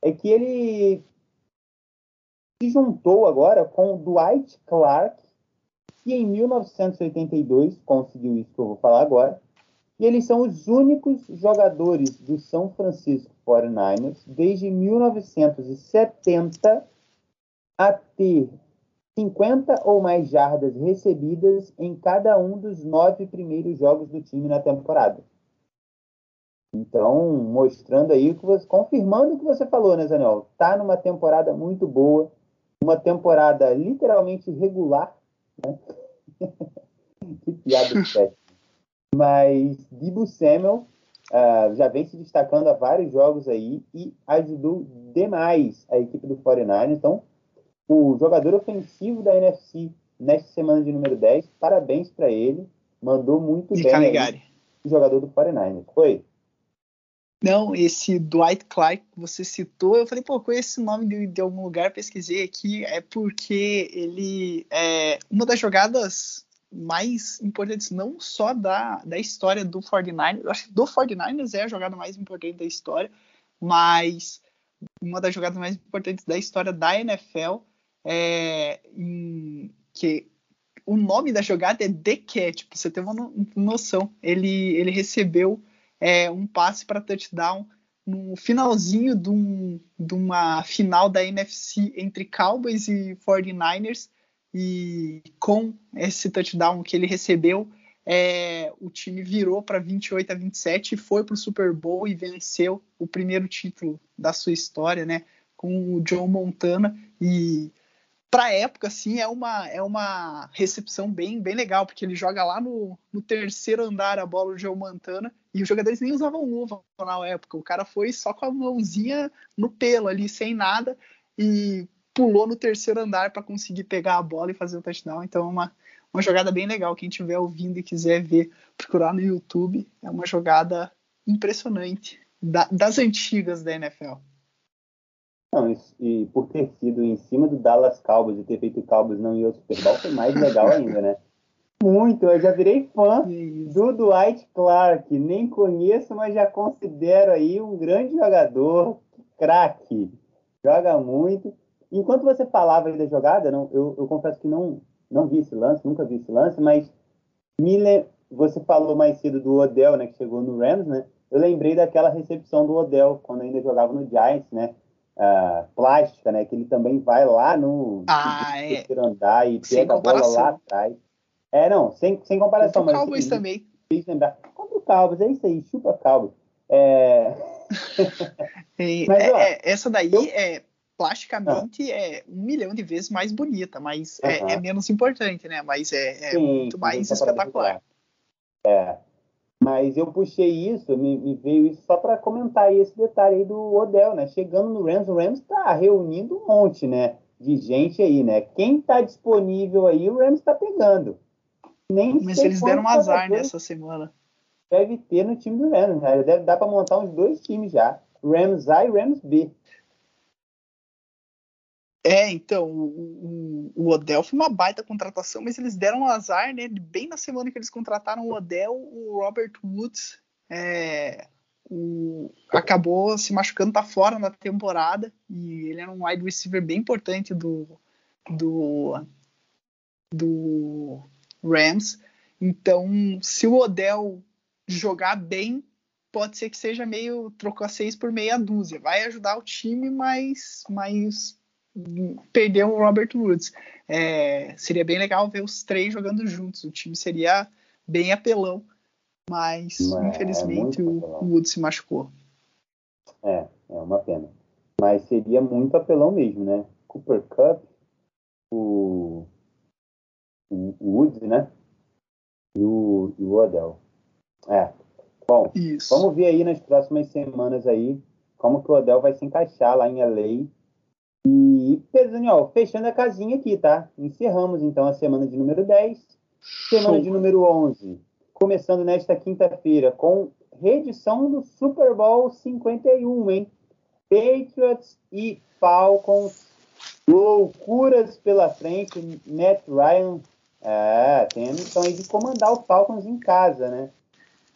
S1: é que ele se juntou agora com o Dwight Clark, que em 1982 conseguiu isso que eu vou falar agora. E eles são os únicos jogadores do São Francisco 49ers desde 1970 a ter 50 ou mais jardas recebidas em cada um dos nove primeiros jogos do time na temporada. Então, mostrando aí, que você, confirmando o que você falou, né, Zanel? Tá numa temporada muito boa, uma temporada literalmente regular, né? que piada de Mas Dibu Samuel uh, já vem se destacando há vários jogos aí e ajudou demais a equipe do 49 Então, o jogador ofensivo da NFC nesta semana de número 10. Parabéns para ele. Mandou muito
S2: e
S1: bem.
S2: Caligari.
S1: o jogador do 49ers. Foi?
S2: Não, esse Dwight Clark que você citou, eu falei, pô, conheço esse nome de, de, algum lugar, pesquisei aqui, é porque ele é uma das jogadas mais importantes, não só da, da história do 49ers, eu acho que do 49ers é a jogada mais importante da história, mas uma das jogadas mais importantes da história da NFL, é, em, que o nome da jogada é The Cat, pra você ter uma noção. Ele, ele recebeu é, um passe para touchdown no finalzinho de, um, de, uma final da NFC entre Cowboys e 49ers. E com esse touchdown que ele recebeu, é, o time virou para 28 a 27 e foi para o Super Bowl e venceu o primeiro título da sua história, né? Com o Joe Montana. E para época, assim, é uma, é uma recepção bem, bem legal, porque ele joga lá no, no terceiro andar a bola do Joe Montana e os jogadores nem usavam luva na época. O cara foi só com a mãozinha no pelo ali, sem nada, e pulou no terceiro andar para conseguir pegar a bola e fazer o touchdown. Então é uma, uma jogada bem legal. Quem estiver ouvindo e quiser ver, procurar no YouTube, é uma jogada impressionante da, das antigas da NFL.
S1: Não, e por ter sido em cima do Dallas Cowboys e ter feito o Cowboys não ir ao Super Bowl foi mais legal ainda, né? Muito, eu já virei fã do Dwight Clark. Nem conheço, mas já considero aí um grande jogador, craque. Joga muito. Enquanto você falava aí da jogada, não, eu, eu confesso que não, não vi esse lance, nunca vi esse lance, mas le... você falou mais cedo do Odell, né, que chegou no Rams, né? Eu lembrei daquela recepção do Odell, quando ainda jogava no Giants, né? Uh, plástica, né? Que ele também vai lá no
S2: ah, é.
S1: andar e sem pega a bola lá atrás. É, não, sem, sem comparação.
S2: Contra o Cowboys também.
S1: Lembrar. Contra o Cowboys, é isso aí, chupa Cowboys. É...
S2: mas, é, ó, é, essa daí eu... é plasticamente ah. é um milhão de vezes mais bonita, mas é, é, menos importante, né? Mas é, é Sim, muito mais espetacular.
S1: É. Mas eu puxei isso, me, me veio isso só para comentar esse detalhe aí do Odell, né? Chegando no Rams, o Rams está reunindo um monte, né? De gente aí, né? Quem está disponível aí, o Rams está pegando.
S2: Nem Mas eles deram um azar nessa semana.
S1: Deve ter no time do Rams, né? Deve dar para montar uns dois times já. Rams A e Rams B.
S2: É, então, o, o, Odell foi uma baita contratação, mas eles deram um azar, né? Bem na semana que eles contrataram o Odell, o Robert Woods é, o, acabou se machucando, tá fora na temporada, e ele era um wide receiver bem importante do, do, do Rams. Então, se o Odell jogar bem, pode ser que seja meio trocar seis por meia dúzia. Vai ajudar o time, mas, mas perdeu o Robert Woods. É, seria bem legal ver os três jogando juntos. O time seria bem apelão, mas é, infelizmente é o Woods se machucou.
S1: É, é uma pena. Mas seria muito apelão mesmo, né? Cooper Cup, o, o Woods, né? E o, e o Odell. É. Bom, Isso. vamos ver aí nas próximas semanas aí como que o Odell vai se encaixar lá em LA e, Pedro Daniel, fechando a casinha aqui, tá? Encerramos então a semana de número 10, semana Show. de número 11, começando nesta quinta-feira com reedição do Super Bowl 51, hein? Patriots e Falcons, loucuras pela frente, Matt Ryan, é, tem a missão aí de comandar o Falcons em casa, né?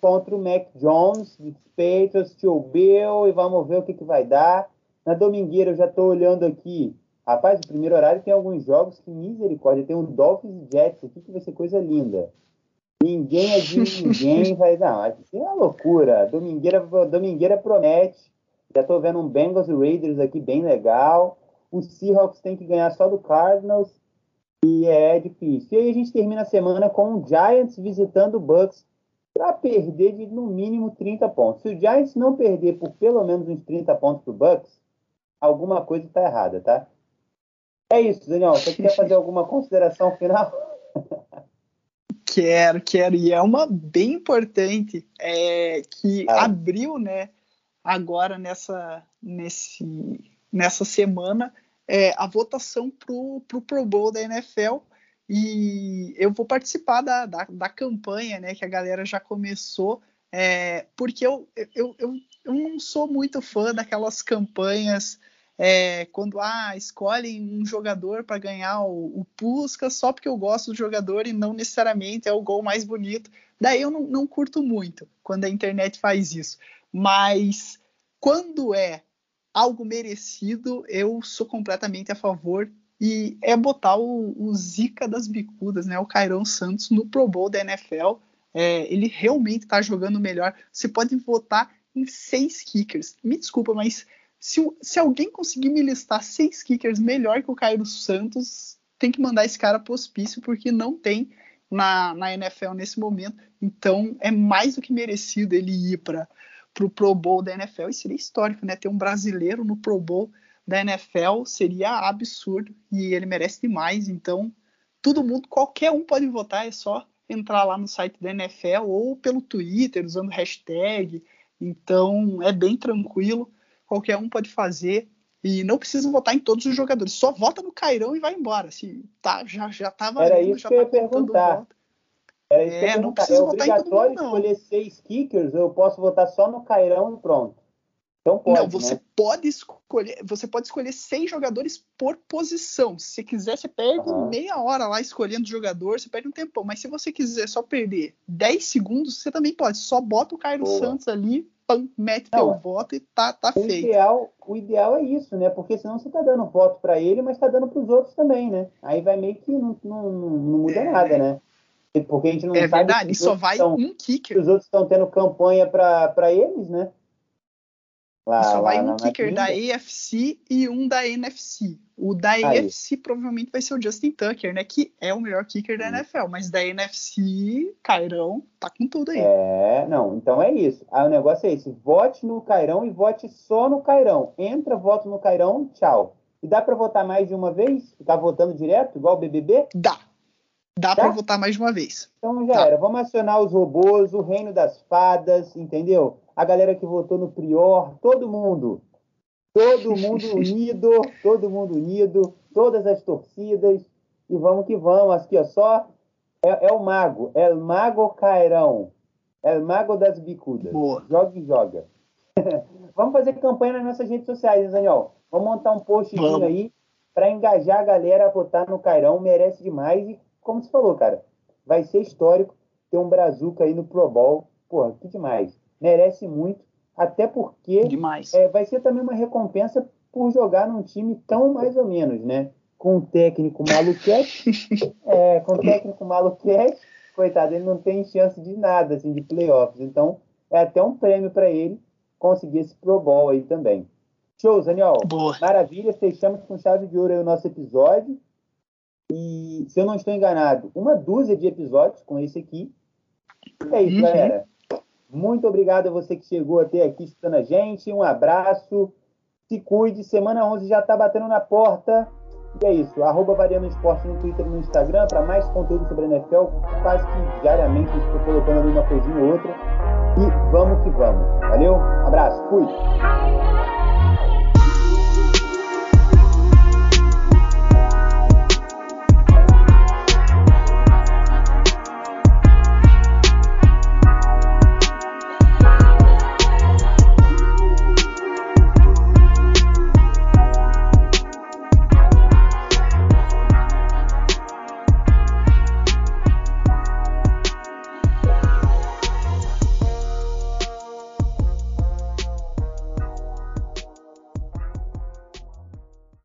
S1: Contra o Mac Jones, Patriots, Tio Bill, e vamos ver o que, que vai dar. Na domingueira eu já estou olhando aqui. Rapaz, o primeiro horário tem alguns jogos que misericórdia. Tem um Dolphins e Jets aqui que vai ser coisa linda. Ninguém é de ninguém. vai, não, isso é uma loucura. Domingueira, domingueira promete. Já estou vendo um Bengals e Raiders aqui bem legal. O Seahawks tem que ganhar só do Cardinals. E é difícil. E aí a gente termina a semana com o Giants visitando o Bucks para perder de no mínimo 30 pontos. Se o Giants não perder por pelo menos uns 30 pontos para o Bucks, alguma coisa está errada, tá? É isso, Daniel. Você quer fazer alguma consideração final?
S2: Quero, quero. E é uma bem importante é, que ah. abriu, né, agora nessa, nesse, nessa semana, é, a votação pro, pro Pro Bowl da NFL. E eu vou participar da, da, da campanha, né, que a galera já começou É, porque eu, eu, eu, eu não sou muito fã daquelas campanhas é, quando ah, escolhem um jogador para ganhar o, o só porque eu gosto do jogador e não necessariamente é o gol mais bonito. Daí eu não, não curto muito quando a internet faz isso. Mas quando é algo merecido, eu sou completamente a favor. E é botar o, o Zica das bicudas, né? O Cairão Santos no Pro Bowl da NFL. É, ele realmente está jogando melhor. Você pode votar em seis kickers. Me desculpa, mas se, se alguém conseguir me listar seis kickers melhor que o Cairo Santos, tem que mandar esse cara pro hospício, porque não tem na, na NFL nesse momento. Então é mais do que merecido ele ir para o Pro Bowl da NFL. E seria histórico, né? Ter um brasileiro no Pro Bowl da NFL seria absurdo e ele merece demais. Então, todo mundo, qualquer um pode votar, é só entrar lá no site da NFL ou pelo Twitter usando hashtag. Então, é bem tranquilo qualquer um pode fazer e não precisa votar em todos os jogadores. Só vota no Cairão e vai embora. Se tá, já já tava
S1: Era isso já que eu tá ia perguntar. Era isso é, que eu é, não precisa é votar em todo mundo, não. escolher seis kickers, eu posso votar só no Cairão e pronto. Então pode,
S2: não, você
S1: né?
S2: pode escolher, você pode escolher seis jogadores por posição. Se você quiser, você perde uhum. meia hora lá escolhendo jogador, você perde um tempão. Mas se você quiser só perder 10 segundos, você também pode. Só bota o Cairo Boa. Santos ali, pam, mete não, teu voto e tá, tá
S1: o
S2: feito.
S1: Ideal, o ideal é isso, né? Porque senão você tá dando voto para ele, mas tá dando para os outros também, né? Aí vai meio que não, não, não muda é, nada, né? Porque a gente não
S2: é
S1: sabe.
S2: É verdade, só vai
S1: estão,
S2: um kicker.
S1: Os outros estão tendo campanha para eles, né?
S2: Lá, só vai um kicker da AFC e um da NFC. O da Aí. AFC provavelmente vai ser o Justin Tucker, né? Que é o melhor kicker da NFL. Mas da NFC, Cairão tá com tudo aí.
S1: É, não, então é isso. Aí o negócio é esse: vote no Cairão e vote só no Cairão. Entra, voto no Cairão, tchau. E dá para votar mais de uma vez? Ficar votando direto, igual o BBB?
S2: Dá. Dá para votar mais de uma vez.
S1: Então já era. Vamos acionar os robôs, o reino das fadas, entendeu? A galera que votou no Prior, todo mundo. Todo mundo unido, todo mundo unido, todas as torcidas. E vamos que vamos. Aqui, ó, só é, é o mago. É o mago Cairão. É o mago das bicudas. Boa. Joga e joga. vamos fazer campanha nas nossas redes sociais, Daniel. Vamos montar um postzinho aí para engajar a galera a votar no Cairão. Merece demais. E como você falou, cara, vai ser histórico ter um Brazuca aí no Pro Bowl. Porra, que demais. Merece muito, até porque é, vai ser também uma recompensa por jogar num time tão mais ou menos, né? Com um técnico maluquete, é, com um técnico maluquete, coitado, ele não tem chance de nada, assim, de playoffs. Então, é até um prêmio para ele conseguir esse Pro Bowl aí também. Show, Daniel. Boa. Maravilha, fechamos com chave de ouro aí o nosso episódio. E, se eu não estou enganado, uma dúzia de episódios com esse aqui. É isso, uhum. galera. Muito obrigado a você que chegou até aqui escutando a gente. Um abraço. Se cuide. Semana 11 já está batendo na porta. E é isso. Arroba Variando Esporte no Twitter e no Instagram para mais conteúdo sobre a NFL. Quase que diariamente estou colocando ali uma coisinha ou outra. E vamos que vamos. Valeu? Abraço. Fui.